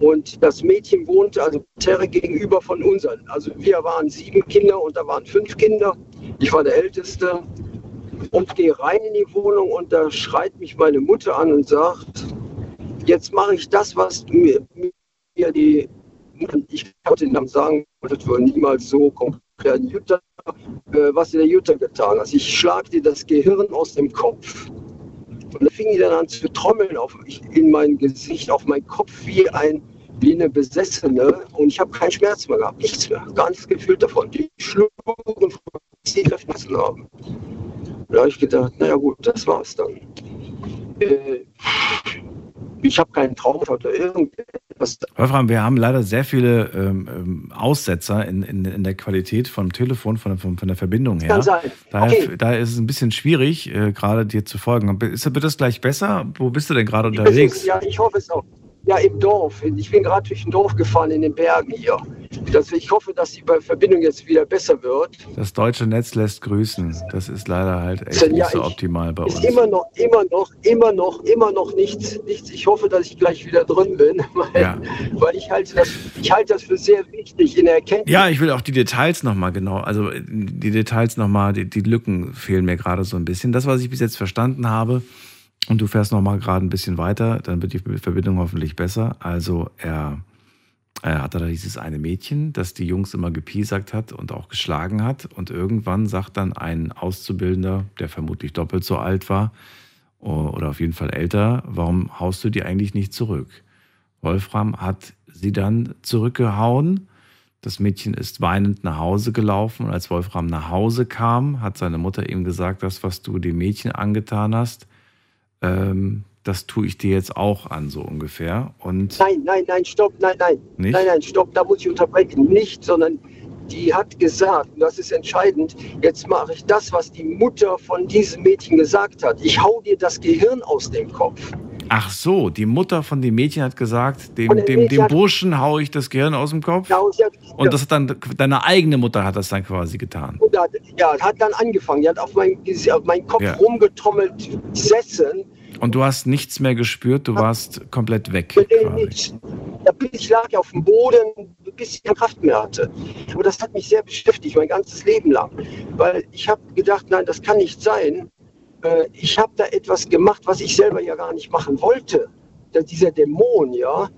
und das Mädchen wohnte also Terre gegenüber von unseren. Also wir waren sieben Kinder und da waren fünf Kinder. Ich war der Älteste und gehe rein in die Wohnung und da schreit mich meine Mutter an und sagt, jetzt mache ich das, was mir, mir die, ich konnte den Namen sagen, das war niemals so konkret, Jutta, äh, was der Jutta getan hast. Ich schlag dir das Gehirn aus dem Kopf. Und da fing die dann an zu trommeln auf, in mein Gesicht, auf meinen Kopf wie, ein, wie eine Besessene. Und ich habe keinen Schmerz mehr gehabt, nichts mehr, nichts gefühlt davon. Die schlugen sie verfressen haben. Da habe ich gedacht, naja gut, das war's dann. Äh, ich habe keinen Traum oder irgendetwas. Was, Wolfram, wir haben leider sehr viele ähm, ähm, Aussetzer in, in, in der Qualität vom Telefon, von, von, von der Verbindung her. Kann sein. Daher, Okay. daher ist es ein bisschen schwierig, äh, gerade dir zu folgen. Ist, wird das gleich besser? Wo bist du denn gerade unterwegs? Ja, ich hoffe es auch. Ja, im Dorf. Ich bin gerade durch ein Dorf gefahren in den Bergen hier. Das, ich hoffe, dass die Verbindung jetzt wieder besser wird. Das deutsche Netz lässt grüßen. Das ist leider halt echt Ja, nicht so optimal bei uns. Ist immer noch, immer noch, immer noch, immer noch nichts, nichts. Ich hoffe, dass ich gleich wieder drin bin, weil, Ja. weil ich halte das, ich halte das für sehr wichtig in der Erkenntnis. Ja, ich will auch die Details nochmal genau, also die Details nochmal, die, die Lücken fehlen mir gerade so ein bisschen. Das, was ich bis jetzt verstanden habe, und du fährst nochmal gerade ein bisschen weiter, dann wird die Verbindung hoffentlich besser. Also er, er hatte da dieses eine Mädchen, das die Jungs immer gepiesackt hat und auch geschlagen hat. Und irgendwann sagt dann ein Auszubildender, der vermutlich doppelt so alt war oder auf jeden Fall älter, warum haust du die eigentlich nicht zurück? Wolfram hat sie dann zurückgehauen. Das Mädchen ist weinend nach Hause gelaufen und als Wolfram nach Hause kam, hat seine Mutter ihm gesagt, das, was du dem Mädchen angetan hast, ähm, das tue ich dir jetzt auch an, so ungefähr. Und Nein, nein, nein, stopp, nein, nein. Nicht? Nein, nein, stopp, da muss ich unterbrechen. Nicht, sondern die hat gesagt, und das ist entscheidend, jetzt mache ich das, was die Mutter von diesem Mädchen gesagt hat. Ich hau dir das Gehirn aus dem Kopf. ach so, die Mutter von dem Mädchen hat gesagt, dem, dem dem, Burschen haue ich das Gehirn aus dem Kopf. Ja, und hat, Und das hat dann deine eigene Mutter hat das dann quasi getan. und hat, ja, hat dann angefangen. Die hat auf meinen, auf meinen Kopf Ja. rumgetrommelt, gesessen. Und du hast nichts mehr gespürt, du warst komplett weg. Quasi. nichts. Da bin ich lag auf dem Boden, bis ich keine Kraft mehr hatte. Aber das hat mich sehr beschäftigt, mein ganzes Leben lang. Weil ich habe gedacht, nein, das kann nicht sein. Äh, Ich habe da etwas gemacht, was ich selber ja gar nicht machen wollte. Dieser Dämon, ja,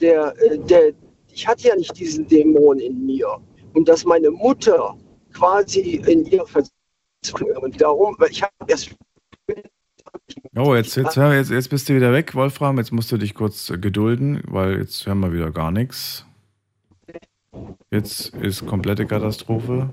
der, äh, der, ich hatte ja nicht diesen Dämon in mir. Und dass meine Mutter quasi in ihrer Verzweiflung, und darum, weil ich habe erst Oh, jetzt, jetzt, jetzt, jetzt bist du wieder weg, Wolfram. Jetzt musst du dich kurz äh, gedulden, weil jetzt hören wir wieder gar nichts. Jetzt ist komplette Katastrophe.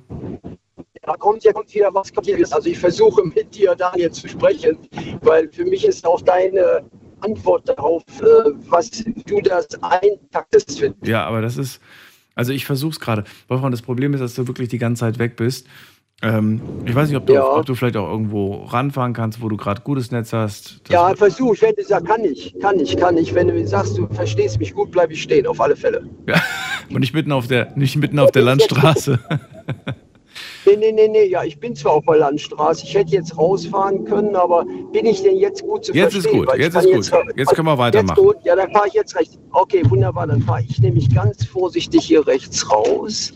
Da kommt ja kommt wieder was kommt hier. Also ich versuche mit dir, Daniel, zu sprechen, weil für mich ist auch deine Antwort darauf, äh, was du das eintaktest findest. Ja, aber das ist, also ich versuche es gerade. Wolfram, das Problem ist, dass du wirklich die ganze Zeit weg bist. Ähm, ich weiß nicht, ob du, Ja. ob du vielleicht auch irgendwo ranfahren kannst, wo du gerade gutes Netz hast. Ja, versuch, wenn du sagst, kann ich, kann ich, kann ich. Wenn du sagst, du verstehst mich gut, bleibe ich stehen, auf alle Fälle. Ja. Und nicht mitten auf der, nicht mitten auf der Landstraße. Nee, nee, nee, nee, ja, ich bin zwar auf der Landstraße, ich hätte jetzt rausfahren können, aber bin ich denn jetzt gut zu Jetzt ist verstehen? gut, Weil ich jetzt kann ist gut. Jetzt können wir weitermachen. Jetzt gut, ja, dann fahre ich jetzt rechts. Okay, wunderbar, dann fahre ich nämlich ganz vorsichtig hier rechts raus.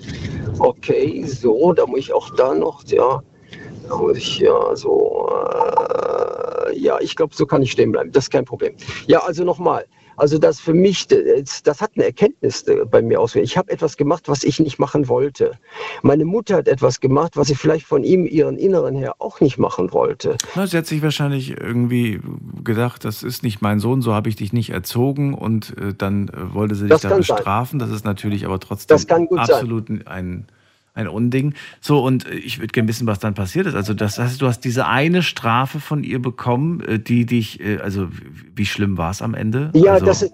Okay, so, da muss ich auch da noch, ja, da muss ich ja so, äh, ja, ich glaube, so kann ich stehen bleiben, das ist kein Problem. Ja, also nochmal. Also das für mich, das hat eine Erkenntnis äh, bei mir ausgewählt. Ich habe etwas gemacht, was ich nicht machen wollte. Meine Mutter hat etwas gemacht, was sie vielleicht von ihm, ihren Inneren her, auch nicht machen wollte. Na, sie hat sich wahrscheinlich irgendwie gedacht, das ist nicht mein Sohn, so habe ich dich nicht erzogen und äh, dann äh, wollte sie dich Das da sein. bestrafen. Das ist natürlich aber trotzdem gut sein. absolut ein, ein Unding. So, und äh, ich würde gerne wissen, was dann passiert ist. Also, das heißt, du hast diese eine Strafe von ihr bekommen, äh, die dich, äh, also wie- schlimm war es am Ende? Ja, also, das ist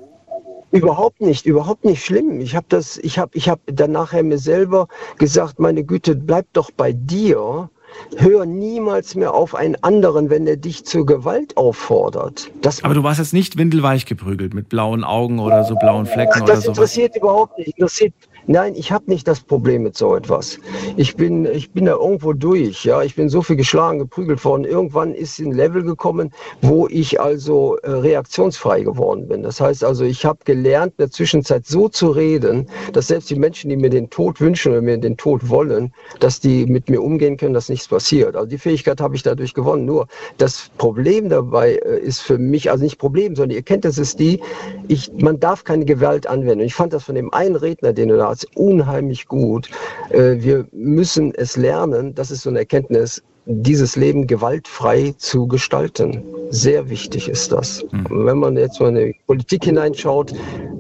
überhaupt nicht, überhaupt nicht schlimm. Ich habe das, ich habe, ich habe dann nachher mir selber gesagt, meine Güte, bleib doch bei dir. Hör niemals mehr auf einen anderen, wenn er dich zur Gewalt auffordert. Das, aber du warst jetzt nicht windelweich geprügelt mit blauen Augen oder so blauen Flecken Ach, oder das sowas. interessiert überhaupt nicht. Interessiert, nein, ich habe nicht das Problem mit so etwas. Ich bin, ich bin da irgendwo durch. Ja, ich bin so viel geschlagen, geprügelt worden. Irgendwann ist ein Level gekommen, wo ich also äh, reaktionsfrei geworden bin. Das heißt also, ich habe gelernt, in der Zwischenzeit so zu reden, dass selbst die Menschen, die mir den Tod wünschen oder mir den Tod wollen, dass die mit mir umgehen können, dass nichts passiert. Also die Fähigkeit habe ich dadurch gewonnen. Nur das Problem dabei äh, ist für mich, also nicht Problem, sondern die Erkenntnis ist die, ich, man darf keine Gewalt anwenden. Und ich fand das von dem einen Redner, den du da hast, unheimlich gut. Äh, wir müssen es lernen, das ist so eine Erkenntnis, dieses Leben gewaltfrei zu gestalten. Sehr wichtig ist das. Wenn man jetzt mal in die Politik hineinschaut,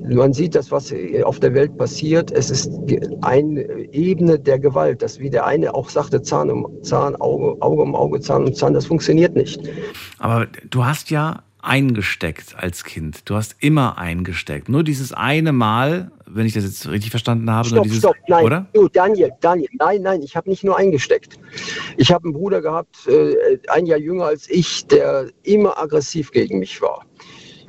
man sieht das, was auf der Welt passiert. Es ist eine Ebene der Gewalt, das wie der eine auch sagte, Zahn um Zahn, Auge, Auge um Auge, Zahn um Zahn, das funktioniert nicht. Aber du hast ja eingesteckt als Kind. Du hast immer eingesteckt. Nur dieses eine Mal, wenn ich das jetzt richtig verstanden habe, stopp, dieses, stopp, nein, oder? Du, Daniel, Daniel, nein, nein, ich habe nicht nur eingesteckt. Ich habe einen Bruder gehabt, äh, ein Jahr jünger als ich, der immer aggressiv gegen mich war.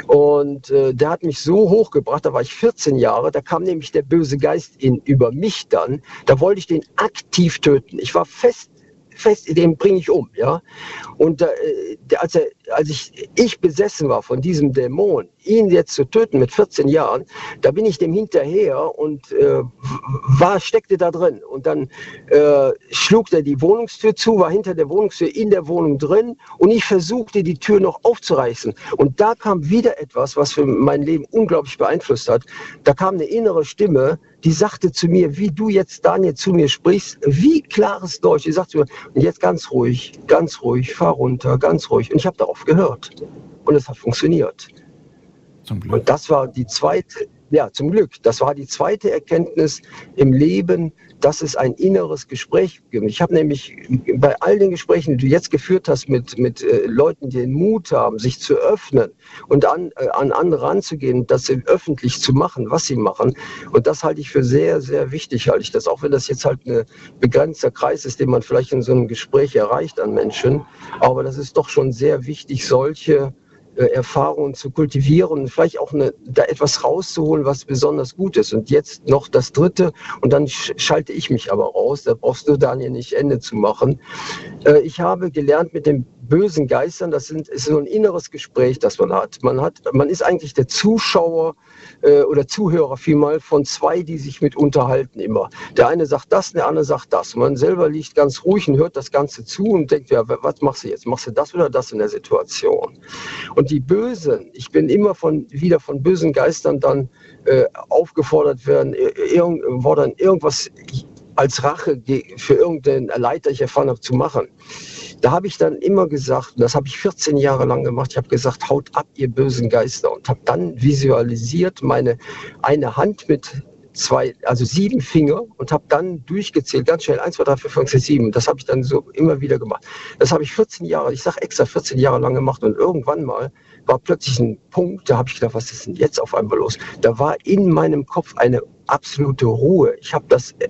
Und äh, der hat mich so hochgebracht, da war ich 14 Jahre, da kam nämlich der böse Geist in, über mich dann. Da wollte ich den aktiv töten. Ich war fest fest, den bringe ich um, ja. Und äh, als, er, als ich, ich besessen war von diesem Dämon, ihn jetzt zu töten mit 14 Jahren, da bin ich dem hinterher und äh, war, steckte da drin. Und dann äh, schlug er die Wohnungstür zu, war hinter der Wohnungstür in der Wohnung drin und ich versuchte die Tür noch aufzureißen. Und da kam wieder etwas, was für mein Leben unglaublich beeinflusst hat. Da kam eine innere Stimme, die sagte zu mir, wie du jetzt, Daniel, zu mir sprichst, wie klares Deutsch. Die sagte zu mir, und jetzt ganz ruhig, ganz ruhig, fahr runter, ganz ruhig. Und ich habe darauf gehört. Und es hat funktioniert. Und das war die zweite, ja, zum Glück, das war die zweite Erkenntnis im Leben, dass es ein inneres Gespräch. Ich habe nämlich bei all den Gesprächen, die du jetzt geführt hast mit, mit äh, Leuten, die den Mut haben, sich zu öffnen und an, äh, an andere ranzugehen, das öffentlich zu machen, was sie machen. Und das halte ich für sehr, sehr wichtig, halte ich das, auch wenn das jetzt halt ein begrenzter Kreis ist, den man vielleicht in so einem Gespräch erreicht an Menschen. Aber das ist doch schon sehr wichtig, solche Erfahrungen zu kultivieren vielleicht auch eine, da etwas rauszuholen, was besonders gut ist. Und jetzt noch das Dritte und dann schalte ich mich aber raus. Da brauchst du, Daniel, nicht Ende zu machen. Äh, ich habe gelernt mit dem bösen Geistern, das sind, ist so ein inneres Gespräch, das man hat. Man hat, man ist eigentlich der Zuschauer äh, oder Zuhörer vielmal von zwei, die sich mit unterhalten immer. Der eine sagt das, der andere sagt das. Man selber liegt ganz ruhig und hört das Ganze zu und denkt, ja, was machst du jetzt? Machst du das oder das in der Situation? Und die Bösen, ich bin immer von, wieder von bösen Geistern dann äh, aufgefordert werden, irgend, worden, irgendwas als Rache für irgendeinen Leiter ich erfahren habe, zu machen. Da habe ich dann immer gesagt, das habe ich 14 Jahre lang gemacht, ich habe gesagt, haut ab, ihr bösen Geister. Und habe dann visualisiert meine eine Hand mit zwei, also sieben Finger und habe dann durchgezählt, ganz schnell, eins, zwei, drei, vier, fünf, sechs, sieben. Das habe ich dann so immer wieder gemacht. Das habe ich 14 Jahre, ich sage extra 14 Jahre lang gemacht und irgendwann mal war plötzlich ein Punkt, da habe ich gedacht, was ist denn jetzt auf einmal los? Da war in meinem Kopf eine absolute Ruhe. Ich habe das äh,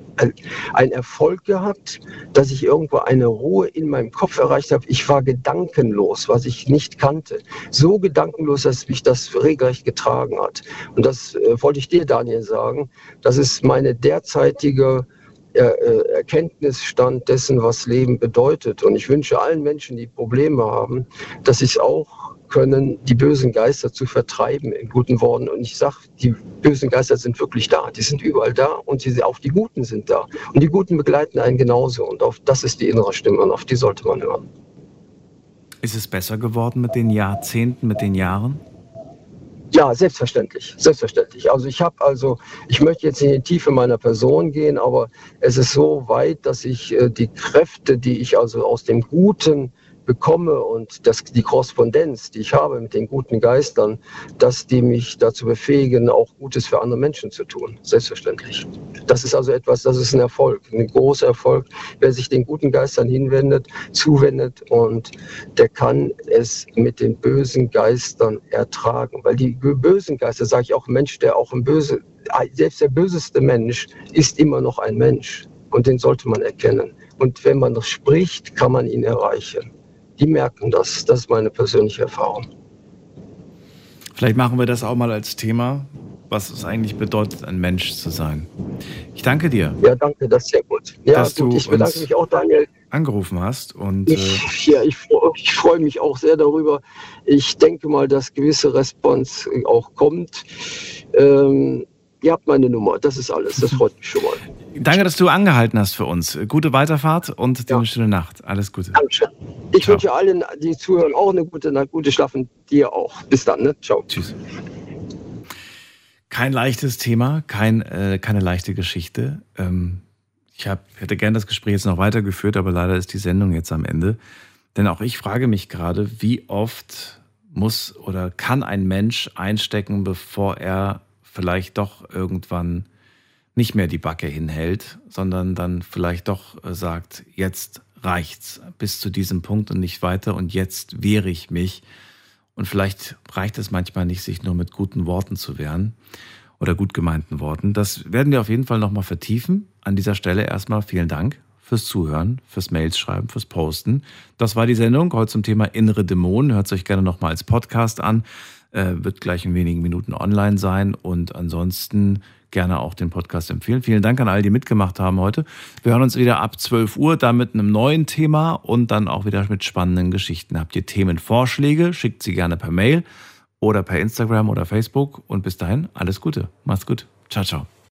einen Erfolg gehabt, dass ich irgendwo eine Ruhe in meinem Kopf erreicht habe. Ich war gedankenlos, was ich nicht kannte. So gedankenlos, dass mich das regelrecht getragen hat. Und das äh, wollte ich dir, Daniel, sagen. Das ist meine derzeitige äh, äh, Erkenntnisstand dessen, was Leben bedeutet. Und ich wünsche allen Menschen, die Probleme haben, dass sie es auch können, die bösen Geister zu vertreiben, in guten Worten. Und ich sage, die bösen Geister sind wirklich da. Die sind überall da und sie, auch die Guten sind da. Und die Guten begleiten einen genauso. Und auf, das ist die innere Stimme und auf die sollte man hören. Ist es besser geworden mit den Jahrzehnten, mit den Jahren? Ja, selbstverständlich, selbstverständlich. Also ich habe also, ich möchte jetzt in die Tiefe meiner Person gehen, aber es ist so weit, dass ich äh, die Kräfte, die ich also aus dem Guten bekomme und das, die Korrespondenz, die ich habe mit den guten Geistern, dass die mich dazu befähigen, auch Gutes für andere Menschen zu tun. Selbstverständlich. Das ist also etwas, das ist ein Erfolg, ein großer Erfolg. Wer sich den guten Geistern hinwendet, zuwendet und der kann es mit den bösen Geistern ertragen. Weil die bösen Geister, sage ich auch, Mensch, der auch ein böse, selbst der böseste Mensch ist immer noch ein Mensch. Und den sollte man erkennen. Und wenn man noch spricht, kann man ihn erreichen die merken das. Das ist meine persönliche Erfahrung. Vielleicht machen wir das auch mal als Thema, was es eigentlich bedeutet, ein Mensch zu sein. Ich danke dir. Ja, danke, das ist sehr gut. Ja, dass gut, ich bedanke mich auch, Daniel. Angerufen hast und. Ich, äh ja, ich, ich freue mich auch sehr darüber. Ich denke mal, dass gewisse Response auch kommt. Ähm, ihr habt meine Nummer, das ist alles. Das freut mich schon mal. Danke, dass du angehalten hast für uns. Gute Weiterfahrt und ja. eine schöne Nacht. Alles Gute. Dankeschön. Ich Ciao. wünsche allen, die zuhören, auch eine gute Nacht, gute Schlafen. Dir auch. Bis dann. Ne? Ciao. Tschüss. Kein leichtes Thema, kein, äh, keine leichte Geschichte. Ähm, ich hab, hätte gern das Gespräch jetzt noch weitergeführt, aber leider ist die Sendung jetzt am Ende. Denn auch ich frage mich gerade, wie oft muss oder kann ein Mensch einstecken, bevor er vielleicht doch irgendwann nicht mehr die Backe hinhält, sondern dann vielleicht doch äh, sagt, jetzt reicht's bis zu diesem Punkt und nicht weiter und jetzt wehre ich mich Und vielleicht reicht es manchmal nicht, sich nur mit guten Worten zu wehren oder gut gemeinten Worten. Das werden wir auf jeden Fall nochmal vertiefen. An dieser Stelle erstmal vielen Dank fürs Zuhören, fürs Mails schreiben, fürs Posten. Das war die Sendung heute zum Thema innere Dämonen. Hört es euch gerne nochmal als Podcast an. Äh, wird gleich in wenigen Minuten online sein. Und ansonsten gerne auch den Podcast empfehlen. Vielen Dank an all die mitgemacht haben heute. Wir hören uns wieder ab 12 Uhr, dann mit einem neuen Thema und dann auch wieder mit spannenden Geschichten. Habt ihr Themenvorschläge? Schickt sie gerne per Mail oder per Instagram oder Facebook. Und bis dahin, alles Gute. Macht's gut. Ciao, ciao.